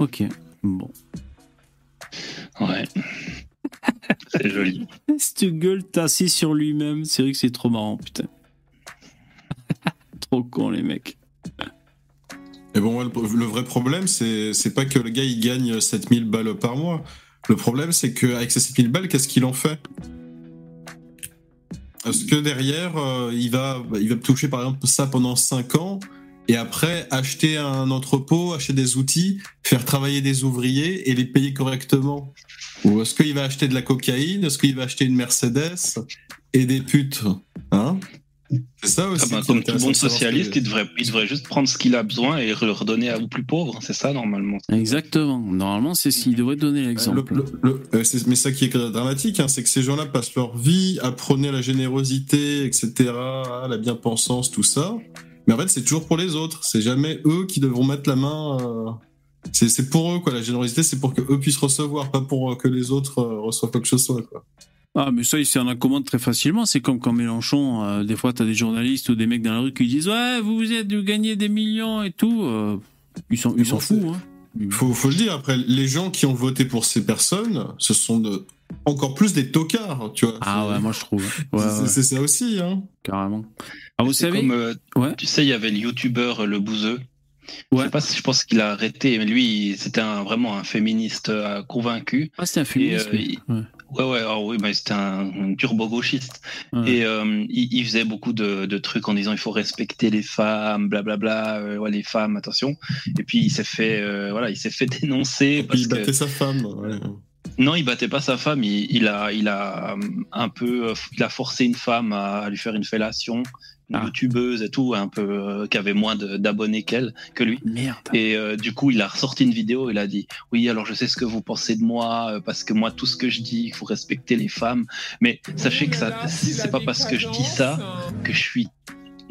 Ok, bon. Ouais. c'est joli. Cette gueule tassée sur lui-même, c'est vrai que c'est trop marrant, putain. trop con, les mecs. Et bon, ouais, le, le vrai problème, c'est c'est pas que le gars il gagne 7000 balles par mois. Le problème, c'est qu'avec ces 7000 balles, qu'est-ce qu'il en fait? Parce que derrière, euh, il, va, il va toucher par exemple ça pendant 5 ans, et après acheter un entrepôt, acheter des outils, faire travailler des ouvriers et les payer correctement. Ou est-ce qu'il va acheter de la cocaïne? Est-ce qu'il va acheter une Mercedes? Et des putes Hein? C'est ça aussi. Ah bah, comme tout bon socialiste, il devrait, il devrait juste prendre ce qu'il a besoin et le redonner aux plus pauvres. C'est ça, normalement. Exactement. Normalement, c'est ce qu'il devrait donner l'exemple. Le- le- euh, mais ça qui est dramatique, hein, c'est que ces gens-là passent leur vie à prôner la générosité, etc., la bien-pensance, tout ça. Mais en fait, c'est toujours pour les autres. C'est jamais eux qui devront mettre la main. euh, C'est pour eux, quoi. La générosité, c'est pour que eux puissent recevoir, pas pour euh, que les autres euh, reçoivent quoi que ce soit, quoi. Ah, mais ça, il s'en accommode très facilement. C'est comme quand Mélenchon, euh, des fois, t'as des journalistes ou des mecs dans la rue qui disent Ouais, vous vous êtes gagnez des millions et tout. euh, ils s'en ils s'en foutent. Hein. Faut, faut le dire, après, les gens qui ont voté pour ces personnes, ce sont de encore plus des tocards, tu vois. Ah ouais, moi je trouve. Ouais, C'est- ouais, C'est ça aussi, hein. carrément. Ah, vous C'est savez comme, euh, Ouais. Tu sais, il y avait le youtubeur Le Bouzeux. Je sais pas si je pense qu'il a arrêté, mais lui, c'était un, vraiment un féministe euh, convaincu. Ah, c'était un Et, féministe. euh, il- Ouais. Ouais, ouais, alors oui, mais c'était un, un turbo-gauchiste. Ouais. Et euh, il, il faisait beaucoup de, de trucs en disant il faut respecter les femmes, blablabla, euh, ouais, les femmes, attention. Et puis il s'est fait, euh, voilà, il s'est fait dénoncer parce Il que battait sa femme. ouais. non, il battait pas sa femme. Il, il a, il a euh, un peu, euh, il a forcé une femme à, lui faire une fellation, Ah. youtubeuse et tout, un peu euh, qui avait moins d'abonnés qu'elle, que lui. Merde. Et euh, du coup, il a ressorti une vidéo. Il a dit oui, alors je sais ce que vous pensez de moi euh, parce que moi, tout ce que je dis, il faut respecter les femmes. Mais sachez que ça, c'est pas parce que je dis ça que je suis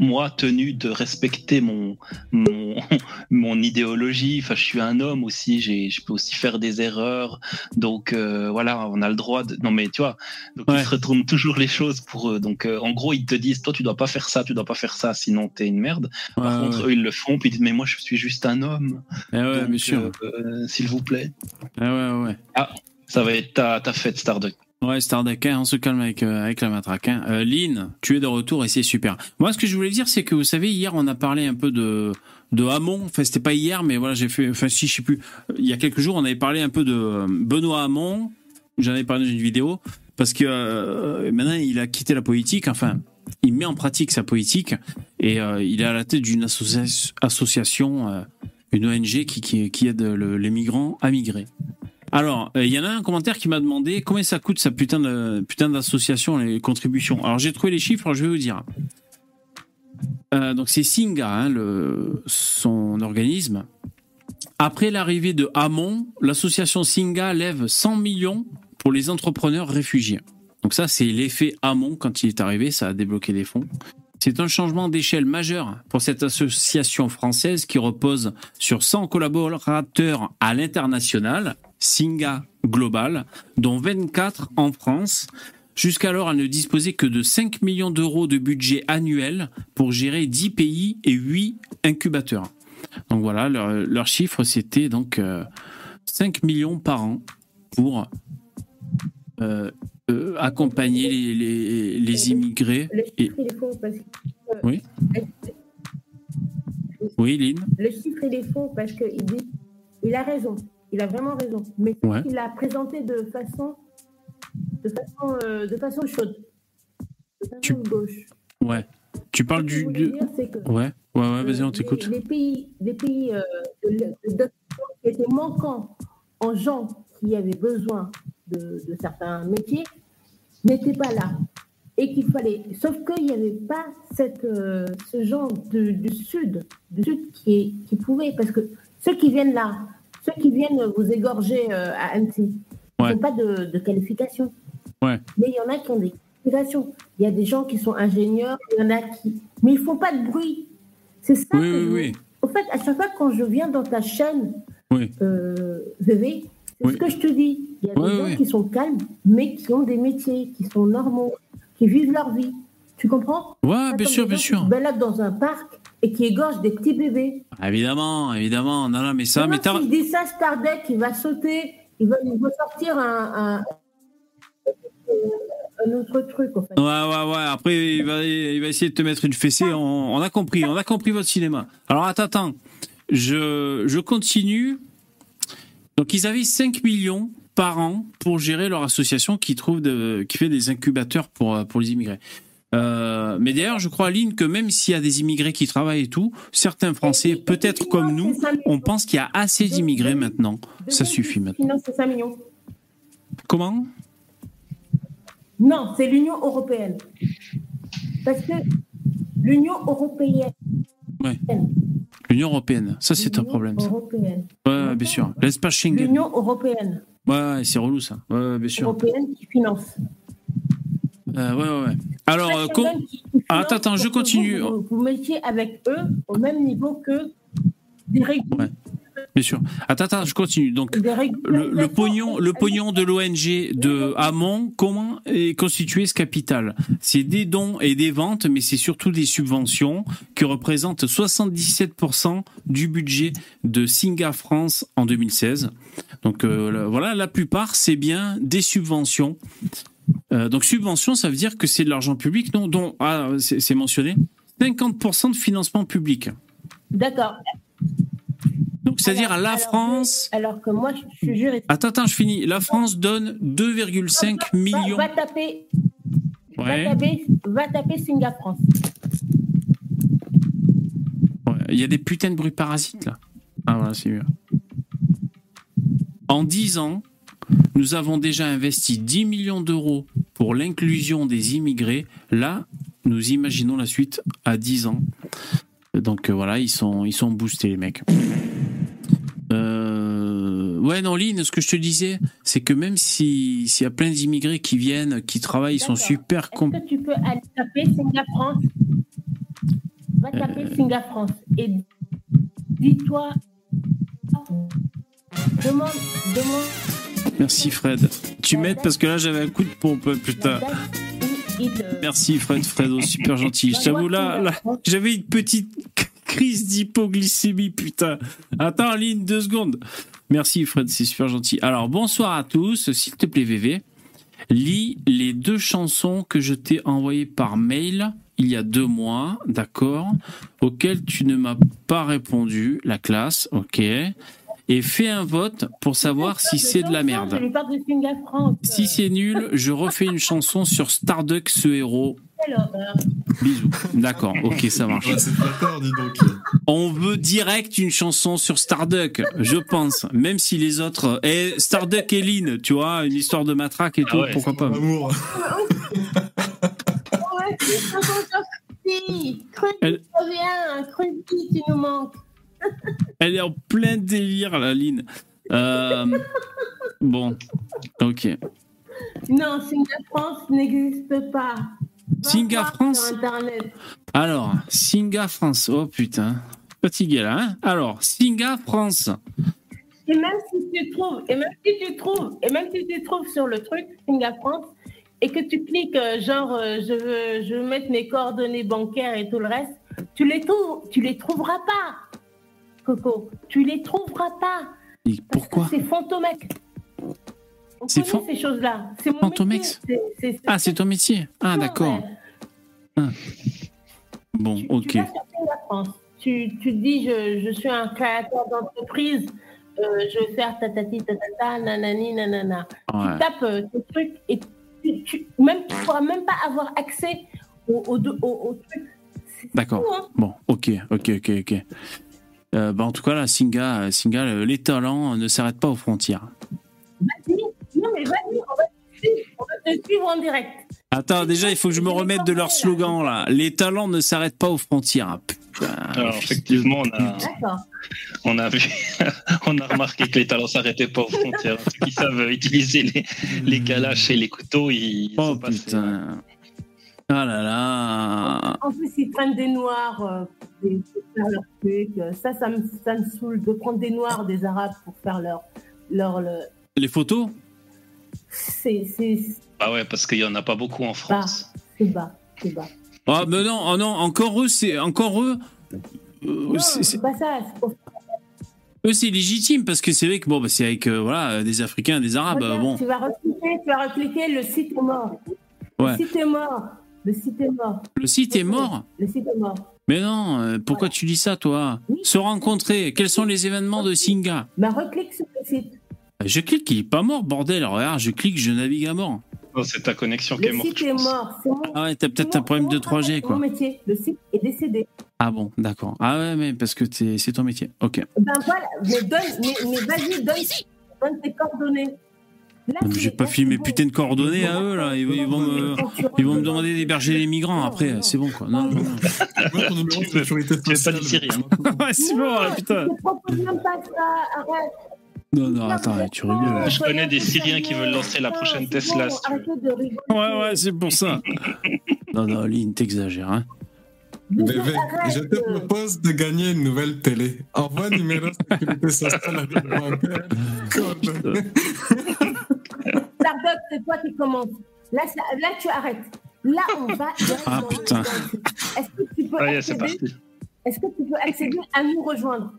moi tenu de respecter mon mon, mon idéologie. Enfin, je suis un homme aussi. J'ai, je peux aussi faire des erreurs. Donc euh, voilà, on a le droit de. Non mais tu vois, donc ils se retournent toujours les choses pour eux. Donc euh, en gros, ils te disent toi, tu dois pas faire ça, tu dois pas faire ça, sinon t'es une merde. Par Ouais, contre, ouais. eux, ils le font. Puis ils disent mais moi, je suis juste un homme. Ouais, Donc, bien sûr. euh, S'il vous plaît. Ah ouais, ouais. Ah, ça va être ta, ta fête, Starduck. Ouais, Starduck, hein, on se calme avec, euh, avec la matraque. Hein. Euh, Lynn, tu es de retour et c'est super. Moi, ce que je voulais dire, c'est que vous savez, hier, on a parlé un peu de, Hamon. Enfin, c'était pas hier, mais voilà, j'ai fait, enfin, si, je sais plus. Il y a quelques jours, on avait parlé un peu de euh, Benoît Hamon. J'en avais parlé dans une vidéo. Parce que euh, maintenant, il a quitté la politique. Enfin, il met en pratique sa politique. Et euh, il est à la tête d'une associa- association, euh, une ONG qui, aide le- les migrants à migrer. Alors, euh, il y en a un commentaire qui m'a demandé combien ça coûte sa putain de putain d'association les contributions. Alors j'ai trouvé les chiffres, je vais vous dire. Euh, donc c'est Singa, hein, son organisme. Après l'arrivée de Hamon, l'association Singa lève 100 millions pour les entrepreneurs réfugiés. Donc ça, c'est l'effet Hamon quand il est arrivé, ça a débloqué des fonds. C'est un changement d'échelle majeur pour cette association française qui repose sur 100 collaborateurs à l'international, Singa Global, dont 24 en France. Jusqu'alors, elle ne disposait que de 5 millions d'euros de budget annuel pour gérer 10 pays et 8 incubateurs. Donc voilà, leur, leur chiffre, c'était donc euh, 5 millions par an pour euh, euh, accompagner les, les- les immigrés. Le Et- chiffre, il est faux parce que. Oui. Oui, Lynn Le chiffre, il est faux parce qu'il dit. Il a raison. Il a vraiment raison. Mais Ouais. il l'a présenté de façon. De façon, euh, de façon chaude. De façon gauche. Ouais. Tu parles du. dire, que, Ouais, ouais, ouais, vas-y, on t'écoute. Les, les pays, les pays euh, de- de- de- qui étaient manquants en gens qui avaient besoin de, de certains métiers n'étaient pas là. Et qu'il fallait. Sauf qu'il n'y avait pas cette, euh, ce genre de- du Sud, du Sud qui, est- qui pouvait. Parce que ceux qui viennent là, ceux qui viennent vous égorger euh, à Annecy, ils Ouais. n'ont pas de, de qualification. Ouais. Mais il y en a qui ont des qualifications. Il y a des gens qui sont ingénieurs, il y en a qui. Mais ils font pas de bruit. C'est ça. Oui, que oui, je- oui. Au fait, à chaque fois quand je viens dans ta chaîne, Oui. euh, VV, c'est Oui. ce que je te dis. Il y a Oui, des gens qui sont calmes, mais qui ont des métiers, qui sont normaux, qui vivent leur vie. Tu comprends? Ouais, bien sûr, bien sûr. Qui se baladent dans un parc et qui égorgent des petits bébés. Évidemment, évidemment. Non, non, mais ça, mais t'as. S'il dit ça, Stardeck, il va sauter, il va nous ressortir un, un, un autre truc, en fait. Ouais, ouais, ouais. Après, il va, il va essayer de te mettre une fessée. On, on a compris, on a compris votre cinéma. Alors, attends, attends. Je, je continue. Donc, ils avaient 5 millions par an pour gérer leur association qui, trouve de, qui fait des incubateurs pour, euh, pour les immigrés. Euh, mais d'ailleurs, je crois, Aline, que même s'il y a des immigrés qui travaillent et tout, certains Français, peut-être comme nous, on pense qu'il y a assez d'immigrés maintenant. Ça suffit maintenant. Sinon, c'est 5 millions. Comment? Non, c'est l'Union européenne. Parce que l'Union européenne, Ouais. L'Union européenne, ça c'est un problème. Ça. européenne, Ouais, bien sûr. L'espace Schengen. l'Union européenne, Ouais, c'est relou ça. Ouais, ouais, bien sûr. européenne qui finance. Euh, ouais, ouais, ouais. Alors, euh, Ah, attends, attends, je continue. Vous, mettiez avec eux au même niveau que des régulateurs Bien sûr. Attends, attends, je continue. Donc, le, le pognon, le pognon de l'ONG de Hamon, comment est constitué ce capital? C'est des dons et des ventes, mais c'est surtout des subventions qui représentent 77% du budget de Singa France en 2016. Donc euh, voilà, la plupart, c'est bien des subventions. Euh, donc subvention, ça veut dire que c'est de l'argent public, non dont ah, c'est mentionné 50% de financement public. D'accord. Donc c'est-à-dire la France. Alors que moi, je suis juriste. Attends, attends, je finis. La France donne 2,5 Va, millions. va taper, Ouais. va taper, va taper Singa France. Ouais, Il y a des putains de bruits parasites là. Ah voilà, c'est mieux. En 10 ans, nous avons déjà investi 10 millions d'euros pour l'inclusion des immigrés. Là, nous imaginons la suite à 10 ans. Donc euh, voilà, ils sont, ils sont boostés les mecs. Euh, ouais, non, Lynn, ce que je te disais, c'est que même si- s'il y a plein d'immigrés qui viennent, qui travaillent, ils sont super Est-ce que tu peux aller taper France Va taper Euh. France et dis-toi. Demande, demande. Merci Fred. Tu m'aides parce que là j'avais un coup de pompe, putain. Merci Fred, Fredo, super gentil. Je t'avoue là, là j'avais une petite crise d'hypoglycémie, putain. Attends, ligne, deux secondes. Merci Fred, c'est super gentil. Alors bonsoir à tous, s'il te plaît VV, lis les deux chansons que je t'ai envoyées par mail il y a deux mois, d'accord, auxquelles tu ne m'as pas répondu, la classe, ok, et fais un vote pour savoir si c'est de la merde. Si c'est nul, je refais une chanson sur Starduck, ce héros. Bisous. D'accord, ok, ça marche. On veut direct une chanson sur Starduck, je pense. Même si les autres. Et Starduck et Lynn, tu vois, une histoire de matraque et tout, ouais, pourquoi pas. Amour. Tu nous manques. Elle est en plein délire, la Lynn. Euh, Bon, ok. Non, Singa France n'existe pas. Va Singa France Internet. Alors, Singa France. Oh putain. Fatigué là, hein Alors, Singa France. Et même si tu trouves, et même si tu trouves, et même si tu trouves sur le truc Singa France et que tu cliques euh, genre euh, je veux je veux mettre mes coordonnées bancaires et tout le reste, tu les trouves, tu les trouveras pas. Coco, tu les trouveras pas. Et pourquoi C'est fantomec. On C'est fan- ces choses-là. C'est mon Fantomex métier. Ah, c'est ton métier Ah, d'accord. ouais. Ah. Bon, ok. Tu vas France. Tu, tu te dis, je, je suis un créateur d'entreprise, euh, je vais faire tatati tatata, nanani nanana. Ouais. Tu tapes euh, tes trucs et tu, tu, même, tu pourras même pas avoir accès au, au, au, au truc. D'accord. hein. Bon, ok, ok, ok, ok. Euh, bah, en tout cas, là, Singa, Singa, les talents ne s'arrêtent pas aux frontières. Vas-y, non mais vas-y, on va te suivre, on va te suivre en direct. Attends, déjà, il faut que je me remette de leur slogan, là. Les talents ne s'arrêtent pas aux frontières. Ah, Putain, Alors, effectivement, on a, on a vu, on a remarqué que les talents s'arrêtaient pas aux frontières. Ceux qui savent utiliser les, les calaches et les couteaux, ils Oh sont passés. Ah là là. En plus, ils prennent des noirs euh, pour faire leur truc. Ça, ça me, ça me saoule de prendre des noirs, des arabes pour faire leur. leur le... Les photos? C'est Ah ouais, parce qu'il y en a pas beaucoup en bas, France. c'est bas, c'est bas. Ah, mais non, oh non, encore eux, c'est. Encore eux. euh, c'est- pas ça. c'est pour- eux, c'est légitime parce que c'est vrai que bon, bah, c'est avec euh, voilà, des Africains, des Arabes. Regarde, bon, Tu vas recliquer, tu vas recliquer, le site est mort. Ouais. Le site est mort. Le site est mort. le site est mort. Le site est mort. Mais non, euh, pourquoi tu dis ça, toi Se rencontrer. Quels sont les événements de Singa Mais reclique sur le site. Je clique, il est pas mort, bordel. Regarde, je clique, je navigue à mort. Oh, c'est ta connexion qui est Le morte. site est mort. C'est mon, Ah ouais, t'as peut-être un problème de 3G, c'est mon quoi. métier. Le site est décédé. Ah bon, d'accord. Ah ouais, mais parce que t'es- c'est ton métier. Ok. Ben voilà, mais donne, mais, mais vas-y, donne, donne tes coordonnées. J'ai pas filé mes putains de coordonnées à eux, là. Ils, ils vont me, ils vont me demander d'héberger les migrants. Après, c'est bon, quoi. Non, non, non. Moi, ton numéro de sécurité Tu veux pas hein Ouais, c'est bon, là, putain. Je te propose même pas ça, arrête. Non, non, attends, tu rigoles. Je connais des Syriens qui veulent lancer la prochaine Tesla. si tu veux. Ouais, ouais, c'est pour ça. Non, non, Lynn, t'exagères, hein. Bébé, je te propose de gagner une nouvelle télé. Envoie numéro sécurité sociale à c'est toi qui commence. Là, ça- là, tu arrêtes. Là, on va. Ah putain. Est-ce que tu peux Ah, accéder parti. Est-ce que tu peux accéder à nous rejoindre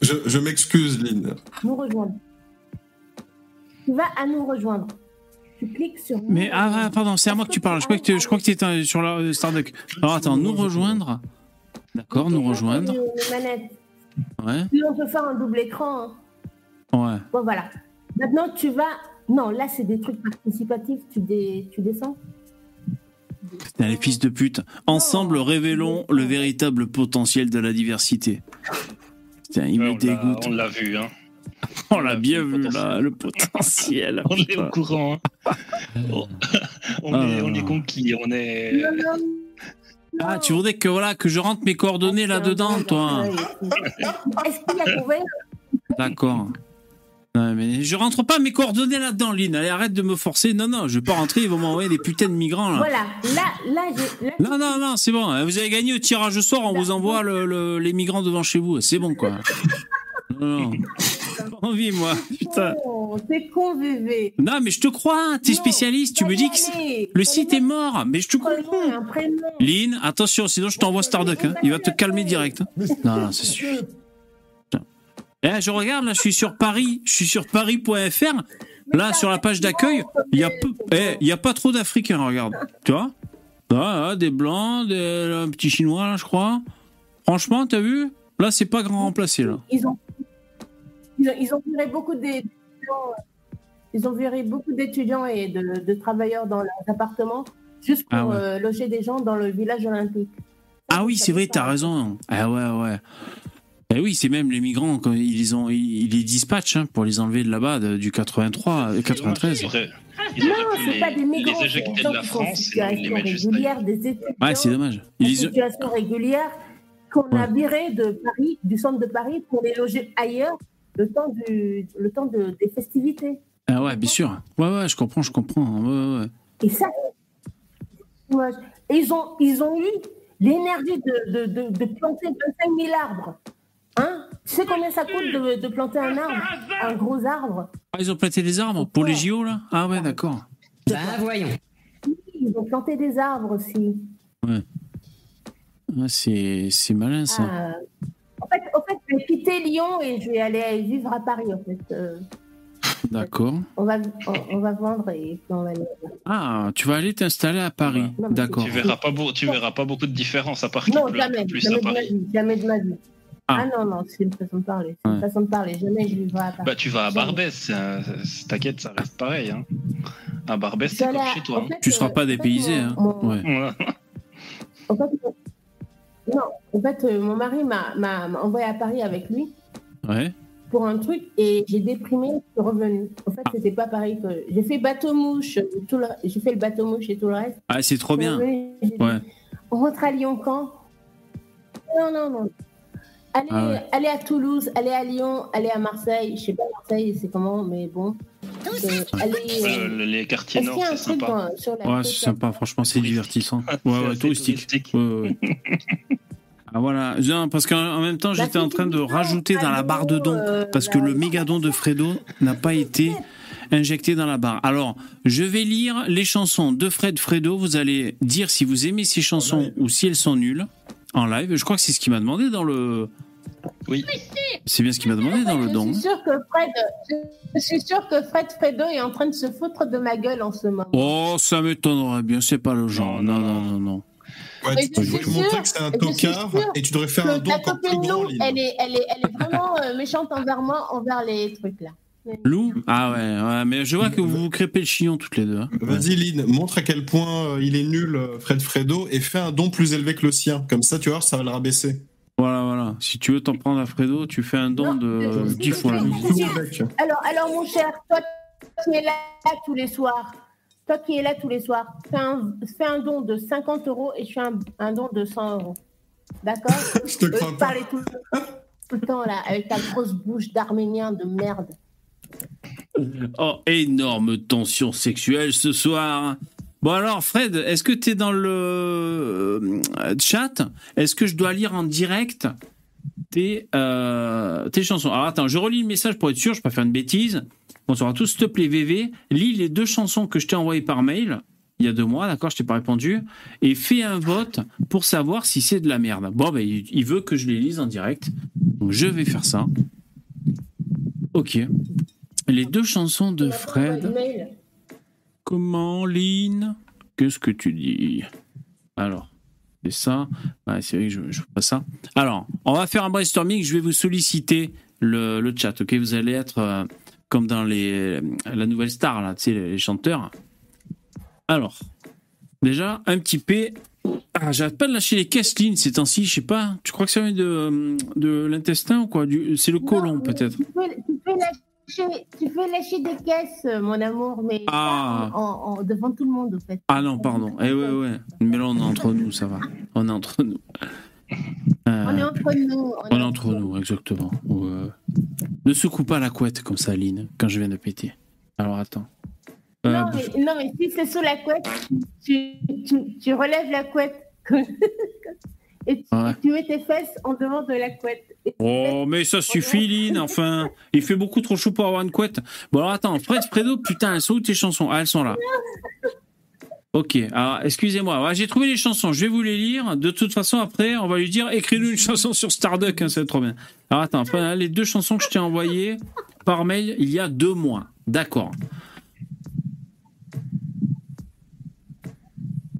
Je, je m'excuse, Lynn. Nous rejoindre. Tu vas à nous rejoindre. Tu cliques sur. nous Mais ah, ah, pardon, c'est à moi que tu parles. Je crois que tu je crois que t'étais sur la euh, Starduck. Alors attends, nous rejoindre. D'accord, nous rejoindre. Ouais, Puis on peut faire un double écran. hein. ouais. Bon, voilà. Maintenant, tu vas. Non, là, c'est des trucs participatifs. Tu, dé- tu descends. Putain, les fils de pute. Ensemble, révélons le véritable potentiel de la diversité. Putain, il Ouais, me on l'a- dégoûte. On l'a vu, hein. On l'a bien vu là, le potentiel. On est au courant. hein. on, Ah est, on est conquis. On est. Non, non, Ah, tu voudrais que voilà que je rentre mes coordonnées là-dedans, toi? Est-ce qu'il y a couvert D'accord. Non, mais je rentre pas mes coordonnées là-dedans, Lynn. Allez, arrête de me forcer. Non, non, je vais pas rentrer. Ils vont m'envoyer des putains de migrants là. Voilà. Là, là, Non, non, non, c'est bon. Vous avez gagné au tirage au sort. On vous envoie le- le- les migrants devant chez vous. C'est bon, quoi. Non, non. Pas envie, moi. Putain. Oh, T'es con, bébé. Non, mais je te crois. hein, T'es spécialiste. Tu me dis que le site est mort. Mais je te comprends. Lynn, attention, sinon je t'envoie Starduck. hein. Il va te calmer direct. hein. Non, non, c'est sûr. Eh, je regarde, là, je suis sur Paris. Je suis sur paris.fr. Là, sur la page d'accueil, il y a eh, y a pas trop d'Africains, regarde. Tu vois? Ah, ah, Des Blancs, des, un petit Chinois, là, je crois. Franchement, t'as vu? Là, c'est pas grand remplacé, là. Ils ont, ils ont, ils ont viré beaucoup d'étudiants. Ils ont viré beaucoup d'étudiants et de, de travailleurs dans leurs appartements juste pour Ah ouais. euh, loger des gens dans le village olympique. Ah oui, c'est vrai, t'as raison. Ah ouais, ouais. Eh oui, c'est même les migrants, quand ils les, ont, ils, les dispatchent hein, pour les enlever de là-bas, de- du 83, euh, 93. Ils auraient, ils Non, auraient c'est pas des migrants, les c'est éjecter des de la qui sont en France et les situation mettre juste régulière, des étudiants Ouais, c'est dommage. en Ils les- situation régulière qu'on a virés de Paris, du centre de Paris, pour les loger ailleurs le temps, du, le temps de, des festivités. Ah ouais, bien sûr. Ouais, ouais, je comprends, je comprends. Ouais, ouais, ouais. Et ça, ouais. Et ils, ont, ils ont eu l'énergie de, de, de, de planter 25 000 arbres. Hein tu sais combien ça coûte de, de planter un arbre Un gros arbre Ah, ils ont planté des arbres pour les JO, là? Ah ouais, d'accord. Bah voyons. Ils ont planté des arbres aussi. Ouais. C'est c'est malin, ça. Ah, en, fait, en fait, je vais quitter Lyon et je vais aller vivre à Paris. En fait. Euh, D'accord. on, va, on, on va vendre et puis on va aller. Ah, tu vas aller t'installer à Paris. D'accord. Tu verras pas, beau- tu verras pas beaucoup de différence à part qu'il Non, pleut un peu jamais, plus jamais à de ma vie. Jamais de ma vie. Ah. Ah, non, non, c'est une façon de parler. C'est Ouais. une façon de parler. Jamais je vivrai à Paris. Bah, tu vas à. Barbès, t'inquiète, ça reste pareil. Hein. À Barbès, c'est comme chez toi. en fait, Tu seras euh, pas en fait, dépaysé, hein. mon- mon- Ouais. En fait, euh, non, en fait, euh, mon mari m'a envoyé à Paris avec lui Ouais. pour un truc et j'ai déprimé, je suis revenue. En fait, c'était pas pareil que j'ai fait bateau mouche, tout le- j'ai fait le bateau mouche et tout le reste. Ah, c'est trop bien. revenue, j'ai dit, Ouais. On rentre à Lyon quand? Non, non, non. Allez, Ah ouais. allez à Toulouse, allez à Lyon, allez à Marseille. Je sais pas Marseille, c'est comment, mais bon. Euh, allez, euh, le- les quartiers nord, c'est truc sympa. dans- sur la Ouais, c'est sympa, franchement, c'est divertissant. Ouais, ouais, touristique. Ouais, ouais. Ah voilà, Non, parce qu'en en même temps, j'étais en train de rajouter dans la barre de dons, euh, parce que le mégadon de Fredo n'a pas été injecté dans la barre. Alors, je vais lire les chansons de Fred Fredo. Vous allez dire si vous aimez ces chansons ou si elles sont nulles en live. Je crois que c'est ce qu'il m'a demandé dans le. Oui. C'est bien ce qu'il m'a demandé dans le je don. suis sûre que Fred, je suis sûre que Fred Fredo est en train de se foutre de ma gueule en ce moment. Oh, ça m'étonnerait bien, c'est pas le genre. Non, non, non, non. Ouais, tu je lui montrer que c'est un je tocard et tu devrais faire un don encore plus grand, elle est, elle, est, elle est vraiment euh, méchante envers moi, envers les trucs là. Lou? Ah ouais, ouais, mais je vois que vous vous crêpez le chignon toutes les deux. hein. Vas-y, Lynn, montre à quel point euh, il est nul, euh, Fred Fredo, et fais un don plus élevé que le sien. Comme ça, tu vois, ça va le rabaisser. Voilà, voilà. Si tu veux t'en prendre à Fredo, tu fais un don Non, de je- 10 fois. je- lui. Tout avec. Alors, alors mon cher, toi qui es là tous les soirs, toi qui es là tous les soirs, fais un, fais un don de 50 euros et je fais un, un don de 100 euros. D'accord Je te crois pas. tout, tout le temps là, avec ta grosse bouche d'arménien de merde. Oh, énorme tension sexuelle ce soir. Bon alors Fred, est-ce que tu es dans le euh, chat? Est-ce que je dois lire en direct tes, euh, tes chansons? Alors attends, je relis le message pour être sûr, je ne vais pas faire une bêtise. Bonsoir à tous, s'il te plaît VV, lis les deux chansons que je t'ai envoyées par mail il y a deux mois, d'accord, je t'ai pas répondu, et fais un vote pour savoir si c'est de la merde. Bon, ben, il il veut que je les lise en direct, donc je vais faire ça. Ok. Les deux chansons de Fred. Comment, Lynn? Qu'est-ce que tu dis? Alors, c'est ça. Ouais, c'est vrai que je ne pas ça. Alors, on va faire un brainstorming. Je vais vous solliciter le, le chat, ok? Vous allez être euh, comme dans les, la nouvelle star, là, tu sais, les, les chanteurs. Alors, déjà, un petit P. Ah, j'arrête pas de lâcher les caisses, Lynn, ces temps-ci, je sais pas. Tu crois que ça vient de, de l'intestin ou quoi? Du- C'est le côlon, peut-être Tu peux, tu peux lâcher, tu peux lâcher des caisses, euh, mon amour, mais Ah. en- en- devant tout le monde, en fait. Ah non, pardon. Eh ouais, ouais. Mais là, on est entre nous, ça va. On est entre nous. Euh, On est entre nous. on est entre nous, exactement. Ouais. Ne secoue pas la couette comme ça, Lynn, quand je viens de péter. Alors, attends. Euh, Non, mais, non, mais si c'est sous la couette, tu, tu, tu relèves la couette et tu, Ouais. tu mets tes fesses en devant de la couette. Oh, mais ça suffit, Lynn, enfin. Il fait beaucoup trop chaud pour avoir une couette. Bon, alors attends, Fred, Fredo, putain, elles sont où tes chansons? Ah, elles sont là. Ok, alors excusez-moi, j'ai trouvé les chansons, je vais vous les lire. De toute façon, après, on va lui dire écris-nous une chanson sur Starduck, hein, c'est trop bien. Alors attends, Fred, les deux chansons que je t'ai envoyées par mail il y a deux mois. D'accord.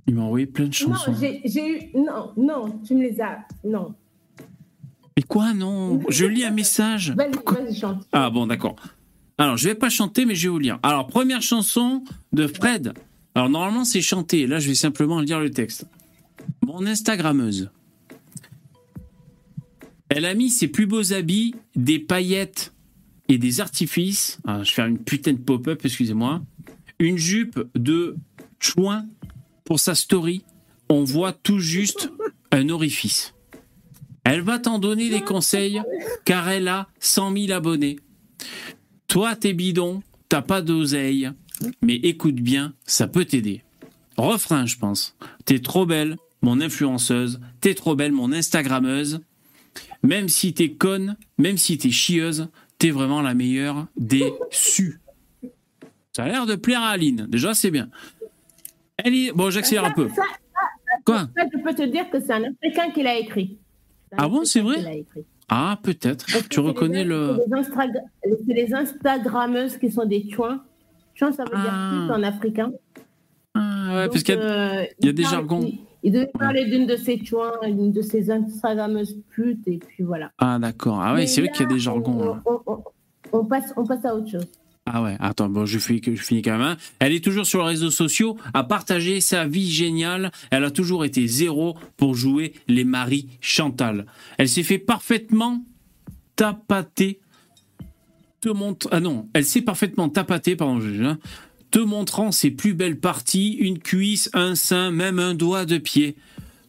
Il m'a envoyé plein de chansons. Non, j'ai eu. Non, non, tu me les as. Non. Mais quoi, non? Je lis un message. Vas-y, vas-y, chante. Ah bon, d'accord. Alors, je vais pas chanter, mais je vais vous lire. Alors, première chanson de Fred. Alors, normalement, c'est chanté. Là, je vais simplement lire le texte. Mon Instagrammeuse. Elle a mis ses plus beaux habits, des paillettes et des artifices. Ah, je vais faire une putain de pop-up, excusez-moi. Une jupe de chouin pour sa story. On voit tout juste un orifice. Elle va t'en donner des conseils car elle a 100 000 abonnés. Toi, t'es bidon, t'as pas d'oseille, mais écoute bien, ça peut t'aider. Refrain, je pense. T'es trop belle, mon influenceuse, t'es trop belle, mon Instagrammeuse. Même si t'es conne, même si t'es chieuse, t'es vraiment la meilleure des su. Ça a l'air de plaire à Aline. Déjà, c'est bien. Bon, j'accélère un peu. Ça, ça, ça, Quoi ça, je peux te dire que c'est un Africain qui l'a écrit. Ah bon, c'est vrai. Ah, peut-être. Tu reconnais les- le... C'est les, Instagrammeuses qui sont des chouins. Chouin, ça veut dire Ah. pute en africain. Ah, ouais, Donc, parce qu'il y a, euh, il y a des jargons. Il, il devait parler d'une de ses chouins, d'une de ses Instagrammeuses putes, et puis voilà. Ah, d'accord. Ah, Mais c'est vrai qu'il y a des jargons. hein. On passe, on passe à autre chose. Ah ouais, attends, bon, je, finis quand même. hein. Elle est toujours sur les réseaux sociaux, à partager sa vie géniale. Elle a toujours été zéro pour jouer les maris Chantal. Elle s'est fait parfaitement tapater. Te. Ah non, elle s'est parfaitement tapater, pardon, hein, te montrant ses plus belles parties, une cuisse, un sein, même un doigt de pied.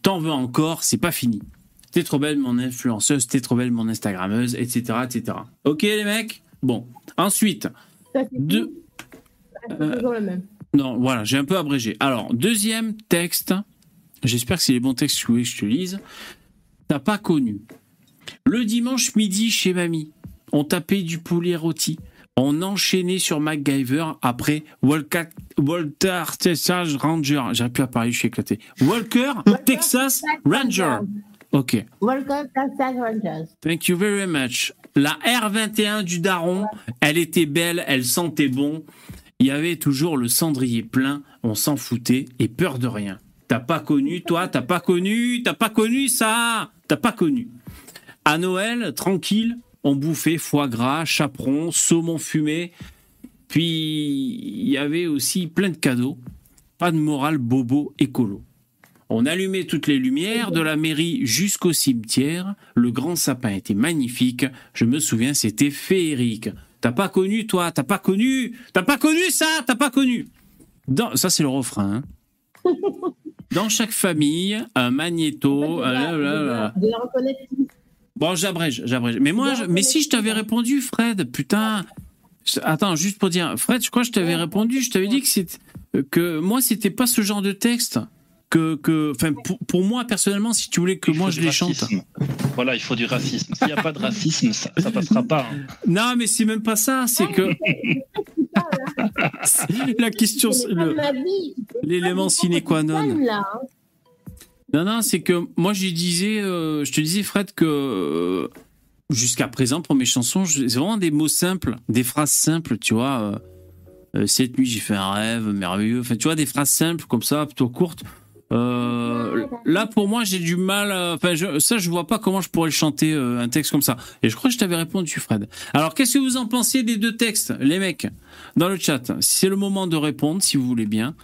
T'en veux encore, c'est pas fini. T'es trop belle, mon influenceuse, t'es trop belle, mon Instagrammeuse, etc., etc. Ok, les mecs? Bon. Ensuite, deux. toujours le même. Non, voilà, j'ai un peu abrégé. Alors, deuxième texte. J'espère que c'est les bons textes que je te lise. T'as pas connu. Le dimanche midi chez mamie, on tapait du poulet rôti. On enchaînait sur MacGyver après Walker, Walter Texas Ranger. J'arrive plus à parler, je suis éclaté. Walker Texas Ranger. Ok. Welcome Texas Rangers. Thank you very much. La R21 du Daron, elle était belle, elle sentait bon. Il y avait toujours le cendrier plein, on s'en foutait et peur de rien. T'as pas connu, toi, t'as pas connu, t'as pas connu ça, t'as pas connu. À Noël, tranquille, on bouffait foie gras, chaperon, saumon fumé. Puis il y avait aussi plein de cadeaux. Pas de morale bobo écolo. On allumait toutes les lumières de la mairie jusqu'au cimetière. Le grand sapin était magnifique. Je me souviens, c'était féerique. T'as pas connu, toi? T'as pas connu? T'as pas connu ça? T'as pas connu? Dans- Ça, c'est le refrain. hein. Dans chaque famille, un magnéto. reconnaître. Bon, j'abrège, j'abrège. Mais moi, je- mais si je t'avais répondu, Fred, putain. Attends, juste pour dire, Fred, je crois que je t'avais répondu. Je t'avais dit que que moi, c'était pas ce genre de texte que, que enfin, pour, pour moi personnellement, si tu voulais que Il moi je les chante. racisme. Voilà, il faut du racisme. S'il n'y a pas de racisme, ça, ça passera pas. hein. Non, mais c'est même pas ça, c'est que la question, l'élément sine qua non. Là, hein. Non, non, c'est que moi, je disais, euh, je te disais, Fred, que euh, jusqu'à présent, pour mes chansons, c'est vraiment des mots simples, des phrases simples, tu vois. euh, cette nuit, j'ai fait un rêve merveilleux. Enfin, tu vois, des phrases simples comme ça, plutôt courtes. Euh, là, pour moi, j'ai du mal. Enfin, ça, je vois pas comment je pourrais chanter euh, un texte comme ça. Et je crois que je t'avais répondu, Fred. Alors, qu'est-ce que vous en pensez des deux textes, les mecs, dans le chat? C'est le moment de répondre, si vous voulez bien.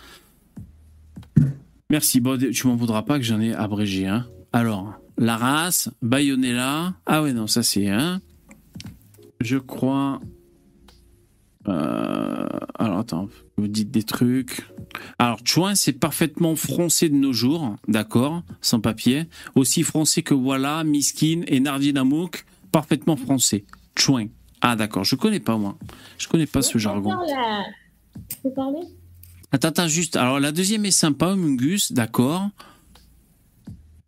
Merci. Bon, tu m'en voudras pas que j'en ai abrégé. Hein. Alors, la race, Bayonella. Ah ouais, non, ça c'est un. Je crois. Euh, Alors, attends, vous dites des trucs. Alors, Chouin, c'est parfaitement français de nos jours, d'accord, sans papier. Aussi français que voilà, Miskin et Nardi Namouk, parfaitement français. Chouin. Ah, d'accord, je connais pas, moi. Je connais pas ce jargon. La- peux parler? Attends, attends, juste. Alors, la deuxième est sympa, Mungus, d'accord.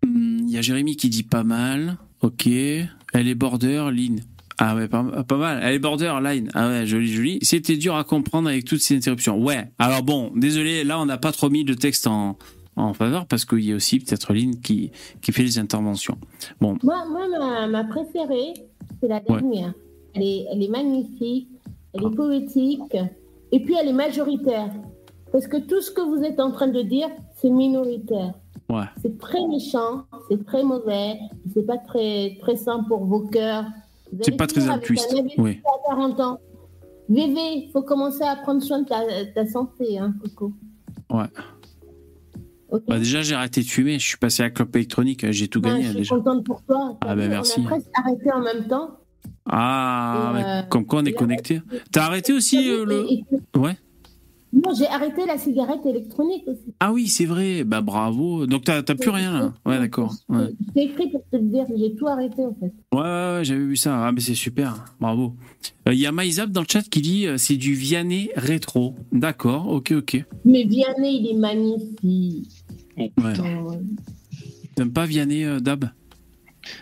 Hmm, Il y a Jérémy qui dit pas mal. Ok. Elle est border, line. Ah ouais, pas, pas mal. Elle est border, line. Ah ouais, joli, joli. C'était dur à comprendre avec toutes ces interruptions. Ouais. Alors bon, désolé, là, on n'a pas trop mis de texte en, en faveur parce qu'il y a aussi peut-être Line qui, qui fait les interventions. Bon, Moi, moi ma, ma préférée, c'est la Ouais. dernière. Elle, est, elle est magnifique, elle est poétique, et puis elle est majoritaire. Parce que tout ce que vous êtes en train de dire, c'est minoritaire. ouais. C'est très méchant, c'est très mauvais, c'est pas très, très sain pour vos cœurs. C'est pas très altruiste, oui. à 40 ans. VV, il faut commencer à prendre soin de ta, ta santé, hein, Coco. Ouais. Bah, déjà, j'ai arrêté de fumer. Je suis passé à la clope électronique. J'ai tout Ouais, gagné je suis déjà. contente pour toi. Ah, ben, merci. On a presque arrêté en même temps. Ah, euh, comme quoi on est connecté. T'as arrêté aussi euh, le. Ouais. Non, j'ai arrêté la cigarette électronique aussi. Ah oui, c'est vrai. Bah bravo. Donc t'as plus rien là. Ouais, d'accord. Ouais. T'ai écrit pour te le dire, j'ai tout arrêté en fait. Ouais, ouais, ouais, j'avais vu ça. Ah, mais c'est super. Bravo. Euh, Il y a Maïzab dans le chat qui dit euh, c'est du Vianney rétro. D'accord, ok, ok. Mais Vianney, il est magnifique. Ouais. T'aimes pas Vianney, euh, Dab?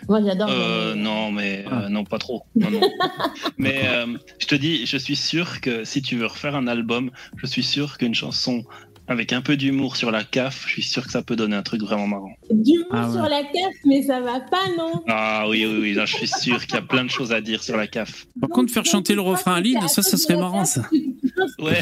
Moi, j'adore. Euh, non, mais euh, non, pas trop. Non, non. mais euh, je te dis, je suis sûr que si tu veux refaire un album, je suis sûr qu'une chanson avec un peu d'humour sur la CAF, je suis sûr que ça peut donner un truc vraiment marrant. Du mot Ah ouais. sur la caisse, mais ça va pas, non Ah oui, oui, oui, là, je suis sûr qu'il y a plein de choses à dire sur la CAF. Par contre, faire chanter le refrain à Lille, ça, ça serait marrant, ça. Ouais,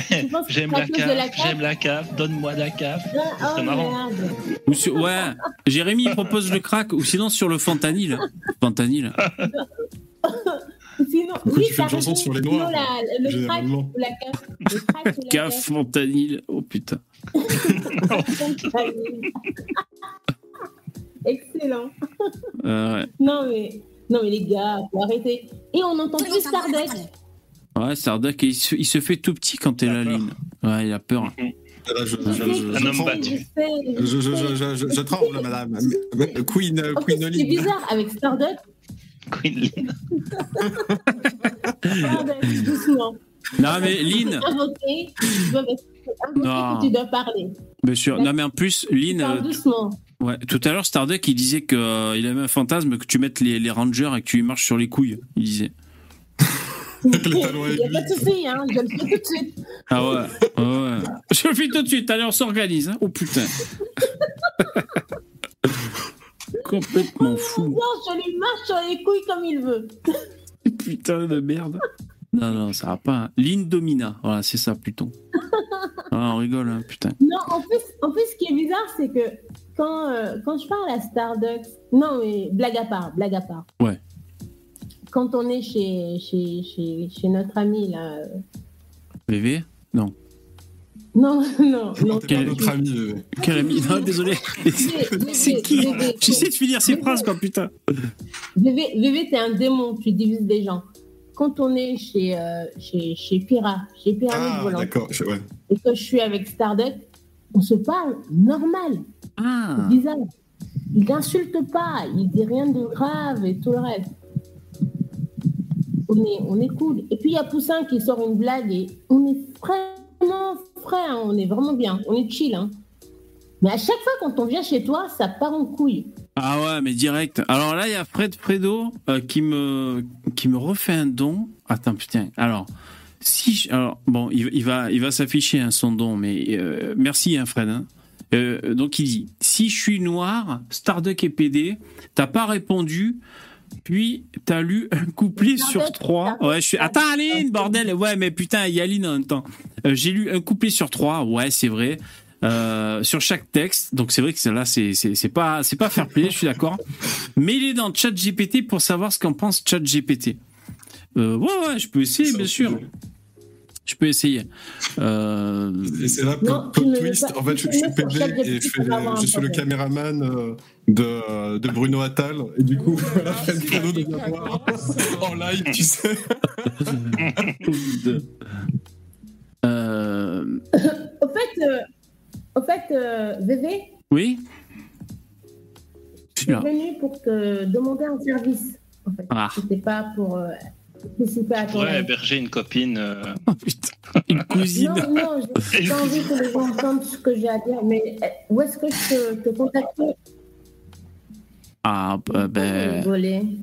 j'aime la CAF, CAF j'aime la CAF, donne-moi de la CAF. Ça serait Oh marrant. merde. Ou sur- Ouais, Jérémy propose le crack, ou sinon sur le fentanyl. Fentanyl. Sinon, Pourquoi oui, tu fais une chanson sur les noirs, la- le crack la caisse. Le crack ou la Caf, caisse. fentanyl. Oh putain. Excellent. Euh, ouais. Non mais, non mais les gars, faut arrêter. Et on n'entend plus Starduck. Ouais, Starduck, il se, il se fait tout petit quand t'es la ligne. Ouais, il a peur. Là, je, je, Un homme battu. Je, tremble, madame. Queen, euh, En plus, Queen c'est bizarre avec Starduck. Queen Lynn. Doucement. Non, mais Lynn, Invoqué, tu dois Non. tu dois parler. bien sûr. Non, mais en plus, Lynn, Parle euh, doucement. ouais, tout à l'heure, Starduck, il disait qu'il avait un fantasme que tu mettes les, les rangers et que tu lui marches sur les couilles. Il disait. Il n'y a pas de souci, hein, je le fais tout de suite. Ah ouais, ouais, ouais. Je le fais tout de suite. Allez, on s'organise. hein. Oh putain. Complètement fou. Non, je lui marche sur les couilles comme il veut. Putain de merde. Non, non, ça va pas. Lynn Domina. Voilà, c'est ça, plutôt. Ah, on rigole, hein, putain. Non, en plus, en plus, ce qui est bizarre, c'est que quand, euh, quand je parle à Starduck, non, mais blague à part, blague à part. Ouais. Quand on est chez, chez, chez, chez notre ami, là. euh, VV Non. Non, non, non. Pas notre ami. euh. Quel ami? Non, désolé. C'est qui? J'essaie de finir ces phrases, quoi, putain. VV, VV t'es un démon, tu divises des gens. Quand on est chez, euh, chez, chez Pira, chez Pyramide Ah, Volante, Ouais. et que je suis avec Starduck, on se parle normal. Ah. Bizarre. Il n'insulte pas, il dit rien de grave et tout le reste. On est, on est cool. Et puis il y a Poussin qui sort une blague et on est vraiment frais, hein, on est vraiment bien, on est chill. Hein. Mais à chaque fois, quand on vient chez toi, ça part en couille. Ah ouais, mais direct. Alors là, il y a Fred Fredo euh, qui me qui me refait un don. Attends, putain. Alors, si je- alors bon, il, il va il va s'afficher hein, son don, mais euh, merci hein, Fred. hein. Euh, donc il dit si je suis noir, Starduck et PD, t'as pas répondu. Puis t'as lu un couplet sur trois. Ouais, je suis. Attends, Aline, bordel. Ouais, mais putain, il y a Aline en même temps. Euh, J'ai lu un couplet sur trois. Ouais, c'est vrai. Euh, sur chaque texte. Donc c'est vrai que celle-là, c'est c'est c'est pas c'est pas fair play. Je suis d'accord. Mais il est dans ChatGPT pour savoir ce qu'en pense ChatGPT. Euh, ouais, ouais, je peux essayer, bien sûr. Je peux essayer. Euh... Et c'est là, Non, plot twist. pas- En fait, je, suis et je, fais je le caméraman euh, de, de Bruno Attal. Et du coup, voilà, Fred Fredo devient voir en live, tu sais. Euh, Au fait, euh, au fait euh, VV, Oui je suis venu pour te demander un service. En fait. Ah. C'était pas pour euh, participer à Je ton pourrais live. héberger une copine. euh, Une cousine. Non, non, j'ai pas envie que les gens entendent ce que j'ai à dire, mais euh, où est-ce que je peux te contacter? Ah, bah, ben.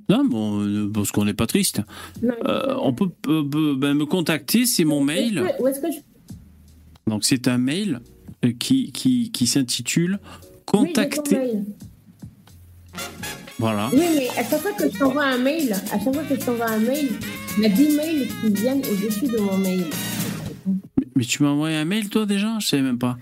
Non, bon, euh, parce qu'on n'est pas triste. Non, Euh, on peut be- ben, me contacter, c'est mon mail. Où est-ce que je... Donc c'est un mail euh, qui, qui, qui s'intitule Contacter. Voilà. Oui, mais à chaque fois que je t'envoie un mail, à chaque fois que je t'envoie un mail, il y a 10 mails qui viennent au-dessus de mon mail. Mais tu m'as envoyé un mail toi déjà? Je savais même pas.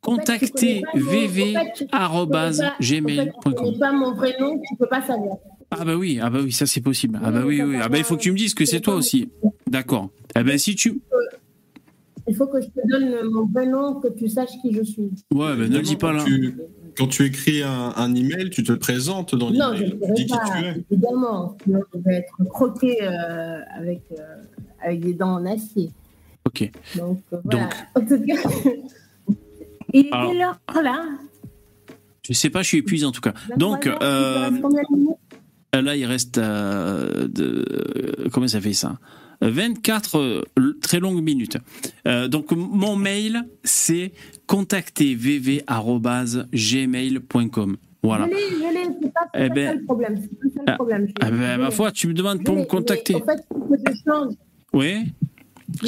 Contacter En fait, tu connais pas mon- vv.gmail.com. vrai nom, tu peux pas savoir. Ah bah oui, ah bah oui, ça c'est possible. Ah bah oui, oui. Ah bah il faut que tu me dises que c'est toi aussi. D'accord. Ah ben si tu. Il faut que je te donne mon vrai nom, que tu saches qui je suis. Ouais, ben ne le dis pas là. Tu- quand tu écris un, un email, tu te présentes dans Non, je l'email. ne dis qui pas, tu es. évidemment. Sinon, je vais être croqué euh, avec, euh, avec des dents en acier. Ok. Donc, euh, voilà. En tout cas, il est quelle heure là Je sais pas, je suis épuisé en tout cas. Donc, 23 heures, il te euh, là il reste. euh, de... Comment ça fait ça? 24 euh, très longues minutes. Euh, donc mon mail c'est contactervv@gmail.com. Voilà. Je l'ai, je l'ai, c'est pas, Eh ben, ça le problème. C'est pas ça ah, le problème. Ah ben, ma foi, tu me demandes pour me contacter. En fait, faut que je change. Oui.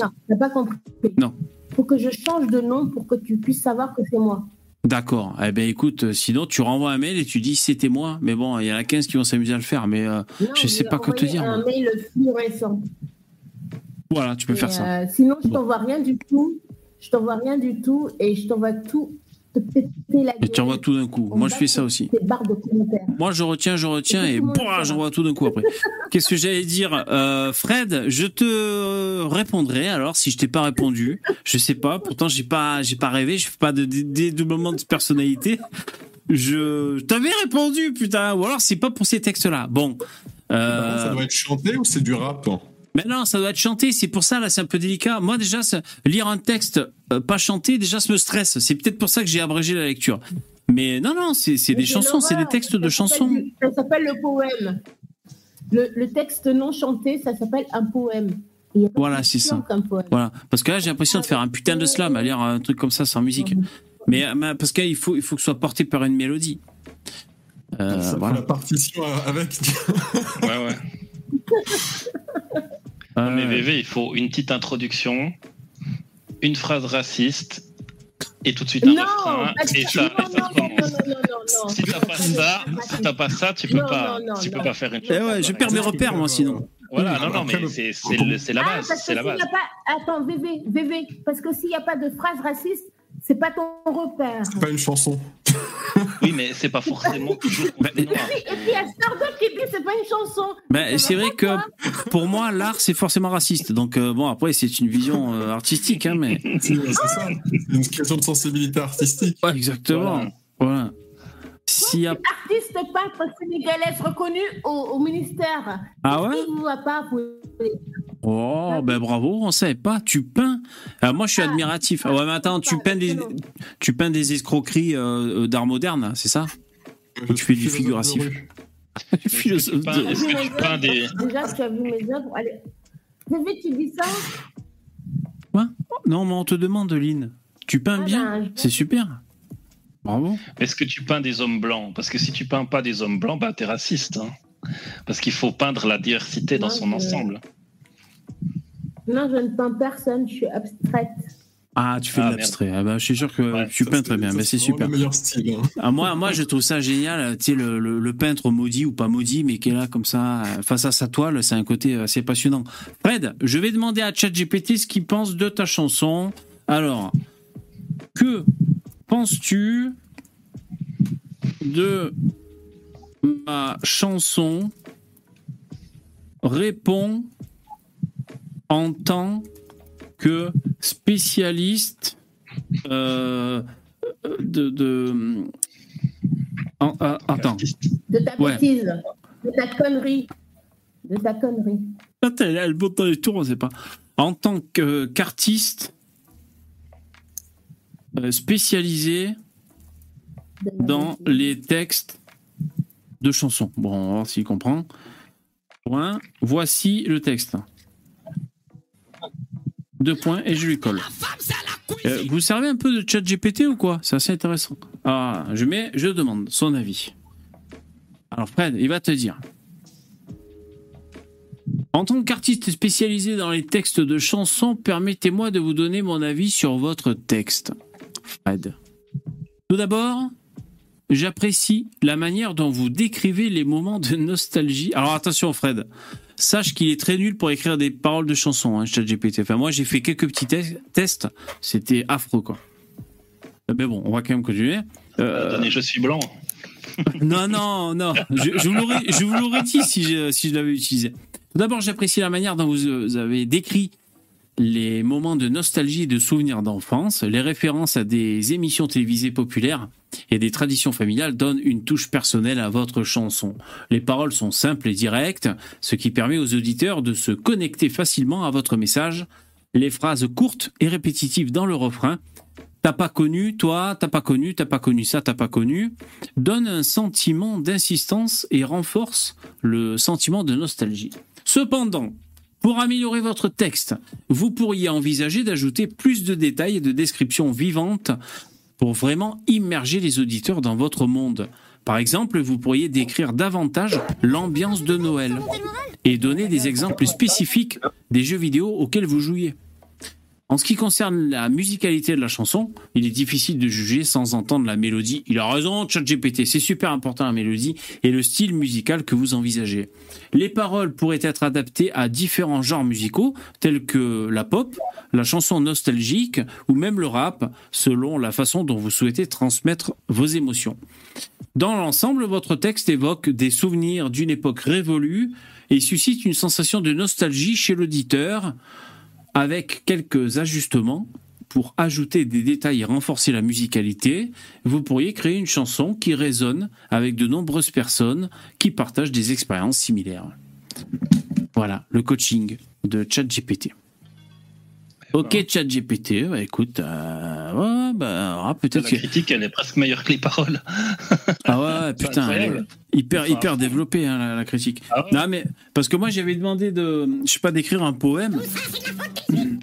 Non, t'as pas compris. Non. Il faut que je change de nom pour que tu puisses savoir que c'est moi. D'accord. Eh ben écoute, euh, sinon tu renvoies un mail et tu dis c'était moi. Mais bon, il y en a 15 qui vont s'amuser à le faire. Mais euh, Non, je sais pas quoi te dire. un moi. mail plus récent. Voilà, tu peux Et, faire ça. euh, sinon, je t'envoie rien du tout. Je t'envoie rien du tout et je t'envoie tout te péter la Et tu envoies tout d'un coup. Moi, je fais ça aussi. De. Moi, je retiens, je retiens et boah, fait j'envoie tout d'un coup après. Qu'est-ce que j'allais dire Euh, Fred, je te répondrai alors si je t'ai pas répondu. Je sais pas, pourtant j'ai pas j'ai pas rêvé, je fais pas de dé- dédoublement de personnalité. Je t'avais répondu putain ou alors c'est pas pour ces textes-là. Bon. Euh, Ça doit être chanté ou c'est du rap hein? Mais non, ça doit être chanté. C'est pour ça, là, c'est un peu délicat. Moi, déjà, lire un texte euh, pas chanté, déjà, ça me stresse. C'est peut-être pour ça que j'ai abrégé la lecture. Mais non, non, c'est c'est des chansons, c'est des textes de Ça chansons. Ça s'appelle le poème. Le, le texte non chanté, ça s'appelle un poème. Voilà, c'est ça. Voilà. Parce que là, j'ai l'impression de faire un putain de slam à lire un truc comme ça sans musique. Mais, mais parce qu'il faut, il faut que ce soit porté par une mélodie. Euh, Ça fait la partition avec. Ouais, ouais. Non, mais VV, il faut une petite introduction, une phrase raciste, et tout de suite un Non, refrain. Et ça, non, ça non, non, commence. non, non, non, non. Si t'as pas ça, si t'as pas ça, tu peux Non, pas, non, non, tu peux non. pas faire une Eh ouais, je perds mes repères, moi, sinon. Voilà, non, non, mais c'est la Ah, base, c'est la base. y a pas... Attends, VV, VV, parce que s'il n'y a pas de phrase raciste, c'est pas ton repère. C'est pas une chanson. Oui, mais c'est pas forcément toujours Bah. Et puis, il y a Starbucks qui dit c'est pas une chanson. Ben, c'est vrai que pour moi, l'art, c'est forcément raciste. Donc, euh, bon, après, c'est une vision euh, artistique, hein, mais. C'est ça. C'est une question de sensibilité artistique. Ouais, exactement. Voilà. S'il y a. Artiste peintre sénégalaise reconnu au, au ministère. Ah ouais Qui vous voit pas vous- Oh, ben bravo, on savait pas. Tu peins. Alors, moi, je suis admiratif. Ah ouais, mais attends, tu peins des, tu peins des escroqueries euh, d'art moderne, c'est ça? Ou tu fais du figuratif? Philosophe Est-ce que tu peins- de- est-ce que tu peins des. Déjà, tu as vu mes œuvres. Allez. Tu dis ça? Quoi? Non, mais on te demande, Lynn. Tu peins Ah bien ben, C'est super. Bravo. Est-ce que tu peins des hommes blancs? Parce que si tu peins pas des hommes blancs, bah t'es raciste. hein. Parce qu'il faut peindre la diversité dans Non, son je- ensemble. Non, je ne peins personne, je suis abstraite. Ah, tu fais Ah, de l'abstrait. Ah bah, je suis sûr que Ouais, tu peins très bien. Mais c'est super. le meilleur style. hein. Ah, moi, moi, je trouve ça génial. Tu sais, le, le- le peintre maudit ou pas maudit, mais qui est là comme ça, euh, face à sa toile, c'est un côté assez passionnant. Fred, je vais demander à ChatGPT ce qu'il pense de ta chanson. Alors, que penses-tu de ma chanson? Réponds en tant que spécialiste euh, de, de- en- ah, attends. De ta Ouais. bêtise, de ta connerie. De ta connerie. Attends, elle, elle monte dans les tours, on sait pas. En tant qu'artiste euh, spécialisé dans les textes de chansons. Bon, on va voir s'il comprend. Point. Voici le texte. Deux points et je lui colle. Euh, vous servez un peu de chat GPT ou quoi? C'est assez intéressant. Ah, je mets, je demande son avis. Alors Fred, il va te dire. En tant qu'artiste spécialisé dans les textes de chansons, permettez-moi de vous donner mon avis sur votre texte. Fred. Tout d'abord, j'apprécie la manière dont vous décrivez les moments de nostalgie. Alors attention Fred, sache qu'il est très nul pour écrire des paroles de chansons, hein, ChatGPT. Enfin moi j'ai fait quelques petits te- tests, c'était affreux quoi. Mais bon, on va quand même continuer. Euh, Attendez, je suis blanc. non, non, non. Je, je vous l'aurais- vous dit si je, si je l'avais utilisé. D'abord, j'apprécie la manière dont vous euh, avez décrit les moments de nostalgie et de souvenirs d'enfance. Les références à des émissions télévisées populaires et des traditions familiales donnent une touche personnelle à votre chanson. Les paroles sont simples et directes, ce qui permet aux auditeurs de se connecter facilement à votre message. Les phrases courtes et répétitives dans le refrain T'as pas connu, toi, t'as pas connu, t'as pas connu ça, t'as pas connu, donne un sentiment d'insistance et renforce le sentiment de nostalgie. Cependant, pour améliorer votre texte, vous pourriez envisager d'ajouter plus de détails et de descriptions vivantes pour vraiment immerger les auditeurs dans votre monde. Par exemple, vous pourriez décrire davantage l'ambiance de Noël et donner des exemples spécifiques des jeux vidéo auxquels vous jouiez. En ce qui concerne la musicalité de la chanson, il est difficile de juger sans entendre la mélodie. Il a raison, ChatGPT, c'est super important la mélodie et le style musical que vous envisagez. Les paroles pourraient être adaptées à différents genres musicaux, tels que la pop, la chanson nostalgique ou même le rap, selon la façon dont vous souhaitez transmettre vos émotions. Dans l'ensemble, votre texte évoque des souvenirs d'une époque révolue et suscite une sensation de nostalgie chez l'auditeur avec quelques ajustements pour ajouter des détails et renforcer la musicalité, vous pourriez créer une chanson qui résonne avec de nombreuses personnes qui partagent des expériences similaires. Voilà, le coaching de ChatGPT. Ok, ChatGPT, bah écoute, euh, ouais, bah, ah, peut-être La que. critique, elle est presque meilleure que les paroles. Ah ouais, putain, elle est incroyable. hyper, hyper développée, hein, la, la critique. Ah ouais Non, mais, parce que moi, j'avais demandé de, je sais pas, d'écrire un poème,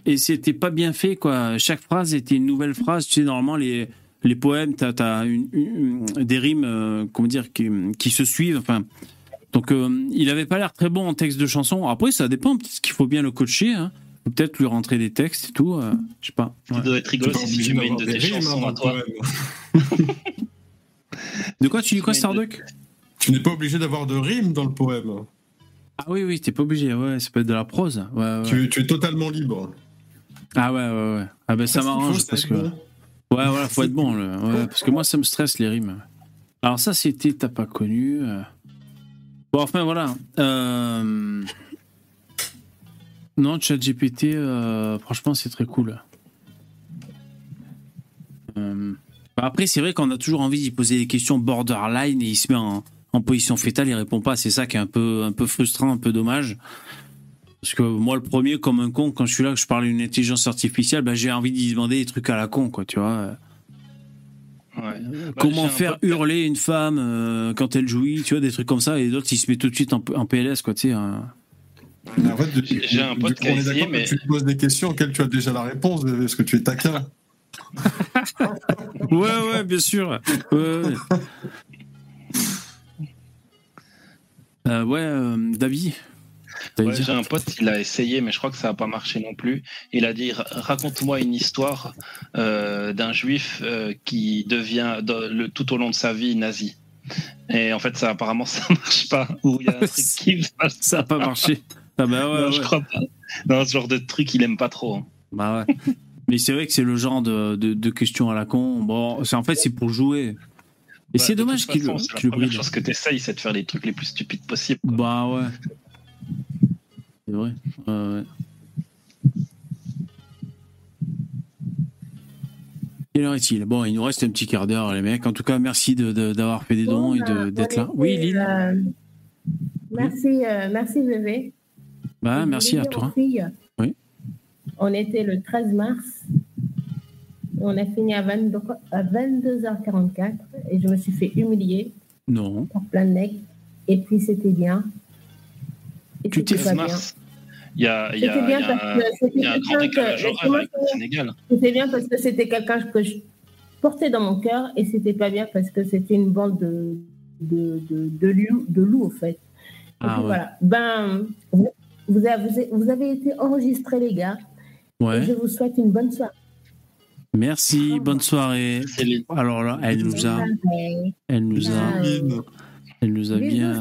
et c'était pas bien fait, quoi. Chaque phrase était une nouvelle phrase. Tu sais, normalement, les, les poèmes, t'as, as une, une- des rimes, euh, comment dire, qui, qui se suivent, enfin. Donc, euh, il avait pas l'air très bon en texte de chanson. Après, ça dépend, peut-être qu'il faut bien le coacher, hein. Ou Peut-être lui rentrer des textes et tout, euh, je sais pas. Ce qui doit être rigolo, si tu mets une de tes chansons à toi. De quoi tu dis quoi, Starduck Tu n'es pas obligé d'avoir de rimes dans le poème. Ah oui, oui, t'es pas obligé, ouais, ça peut être de la prose. Ouais, ouais. Tu, tu es totalement libre. Ah ouais, ouais, ouais. Ah ben ça m'arrange parce que. bon. Ouais, voilà, faut être bon. le- Ouais, parce que moi, ça me stresse les rimes. Alors ça, c'était t'as pas connu. euh. Bon, enfin voilà. Euh... Non, ChatGPT, euh, franchement, c'est très cool. Euh, Après, c'est vrai qu'on a toujours envie d'y poser des questions borderline et il se met en, en position fétale, il répond pas. C'est ça qui est un peu, un peu frustrant, un peu dommage. Parce que moi, le premier, comme un con, quand je suis là, que je parle d'une intelligence artificielle, bah, j'ai envie d'y demander des trucs à la con, quoi, tu vois. Ouais. Bah, Comment un faire hurler une femme euh, quand elle jouit, tu vois, des trucs comme ça, et d'autres, ils se mettent tout de suite en, en PLS, quoi, tu sais. hein. Mais en fait, du- J'ai un pote qui a mais- que tu te poses des questions auxquelles tu as déjà la réponse, parce que tu es taquin? Ouais, ouais, bien sûr. Ouais, ouais. Euh, ouais, euh, David. Ouais, J'ai un pote, il a essayé, mais je crois que ça n'a pas marché non plus. Il a dit raconte-moi une histoire euh, d'un juif euh, qui devient le, tout au long de sa vie nazi. Et en fait, ça apparemment ça marche pas. Ou il y a un truc qui se passe. Ça n'a pas marché. Ah bah ouais, non, je crois pas. Non, ce genre de truc, il aime pas trop. hein. Bah ouais. Mais c'est vrai que c'est le genre de, de, de questions à la con. Bon, c'est en fait c'est pour jouer. Et Bah, c'est dommage qu'il le, c'est la première chose que tu essayes, c'est de faire les trucs les plus stupides possibles. quoi. Bah ouais. C'est vrai. Ouais, ouais. Quelle heure est-il? Bon, il nous reste un petit quart d'heure, les mecs. En tout cas, merci de- de- d'avoir fait des dons et de- d'être là. Oui, Lynn Euh, merci, euh, merci bébé. Bah, merci à toi. Oui. On était le 13 mars. On a fini à, 22 à 22h44 et je me suis fait humilier Non. par plein de mecs. Et puis c'était bien. Et Tu t'es c'était Le pas 13 bien. mars, il y a, il y a- C'était bien parce que c'était quelqu'un que- horaire avec le comment- Sénégal. C'était bien parce que c'était quelqu'un que je portais dans mon cœur et c'était pas bien parce que c'était une bande de, de, de, de loups, de loups, en fait. Ah ouais. voilà. Ben, vous, avez, vous avez été enregistrés, les gars. Et je vous souhaite une bonne soirée. Merci, bonne soirée. Alors là, elle nous a, elle nous a, elle nous a bien.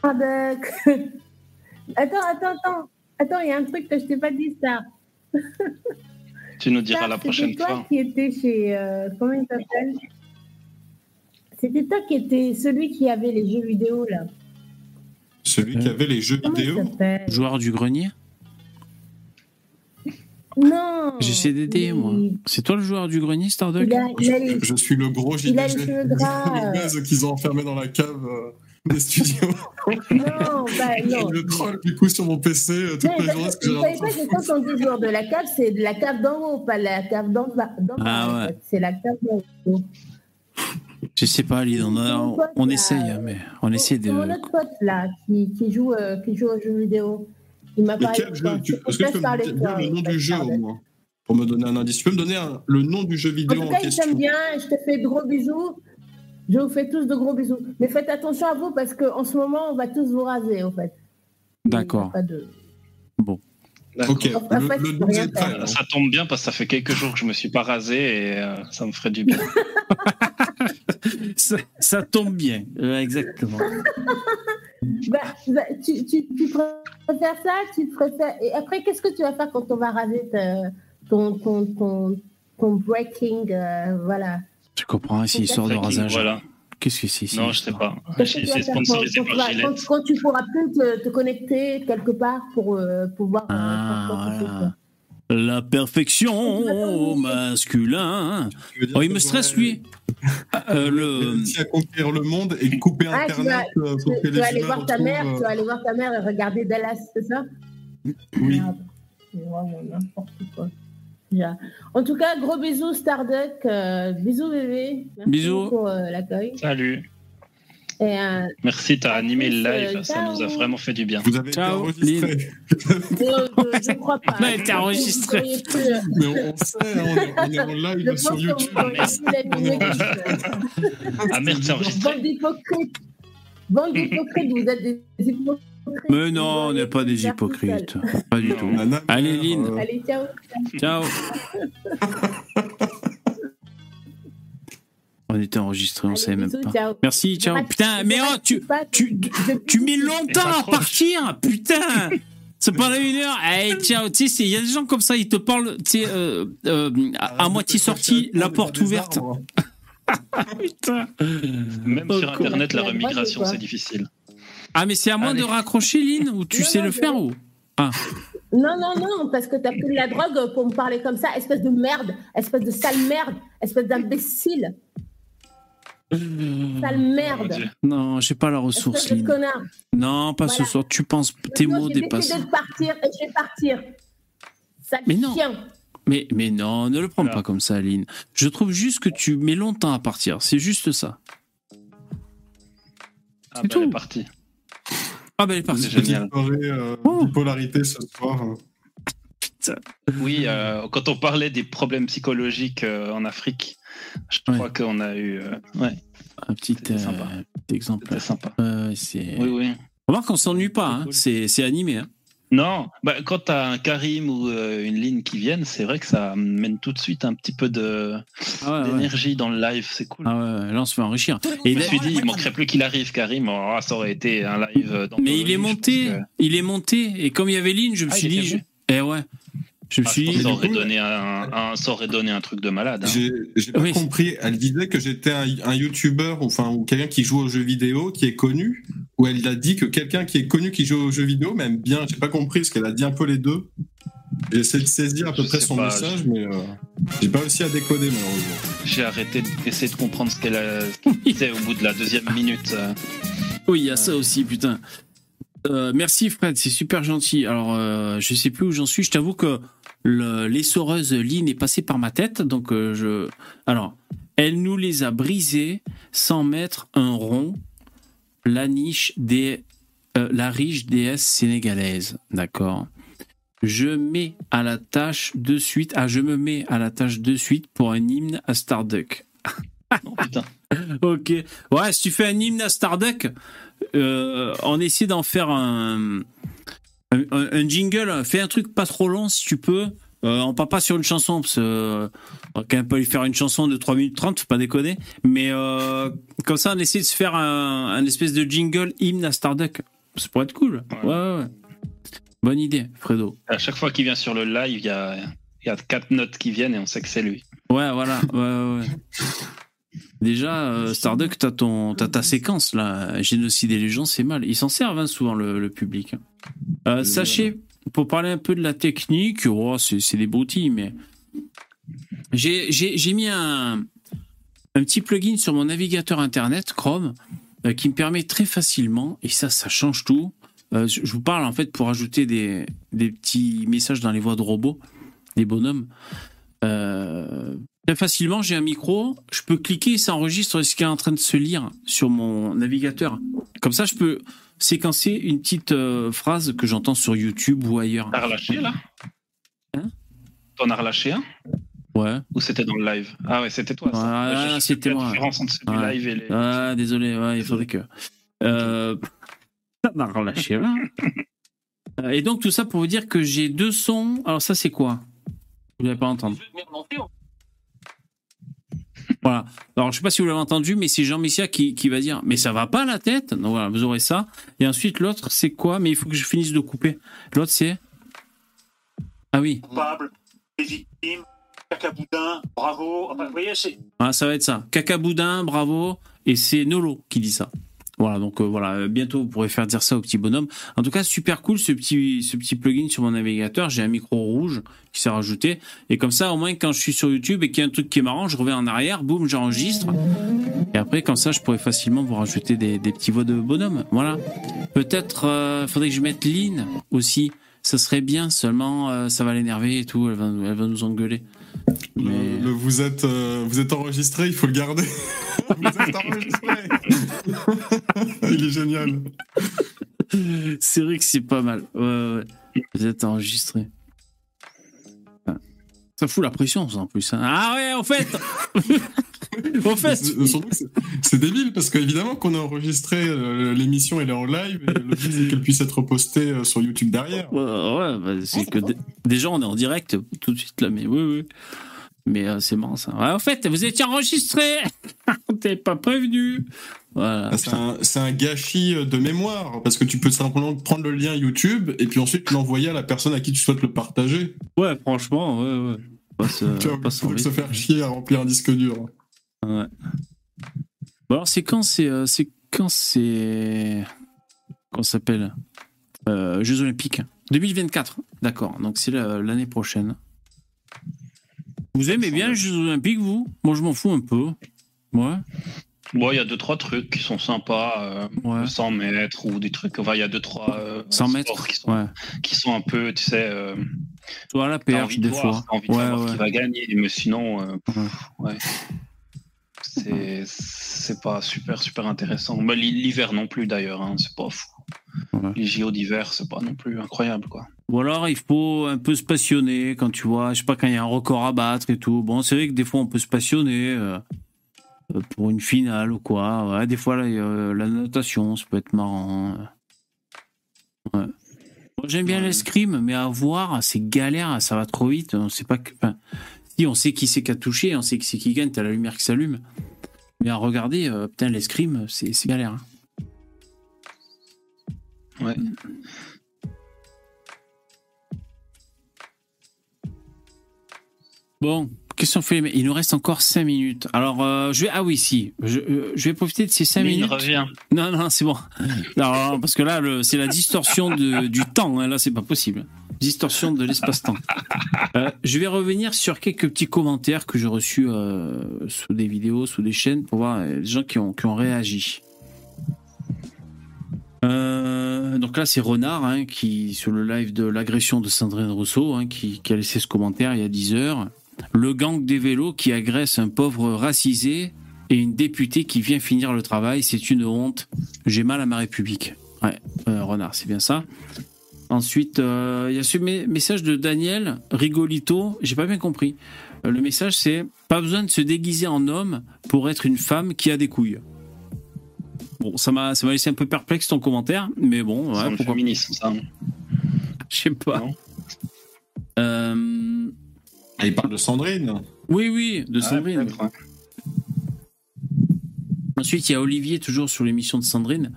Starbucks. attends, attends, attends. Attends, il y a un truc que je t'ai pas dit, Star. Tu nous diras la prochaine C'était toi fois. qui étais chez. euh, comment il s'appelle? C'était toi qui étais celui qui avait les jeux vidéo, là. Celui qui avait les jeux Comment vidéo. Joueur du grenier Non J'essaie d'aider, moi. C'est toi le joueur du grenier, Starduck Il a, il a les- Je suis le gros gras, le gaz qu'ils ont enfermé dans la cave euh, des studios. Non, bah non. Je troll du coup sur mon PC euh, toute la mais journée. Vous savez pas que quand on dit joueur de la cave, c'est de la cave d'en haut, pas la cave d'en bas. Ah ouais. C'est la cave d'en haut. Je sais pas, Lynn, on, a- on, on essaye, hein, mais on essaie de. Mon autre pote là qui, qui, joue, euh, qui joue aux jeux vidéo. Il m'a parlé quel jeu tu- Je Est-ce que tu peux me dire toi, le nom du jeu au moins Pour me donner un indice. Tu peux me donner un- le nom du jeu En vidéo tout en, cas, il question t'aime bien. Je te fais de gros bisous. Je vous fais tous de gros bisous. Mais faites attention à vous parce qu'en ce moment, on va tous vous raser, au fait. D'accord. De... Bon. Ok, En fait, le, je le peux 12 rien est prêt. faire. Ça tombe bien parce que ça fait quelques jours que je me suis pas rasé et euh, ça me ferait du bien. Ça, ça tombe bien, Euh, exactement. Bah, bah, tu, tu, tu préfères ça Tu préfères... Et après, qu'est-ce que tu vas faire quand on va raser ta- ton, ton, ton, ton breaking euh, Voilà. Je comprends, c'est histoire de rasage. voilà. Qu'est-ce que c'est Non, je sais pas. Quand, tu par vas- Gillette. quand- quand tu pourras plus te, te connecter quelque part pour euh, pouvoir. euh, Ah, faire La perfection au masculin. Oh, il me stresse, lui. Euh, le... Réussi à conquérir le monde et couper Ah, tu Internet vas, euh, tu- que tu les vas aller voir ta mère, euh, tu vas aller voir ta mère et regarder Dallas, c'est ça? Oui. Merde. C'est vraiment n'importe quoi. Déjà. En tout cas, gros bisous Starduck, euh, bisous bébé. Merci Bisous. pour euh, l'accueil. Salut. Et euh, Merci, t'as animé le live. euh, Ça nous a vraiment fait du bien. Vous avez Ciao, été enregistré. je, je crois pas. Euh, Mais on, on sait, hein, on, est, on est en Je live pense sur YouTube. minute. euh, Ah merde, c'est enregistré. Bande d'hypocrites. Bande d'hypocrites, vous êtes des hypocrites. Mais non, on n'est pas des hypocrites. Pas du tout. Allez, Lynn. Allez, ciao. Ciao. On était enregistré, on savait même bisous, pas. ciao. Merci, ciao. Putain, mais oh, tu, pas- tu, tu mets longtemps à partir, putain. C'est pendant une heure. Hey, ciao. Tu sais, il y a des gens comme ça, ils te parlent, tu sais, euh, euh, à, à moitié sorti, la porte ouverte. Putain. Même Oh, sur. Internet, la remigration, c'est difficile. Ah, mais c'est à moi Allez. de raccrocher, Lynn, ou tu Non, sais non, le faire ou? Ah, Non, non, non, parce que t'as pris de la drogue pour me parler comme ça, espèce de merde, espèce de sale merde, espèce d'imbécile, sale Mon merde, non, j'ai pas la ressource, Lynn. connard. Non, pas ce soir. Tu penses, tes mots dépassent. décidé de partir et je vais partir. Sale Mais non. chien. Mais, mais non, ne le prends Voilà. pas comme ça, Lynn. Je trouve juste que tu mets longtemps à partir. C'est juste ça. Ah, C'est bah, elle est tout. partie. Ah, ben, elle est partie. C'est génial. Soirée euh, Oh. bipolarité ce soir. Oui, euh, quand on parlait des problèmes psychologiques euh, en Afrique, je crois qu'on a eu. euh, ouais, Un petit, C'était euh, sympa. petit exemple. sympa. C'est... Oui, oui. Remarque qu'on s'ennuie pas, hein. c'est, c'est animé. Hein. Non, bah, quand tu as un Karim ou euh, une ligne qui viennent, c'est vrai que ça mène tout de suite un petit peu de Ah ouais, ouais. d'énergie dans le live, c'est cool. Ah ouais, là on se fait enrichir. Et je me suis dit, il manquerait plus qu'il arrive, Karim. Oh, ça aurait été un live. euh, mais il est monté, que- il est monté, et comme il y avait ligne, je me Ah, suis dit, je... eh ouais, je me Ah, suis je dit, que ça aurait donné un, un- ça aurait donné un truc de malade. hein. J'ai pas Oui. compris. Elle disait que j'étais un, un YouTuber, enfin, ou quelqu'un qui joue aux jeux vidéo, qui est connu, ou elle a dit que quelqu'un qui est connu qui joue aux jeux vidéo, même bien, j'ai pas compris, parce qu'elle a dit un peu les deux. J'ai essayé de saisir à peu Je près son pas, message, je- mais euh, j'ai pas réussi à décoder, malheureusement. J'ai arrêté d'essayer de comprendre ce qu'elle qu'elle disait au bout de la deuxième minute. euh. oui, il y a ça aussi, putain. Euh, merci Fred, c'est super gentil. Alors, euh, je sais plus où j'en suis. Je t'avoue que le- l'essoreuse ligne est passée par ma tête, donc euh, je. Alors, elle nous les a brisés sans mettre un rond. La niche des, euh, la riche déesse sénégalaise, d'accord. Je mets à la tâche de suite. Ah, je me mets à la tâche de suite pour un hymne à Starduck. Oh, putain. Ok. Ouais, si tu fais un hymne à Starduck, euh, on essaie d'en faire un, un, un jingle. Fais un truc pas trop long si tu peux. Euh, on part pas sur une chanson parce que euh, on va quand même pas lui faire une chanson de 3 minutes 30, faut pas déconner. Mais euh, comme ça, on essaie de se faire un, un espèce de jingle hymne à Starduck. Ça pourrait être cool. Ouais, ouais, ouais. Bonne idée, Fredo. À chaque fois qu'il vient sur le live, il y a, y a quatre notes qui viennent et on sait que c'est lui. Ouais, voilà. Ouais, ouais. Déjà, euh, Starduck, t'as ton, t'as ta séquence là. Génocider les gens, c'est mal. Ils s'en servent hein, souvent le, le public. Euh, sachez, pour parler un peu de la technique, oh, c'est, des broutilles, mais j'ai, mis un, un petit plugin sur mon navigateur internet Chrome euh, qui me permet très facilement, et ça, ça change tout. Euh, je vous parle en fait pour ajouter des, des petits messages dans les voix de robots, des bonhommes. Euh, très facilement, j'ai un micro, je peux cliquer, ça enregistre ce qui est en train de se lire sur mon navigateur. Comme ça, je peux séquencer une petite euh, phrase que j'entends sur YouTube ou ailleurs. T'as relâché là? Hein? T'en as relâché un? Ouais. Ou c'était dans le live? Ah ouais, c'était toi. Je sais c'était plus la moi. différence entre celui Ouais. live et les. Ah, désolé, ouais, il faudrait que. Euh... Ça m'a relâché là. Euh, Et donc, tout ça pour vous dire que j'ai deux sons. Alors, ça, c'est quoi? Vous n'allez pas entendre. Voilà. Alors, je sais pas si vous l'avez entendu, mais c'est Jean Messia qui, qui va dire Mais ça va pas la tête? Donc voilà, vous aurez ça. Et ensuite, l'autre, c'est quoi? Mais il faut que je finisse de couper. L'autre, c'est? Ah oui. coupable, légitime, cacaboudin, bravo. Enfin, vous voyez, c'est. Ah, ça va être ça. Cacaboudin, bravo. Et c'est Nolo qui dit ça. Voilà, donc euh, voilà, bientôt vous pourrez faire dire ça au petit bonhomme. En tout cas, super cool ce petit, ce petit plugin sur mon navigateur. J'ai un micro rouge qui s'est rajouté. Et comme ça, au moins, quand je suis sur YouTube et qu'il y a un truc qui est marrant, je reviens en arrière, boum, j'enregistre. Et après, comme ça, je pourrais facilement vous rajouter des, des petits voix de bonhomme. Voilà. Peut-être, euh, faudrait que je mette Lynn aussi. Ça serait bien, seulement euh, ça va l'énerver et tout. Elle va, elle va nous engueuler. Le- le vous, êtes, euh, vous êtes enregistré, il faut le garder. vous êtes enregistré. il est génial. C'est vrai que c'est pas mal. Ouais, ouais. Vous êtes enregistré. Ça fout la pression, ça, en plus. hein. Ah ouais, en fait En fait C'est- que c'est- débile parce qu'évidemment qu'on a enregistré euh, l'émission, elle est en live et le but c'est qu'elle puisse être postée euh, sur YouTube derrière. Ouais, ouais, bah, c'est que dé- déjà, on est en direct tout de suite là, mais oui, oui. Mais euh, c'est marrant ça. Ouais, en fait, vous étiez enregistré On t'avait pas prévenu Voilà. Ah, C'est un, un gâchis euh, de mémoire parce que tu peux simplement prendre le lien YouTube et puis ensuite l'envoyer à la personne à qui tu souhaites le partager. Ouais, franchement, ouais, ouais. Pas se, pas faut se faire chier à remplir un disque dur. Ouais. Bon, alors, c'est quand c'est. euh, c'est quand c'est. Qu'on s'appelle euh, Jeux Olympiques? 2024. D'accord. Donc, c'est la- l'année prochaine. Vous aimez bien les Jeux Olympiques, vous? Moi, je m'en fous un peu. Ouais. Bon, il y a deux, trois trucs qui sont sympas. euh, 100 mètres ou des trucs. Enfin, il y a deux, trois. euh, 100 sports mètres Qui sont, Ouais. qui sont un peu, tu sais. euh, Soit à la t'as perche, envie de des fois. t'as envie de Ouais, savoir qui va gagner. Mais sinon, euh, pff, ouais. C'est, c'est pas super, super intéressant. Mais l'hi- l'hiver non plus, d'ailleurs. hein, c'est pas fou. Les JO d'hiver, c'est pas non plus incroyable, quoi. Ou alors il faut un peu se passionner quand tu vois, je sais pas, quand il y a un record à battre et tout. Bon, c'est vrai que des fois on peut se passionner euh, pour une finale ou quoi. Ouais, des fois là, il y a la natation, ça peut être marrant. Ouais. Moi, J'aime bien l'escrime, mais à voir, c'est galère, ça va trop vite. On sait pas que. enfin, si on sait qui c'est qui a touché, on sait qui c'est qui gagne, t'as la lumière qui s'allume. Mais à regarder, euh, putain, l'escrime, c'est c'est galère. hein. Ouais. Bon, qu'est-ce qu'on fait Il nous reste encore 5 minutes. Alors, euh, je vais. Ah oui, si. Je, euh, je vais profiter de ces 5 Mais il minutes. revient. Non, non, c'est bon. Non, non, parce que là, c'est la distorsion de- du temps. hein. Là, c'est pas possible. Distorsion de l'espace-temps. Euh, je vais revenir sur quelques petits commentaires que j'ai reçus sous des vidéos, sous des chaînes, pour voir les gens qui ont, qui ont réagi. Euh, donc là, c'est Renard, hein, qui, sur le live de l'agression de Sandrine Rousseau, hein, qui, qui a laissé ce commentaire il y a 10 heures. Le gang des vélos qui agresse un pauvre racisé et une députée qui vient finir le travail, c'est une honte. J'ai mal à ma République. Ouais, euh, Renard, c'est bien ça. Ensuite, euh, il y a ce message de Daniel Rigolito, j'ai pas bien compris. Euh, le message, c'est pas besoin de se déguiser en homme pour être une femme qui a des couilles. Bon, ça m'a ça m'a laissé un peu perplexe ton commentaire, mais bon, ouais, pourquoi féminisme, ça. Je sais pas. Euh, Ah, il parle de Sandrine. Oui, oui, de Ah, Sandrine. ouais. Ensuite, il y a Olivier, toujours sur l'émission de Sandrine,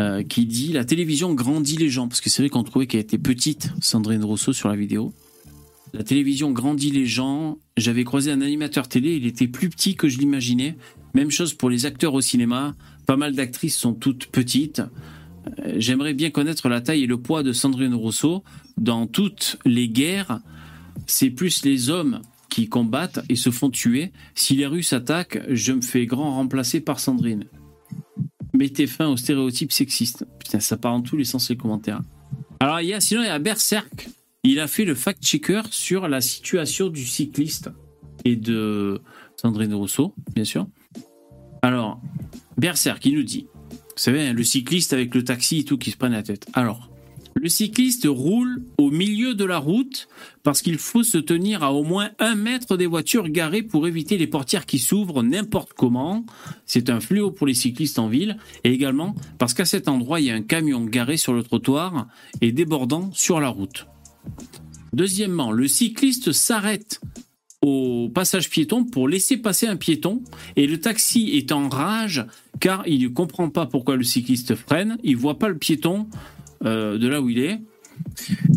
euh, qui dit La télévision grandit les gens. Parce que c'est vrai qu'on trouvait qu'elle était petite, Sandrine Rousseau, sur la vidéo. La télévision grandit les gens. J'avais croisé un animateur télé, il était plus petit que je l'imaginais. Même chose pour les acteurs au cinéma. Pas mal d'actrices sont toutes petites. Euh, J'aimerais bien connaître la taille et le poids de Sandrine Rousseau. Dans toutes les guerres, c'est plus les hommes qui combattent et se font tuer. Si les Russes attaquent, je me fais grand remplacer par Sandrine. Mettez fin aux stéréotypes sexistes. Putain, ça part en tous les sens les commentaires. Alors, il y a, sinon, il y a Berserk. Il a fait le fact-checker sur la situation du cycliste et de Sandrine Rousseau, bien sûr. Alors, Berserk, il nous dit, vous savez, hein, le cycliste avec le taxi et tout qui se prennent la tête. Alors, le cycliste roule au milieu de la route parce qu'il faut se tenir à au moins un mètre des voitures garées pour éviter les portières qui s'ouvrent n'importe comment. C'est un fléau pour les cyclistes en ville et également parce qu'à cet endroit, il y a un camion garé sur le trottoir et débordant sur la route. Deuxièmement, le cycliste s'arrête au passage piéton pour laisser passer un piéton et le taxi est en rage car il ne comprend pas pourquoi le cycliste freine, il voit pas le piéton euh, de là où il est.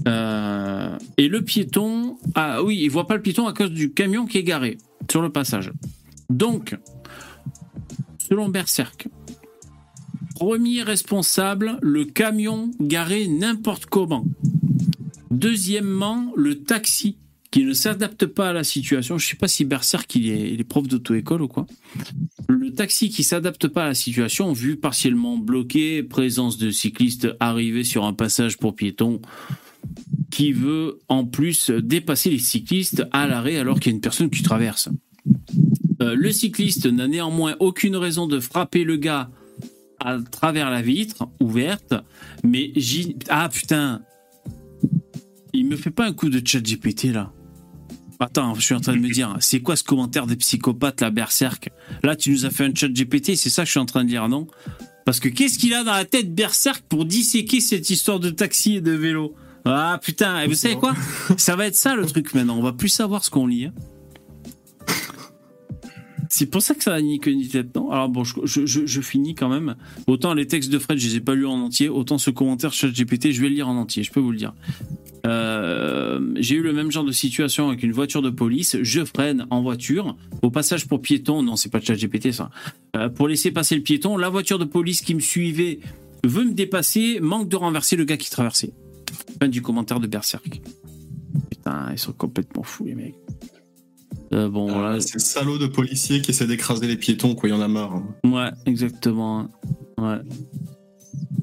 Euh, et le piéton, ah oui, il voit pas le piéton à cause du camion qui est garé sur le passage. Donc, selon Berserk, premier responsable, le camion garé n'importe comment. Deuxièmement, le taxi qui ne s'adapte pas à la situation. Je sais pas si Berserk il est, il est prof d'auto-école ou quoi. Le taxi qui s'adapte pas à la situation, vu partiellement bloqué, présence de cyclistes arrivés sur un passage pour piétons, qui veut en plus dépasser les cyclistes à l'arrêt alors qu'il y a une personne qui traverse. Euh, le cycliste n'a néanmoins aucune raison de frapper le gars à travers la vitre ouverte, mais j'y... Ah putain Il me fait pas un coup de chat GPT là Attends, je suis en train de me dire, c'est quoi ce commentaire des psychopathes, la Berserk Là, tu nous as fait un chat GPT, c'est ça que je suis en train de dire, non? Parce que qu'est-ce qu'il a dans la tête Berserk pour disséquer cette histoire de taxi et de vélo? Ah putain, et vous savez quoi? Ça va être ça le truc maintenant, on va plus savoir ce qu'on lit. hein. C'est pour ça que ça a ni queue ni tête, non Alors bon, je, finis quand même. Autant les textes de Fred, je les ai pas lus en entier, autant ce commentaire chat GPT, je vais le lire en entier, je peux vous le dire. Euh, j'ai eu le même genre de situation avec une voiture de police. Je freine en voiture au passage pour piéton. Non, c'est pas chat GPT ça. Euh, pour laisser passer le piéton, la voiture de police qui me suivait veut me dépasser, manque de renverser le gars qui traversait. Fin du commentaire de Berserk. Putain, ils sont complètement fous les mecs. Euh, bon, voilà. Ah, C'est salaud de policiers qui essaient d'écraser les piétons, quoi, il y en a marre. hein. Ouais, exactement. Ouais.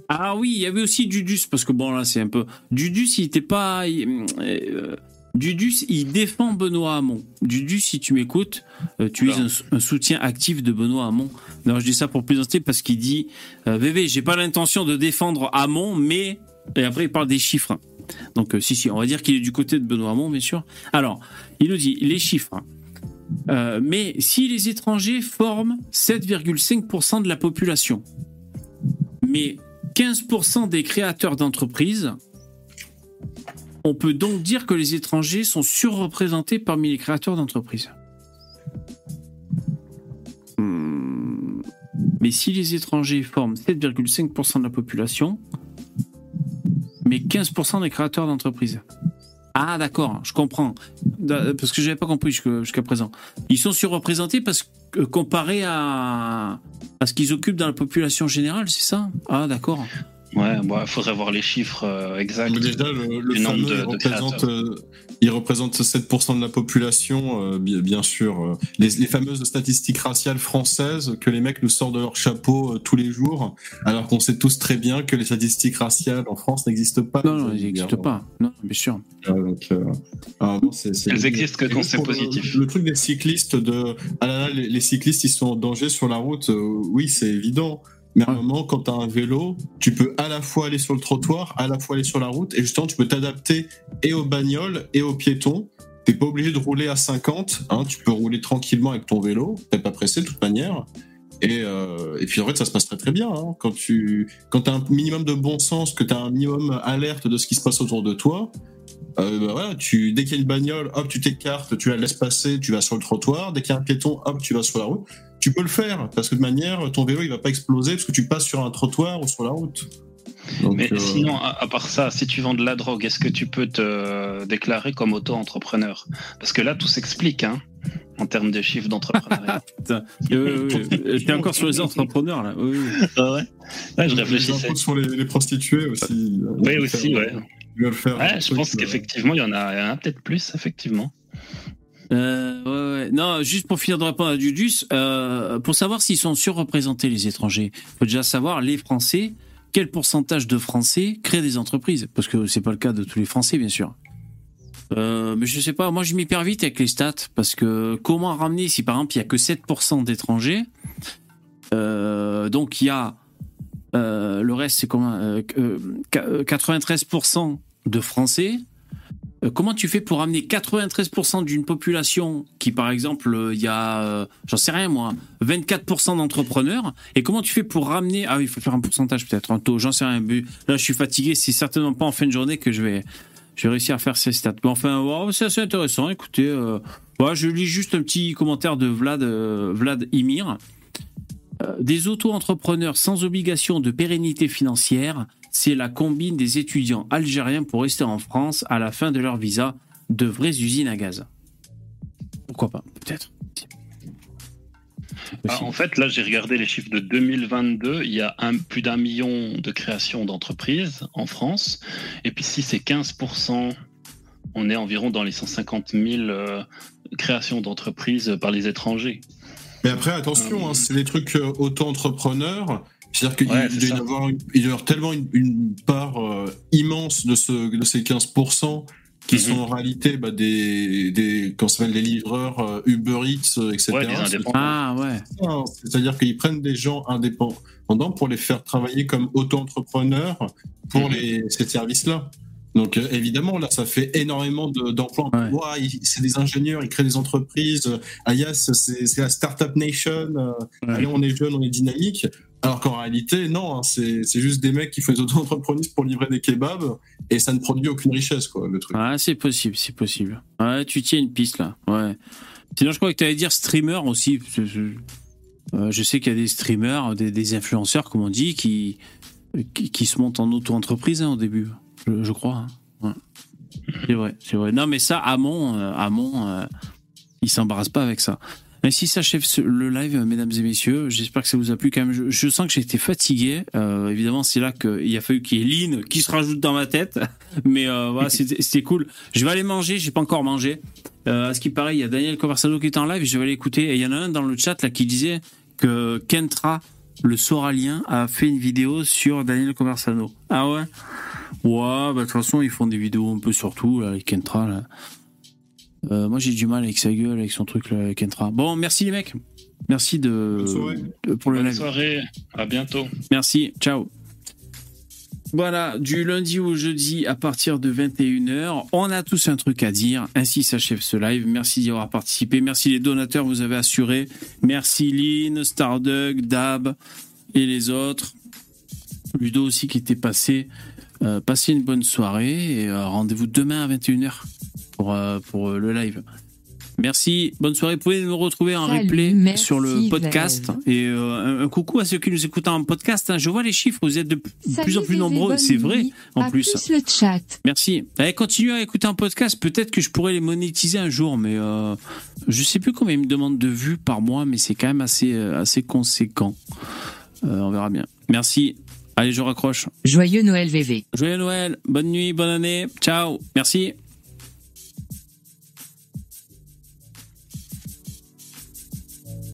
Ah oui, il y avait aussi Dudus, parce que bon, là, c'est un peu. Dudus, il était pas. il- euh, Dudus, il défend Benoît Hamon. Dudus, si tu m'écoutes, euh, tu es un, un soutien actif de Benoît Hamon. Non, je dis ça pour plaisanter parce qu'il dit euh, VV, j'ai pas l'intention de défendre Hamon, mais. Et après, il parle des chiffres. Donc, euh, si, si, on va dire qu'il est du côté de Benoît Hamon, bien sûr. Alors, il nous dit les chiffres. Euh, mais si les étrangers forment 7,5% de la population, mais 15% des créateurs d'entreprises, on peut donc dire que les étrangers sont surreprésentés parmi les créateurs d'entreprises. Hmm. Mais si les étrangers forment 7,5% de la population, mais 15% des créateurs d'entreprises. Ah d'accord, je comprends. Da- Parce que je n'avais pas compris jusqu'à présent. Ils sont surreprésentés parce que comparé à, à ce qu'ils occupent dans la population générale, c'est ça? Ah d'accord. Ouais, il faudrait voir les chiffres euh, exacts Mais déjà, le, le fameux, de, il, de représente, créateurs. euh, il représente 7% de la population, euh, bien, bien sûr. les, les fameuses statistiques raciales françaises que les mecs nous sortent de leur chapeau euh, tous les jours, alors qu'on sait tous très bien que les statistiques raciales en France n'existent pas. Non, non, elles n'existent pas. Non, bien sûr. Euh, donc, euh, ah, Elles existent que quand c'est le- positif. Le, truc des cyclistes de ah là là, les, les cyclistes ils sont en danger sur la route, euh, oui c'est évident. Mais à un moment, quand tu as un vélo, tu peux à la fois aller sur le trottoir, à la fois aller sur la route, et justement, tu peux t'adapter et aux bagnoles et aux piétons. T'es pas obligé de rouler à 50, hein, tu peux rouler tranquillement avec ton vélo, t'es pas pressé de toute manière. Et, euh, puis en fait, ça se passe très très bien. Hein. Quand tu quand as un minimum de bon sens, que tu as un minimum alerte de ce qui se passe autour de toi, euh, bah voilà, tu, dès qu'il y a une bagnole, hop, tu t'écartes, tu la laisses passer, tu vas sur le trottoir. Dès qu'il y a un piéton, hop, tu vas sur la route. Tu peux le faire, parce que de manière, ton vélo, il va pas exploser parce que tu passes sur un trottoir ou sur la route. Donc, Mais euh, sinon, à, à part ça, si tu vends de la drogue, est-ce que tu peux te déclarer comme auto-entrepreneur? Parce que là, tout s'explique, hein, en termes de chiffres d'entrepreneuriat. Euh, oui. T'es encore sur les entrepreneurs là. Oui, oui. Ah ouais? Ouais, je les réfléchissais. impôts sur les, les prostituées aussi. Oui, aussi, ouais. Faire Ouais, un je pense euh, qu'effectivement, il y en a, il y en a peut-être plus, effectivement. Euh, ouais, ouais. Non, juste pour finir de répondre à Dudus, euh, pour savoir s'ils sont surreprésentés les étrangers, faut déjà savoir les Français, quel pourcentage de Français créent des entreprises, parce que c'est pas le cas de tous les Français, bien sûr. Euh, mais je sais pas, moi je m'y perds vite avec les stats, parce que comment ramener si par exemple il y a que 7% d'étrangers, euh, donc il y a euh, le reste c'est comment euh, 93% de Français. Euh, Comment tu fais pour ramener 93% d'une population qui, par exemple, euh, il y a, euh, j'en sais rien moi, 24% d'entrepreneurs Et comment tu fais pour ramener Ah oui, il faut faire un pourcentage peut-être, un taux, j'en sais rien. Là, je suis fatigué, c'est certainement pas en fin de journée que je vais, je vais réussir à faire ces stats. Mais enfin, wow, c'est assez intéressant. Écoutez, euh, je lis juste un petit commentaire de Vlad, Vlad Imir. Des auto-entrepreneurs sans obligation de pérennité financière, c'est la combine des étudiants algériens pour rester en France à la fin de leur visa, de vraies usines à gaz. Pourquoi pas, peut-être. Ah, en fait, là, j'ai regardé les chiffres de 2022. Il y a un, plus d'un million de créations d'entreprises en France. Et puis, si c'est 15%, on est environ dans les 150 000 euh, créations d'entreprises par les étrangers. Mais après, attention, hein, c'est des trucs euh, auto-entrepreneurs. C'est-à-dire qu'il Ouais, doit y avoir, tellement une, une part euh, immense de, ce, de ces 15% qui Mhm. sont en réalité bah, des, des, comment ça les livreurs euh, Uber Eats, euh, etc. Ouais. Ah ouais. Hein. C'est-à-dire qu'ils prennent des gens indépendants pour les faire travailler comme auto-entrepreneurs pour Mhm. les, ces services-là. Donc euh, évidemment, là, ça fait énormément de- d'emplois. Ouais. C'est des ingénieurs, ils créent des entreprises. Ayas, c'est c'est la startup nation. Ouais. Allez, on est jeune, on est dynamique. Alors qu'en réalité, non, hein, c'est juste des mecs qui font des auto-entreprises pour livrer des kebabs et ça ne produit aucune richesse, quoi, le truc. Ah, c'est possible, c'est possible. Ouais, tu tiens une piste là. Ouais. Sinon, je crois que tu allais dire streamer aussi. Euh, je sais qu'il y a des streamers, des, des influenceurs, comme on dit, qui, qui, qui se montent en auto-entreprise hein, au début. Je, crois. hein. C'est vrai, c'est vrai. Non, mais ça, Amon, euh, Amon, euh, il s'embarrasse pas avec ça. Ainsi s'achève le live, mesdames et messieurs. J'espère que ça vous a plu quand même. Je, je sens que j'ai été fatigué. Euh, évidemment, c'est là qu'il a fallu qu'il y ait Lynn qui se rajoute dans ma tête. Mais euh, voilà, c'était cool. Je vais aller manger. J'ai pas encore mangé. Euh, à ce qui paraît, il y a Daniel Conversano qui est en live. et Je vais aller écouter. Et il y en a un dans le chat là qui disait que Kentra, le Soralien, a fait une vidéo sur Daniel Conversano. Ah ouais? Ouais, bah de toute façon, ils font des vidéos un peu sur tout, là, les Kentra. Là. Euh, moi, j'ai du mal avec sa gueule, avec son truc, là, avec Entra. Bon, merci les mecs. Merci de, de- pour le Bonne live. soirée, à bientôt. Merci, ciao. Voilà, du lundi au jeudi à partir de 21h, on a tous un truc à dire. Ainsi s'achève ce live. Merci d'y avoir participé. Merci les donateurs, vous avez assuré. Merci Lynn, Stardug, Dab et les autres. Ludo aussi qui était passé. Euh, passez une bonne soirée et euh, rendez-vous demain à 21h pour, euh, pour euh, le live. Merci, bonne soirée. Vous pouvez nous retrouver en Salut, replay merci, sur le podcast. Et euh, un, coucou à ceux qui nous écoutent en podcast. hein. Je vois les chiffres, vous êtes de plus en plus nombreux. C'est vrai, en À plus. plus le chat. Merci. Allez, continuez à écouter en podcast. Peut-être que je pourrais les monétiser un jour, mais euh, je sais plus combien ils me demandent de vues par mois, mais c'est quand même assez, assez conséquent. Euh, on verra bien. Merci. Allez, je raccroche. Joyeux Noël VV. Joyeux Noël, bonne nuit, bonne année. Ciao. Merci.